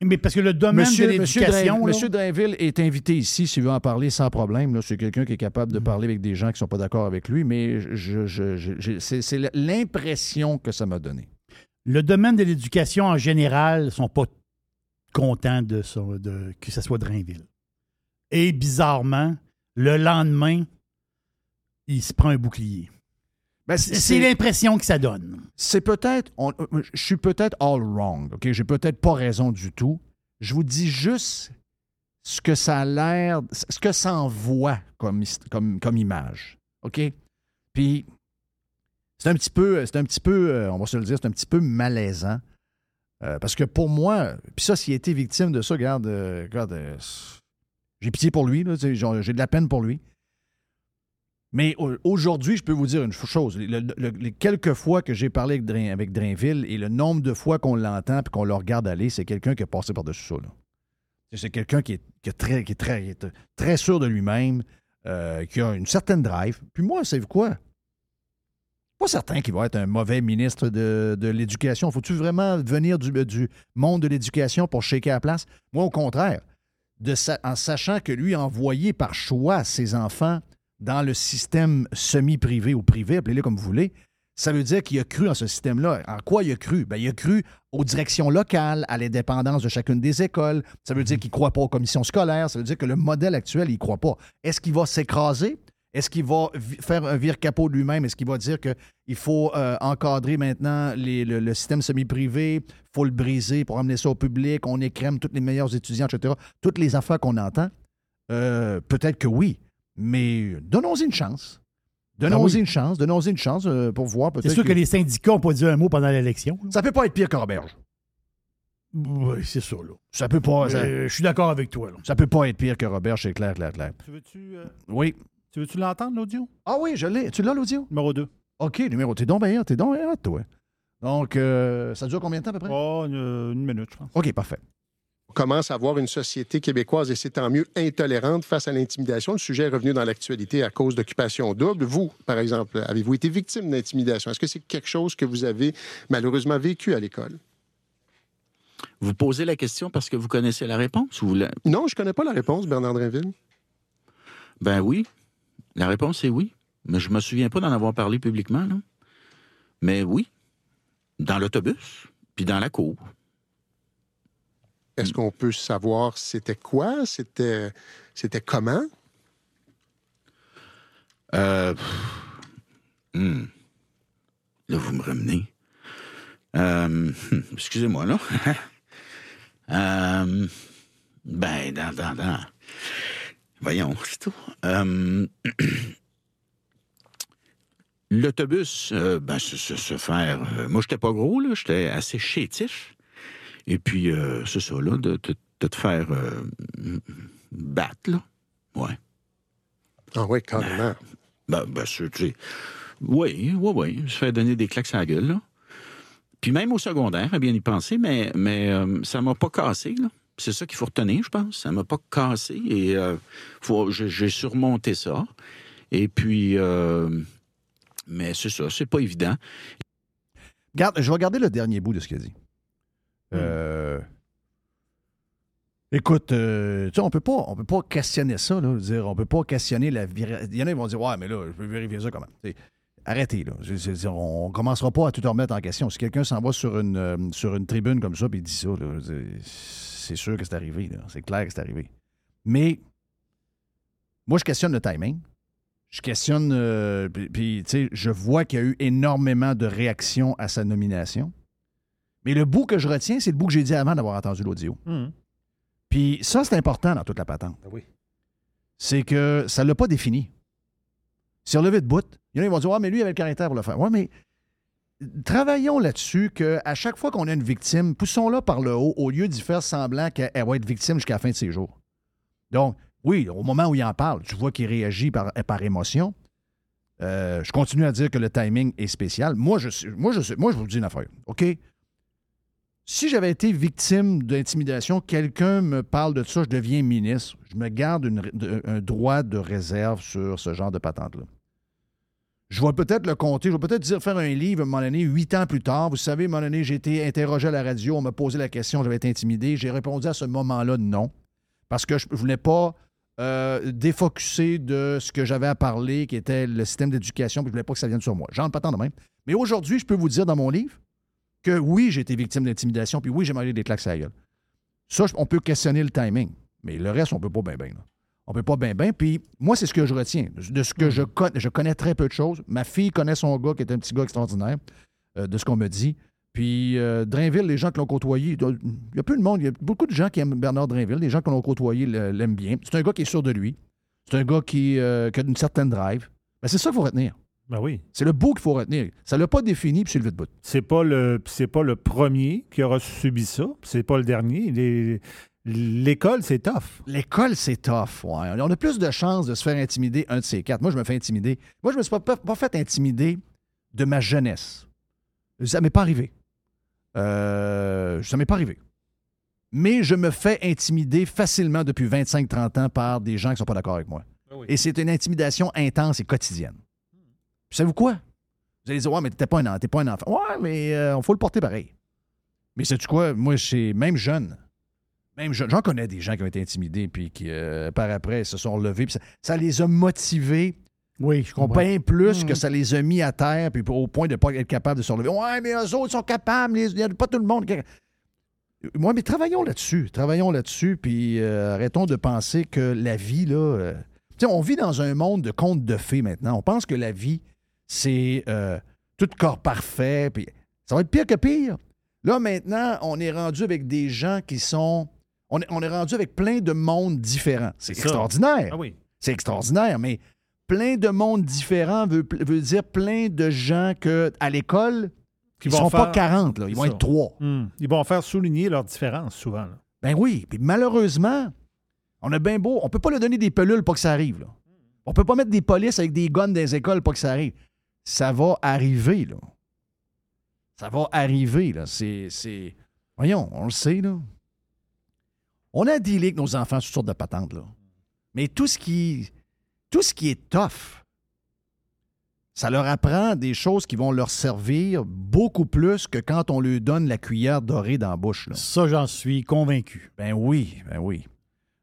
Mais parce que le domaine Monsieur, de Monsieur, l'éducation... Là- Monsieur Drainville est invité ici s'il veut en parler sans problème. C'est quelqu'un qui est capable de parler avec des gens qui ne sont pas d'accord avec lui, mais je, je- je- je- c'est l'impression que ça m'a donné. Le domaine de l'éducation en général ne sont pas contents de, ça, de que ce soit Drainville. Et bizarrement, le lendemain, il se prend un bouclier. Ben, C'est l'impression que ça donne. C'est peut-être. on- Je suis peut-être all wrong. OK? J'ai peut-être pas raison du tout. Je vous dis juste ce que ça a l'air. Ce que ça envoie comme, comme, comme image. OK? Puis. C'est un petit peu, c'est un petit peu, euh, on va se le dire, c'est un petit peu malaisant. Euh, parce que pour moi, puis ça, s'il a été victime de ça, regarde, euh, regarde, euh, j'ai pitié pour lui, j'ai de la peine pour lui. Mais au- aujourd'hui, je peux vous dire une chose. Le- le- les quelques fois que j'ai parlé avec, Drain- avec Drainville et le nombre de fois qu'on l'entend et qu'on le regarde aller, c'est quelqu'un qui a passé par-dessus ça. C'est quelqu'un qui est, très, sûr de lui-même, euh, qui a une certaine drive. Puis moi, c'est quoi? Pas certain qu'il va être un mauvais ministre de, l'Éducation. Faut-tu vraiment venir du, monde de l'éducation pour shaker la place? Moi, au contraire. en sachant que lui a envoyé par choix ses enfants dans le système semi-privé ou privé, appelez-le comme vous voulez, ça veut dire qu'il a cru en ce système-là. En quoi il a cru? Ben, il a cru aux directions locales, à l'indépendance de chacune des écoles. Ça veut dire qu'il ne croit pas aux commissions scolaires. Ça veut dire que le modèle actuel, il ne croit pas. Est-ce qu'il va s'écraser? Est-ce qu'il va faire un vire capot de lui-même? Est-ce qu'il va dire qu'il faut euh, encadrer maintenant les- le, le système semi-privé, il faut le briser pour amener ça au public, on écrème tous les meilleurs étudiants, etc. Toutes les affaires qu'on entend, euh, peut-être que oui, mais donnons-y une chance. Donnons-y Ah oui. une chance, donnons-y une chance euh, pour voir peut-être. C'est sûr que... les syndicats n'ont pas dit un mot pendant l'élection. Ça peut pas être pire qu'Auberge. Oui, c'est ça, là. Ça peut pas. Ça, Euh, je suis d'accord avec toi, là. ça peut pas être pire que Robert, c'est clair, clair, clair. Tu veux-tu euh, Oui. tu veux-tu l'entendre, l'audio? Ah oui, je l'ai. Tu l'as, l'audio? Numéro 2. OK, numéro. T'es donc bien t'es donc bien toi. Donc, euh, ça dure combien de temps à peu près? Oh, une, une minute, je pense. OK, parfait. On commence à voir une société québécoise, et c'est tant mieux, intolérante face à l'intimidation. Le sujet est revenu dans l'actualité à cause d'occupation double. Vous, par exemple, avez-vous été victime d'intimidation? Est-ce que c'est quelque chose que vous avez malheureusement vécu à l'école? Vous posez la question parce que vous connaissez la réponse ou la- Non, je connais pas la réponse, Bernard Drinville. Ben oui. La réponse est oui. Mais je me souviens pas d'en avoir parlé publiquement, là. Mais oui. Dans l'autobus, puis dans la cour. Est-ce qu'on peut savoir c'était quoi? C'était, c'était comment? Euh, hmm. Là, vous me ramenez. Euh, hum, excusez-moi, là. Euh, ben, dans, dans, dans. Voyons, c'est tout. L'autobus, euh, ben, se, se- se faire. moi, j'étais pas gros, là. J'étais assez chétif. Et puis, euh, c'est ça, là, de, de- de te faire euh, battre, là. Ouais. Ah oui, carrément. Ben, ben, sûr, tu sais. Oui, oui, oui. Se faire donner des claques à la gueule, là. Puis même au secondaire, à bien y penser, mais, mais euh, ça m'a pas cassé, là. C'est ça qu'il faut retenir, je pense. Ça m'a pas cassé et euh, faut, j'ai, j'ai surmonté ça. Et puis, euh, mais c'est ça, c'est pas évident. Garde, je vais regarder le dernier bout de ce qu'il a dit. Euh, Écoute, euh, tu sais, on peut pas, on peut pas questionner ça, là. Veux dire, on peut pas questionner la. Il y en a qui vont dire, ouais, mais là, je peux vérifier ça comment. Tu sais, arrêtez, là. Je, je veux on commencera pas à tout remettre en question. Si quelqu'un s'en va sur une, euh, sur une tribune comme ça et dit ça, veux c'est sûr que c'est arrivé. C'est clair que c'est arrivé. Mais moi, je questionne le timing. Je questionne, puis, puis, tu sais, je vois qu'il y a eu énormément de réactions à sa nomination. Mais le bout que je retiens, c'est le bout que j'ai dit avant d'avoir entendu l'audio. Puis ça, c'est important dans toute la patente. oui. C'est que ça ne l'a pas défini. C'est relevé de bout. Il y en a qui vont dire Ah, mais lui, il avait le caractère pour le faire. Oui, mais travaillons là-dessus qu'à chaque fois qu'on a une victime, poussons-la par le haut au lieu d'y faire semblant qu'elle elle va être victime jusqu'à la fin de ses jours. Donc, oui, au moment où il en parle, tu vois qu'il réagit par, par émotion. Euh, je continue à dire que le timing est spécial. Moi, je, suis- moi, je, suis- moi, je vous dis une affaire. OK? Si j'avais été victime d'intimidation, quelqu'un me parle de ça, je deviens ministre, je me garde un droit de réserve sur ce genre de patente-là. Je vais peut-être le compter, je vais peut-être dire faire un livre à un moment donné, huit ans plus tard. Vous savez, à un moment donné, j'ai été interrogé à la radio, on m'a posé la question, j'avais été intimidé. J'ai répondu à ce moment-là non, parce que je ne voulais pas euh, défocuser de ce que j'avais à parler, qui était le système d'éducation, puis je ne voulais pas que ça vienne sur moi. J'en pas tant de même. Mais aujourd'hui, je peux vous dire dans mon livre que oui, j'ai été victime d'intimidation, puis oui, j'ai mangé des claques à la gueule. Ça, on peut questionner le timing, mais le reste, on peut pas bien, bien. On peut pas bien, bien. Puis moi, c'est ce que je retiens. De ce que je connais, je connais très peu de choses. Ma fille connaît son gars, qui est un petit gars extraordinaire, euh, de ce qu'on me dit. Puis euh, Drainville, les gens qui l'ont côtoyé, il y a peu de monde, il y a beaucoup de gens qui aiment Bernard Drainville, les gens qui l'ont côtoyé l'aiment bien. C'est un gars qui est sûr de lui. C'est un gars qui, euh, qui a une certaine drive. Ben, c'est ça qu'il faut retenir. Ben oui. C'est le bout qu'il faut retenir. Ça l'a pas défini, puis c'est le vide bout. C'est pas le c'est pas le premier qui aura subi ça, puis c'est pas le dernier. Les- L'école, c'est tough. L'école, c'est tough. ouais. On a plus de chances de se faire intimider un de ces quatre. Moi, je me fais intimider. Moi, je me suis pas, pas- fait intimider de ma jeunesse. Ça m'est pas arrivé. Euh, ça m'est pas arrivé. Mais je me fais intimider facilement depuis 25-30 ans par des gens qui sont pas d'accord avec moi. Et c'est une intimidation intense et quotidienne. Puis savez-vous quoi? Vous allez dire, ouais, mais t'es pas, un t'es pas un enfant. Ouais, mais il faut le porter pareil. Mais sais-tu quoi? Moi, c'est même jeune. Même je- j'en connais des gens qui ont été intimidés puis qui, euh, par après, se sont levés. puis ça, ça les a motivés. Oui, je comprends. Bien plus que ça les a mis à terre, puis au point de ne pas être capable de se relever. Ouais, mais eux autres sont capables. les- Il n'y a pas tout le monde. Moi, mais travaillons là-dessus. Travaillons là-dessus, puis euh, arrêtons de penser que la vie, là. euh, Tu sais, on vit dans un monde de contes de fées maintenant. On pense que la vie, c'est euh, tout corps parfait, puis ça va être pire que pire. Là, maintenant, on est rendu avec des gens qui sont. On est, on est rendu avec plein de mondes différents. C'est extraordinaire. Ah oui. C'est extraordinaire, mais plein de mondes différents veut, veut dire plein de gens que à l'école, ils vont sont pas faire- 40, là, ils vont ça. être trois. Hmm. Ils vont faire souligner leurs différences souvent. là. Ben oui, puis malheureusement, on a bien beau, on peut pas leur donner des pelules pour que ça arrive. Là. On peut pas mettre des polices avec des guns dans les écoles pour que ça arrive. Ça va arriver, là. Ça va arriver, là. C'est. c'est- Voyons, on le sait, là. On a dealé avec nos enfants toutes sortes de patentes, là. Mais tout ce qui. Tout ce qui est tough, ça leur apprend des choses qui vont leur servir beaucoup plus que quand on leur donne la cuillère dorée dans la bouche. Là. Ça, j'en suis convaincu. Ben oui, ben oui.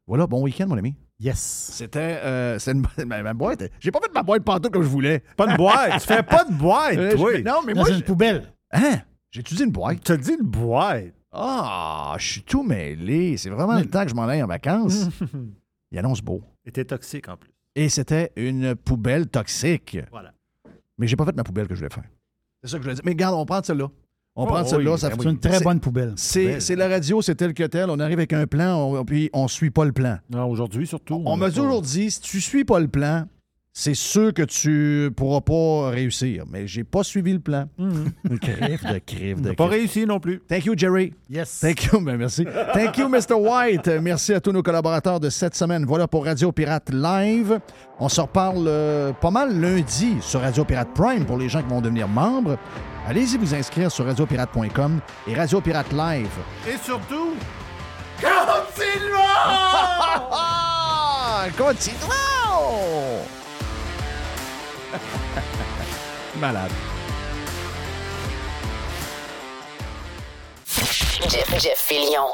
Voilà, bon week-end, mon ami. Yes. C'était euh, une, ma, ma boîte. J'ai pas fait ma boîte pantoute comme je voulais. Pas de boîte. tu fais pas de boîte, Euh, toi. je- non, mais moi. une j'ai- poubelle. Hein? J'ai dit une boîte? Tu as dit une boîte. Ah, je suis tout mêlé. C'est vraiment le temps que je m'en aille en vacances. Il annonce beau. T'es toxique en plus. Et c'était une poubelle toxique. Voilà. Mais j'ai pas fait ma poubelle que je voulais faire. C'est ça que je voulais dire. Mais regarde, on prend celle-là. On Oh, prend celle-là. oui, ça ben fait- C'est une très bonne poubelle. C'est c'est la radio, c'est tel que tel. On arrive avec un plan, on- puis on suit pas le plan. Non, aujourd'hui surtout. On a m'a dit aujourd'hui, si tu suis pas le plan, c'est sûr que tu pourras pas réussir. Mais j'ai pas suivi le plan. crève de crève de pas réussi non plus. Thank you, Jerry. Yes. Thank you, ben merci. Thank you, Mr. White. Merci à tous nos collaborateurs de cette semaine. Voilà pour Radio Pirate Live. On se reparle euh, pas mal lundi sur Radio Pirate Prime pour les gens qui vont devenir membres. Allez-y vous inscrire sur radiopirate.com et Radio Pirate Live. Et surtout, Ah, continuons! Malade. Jeff, Jeff Fillion.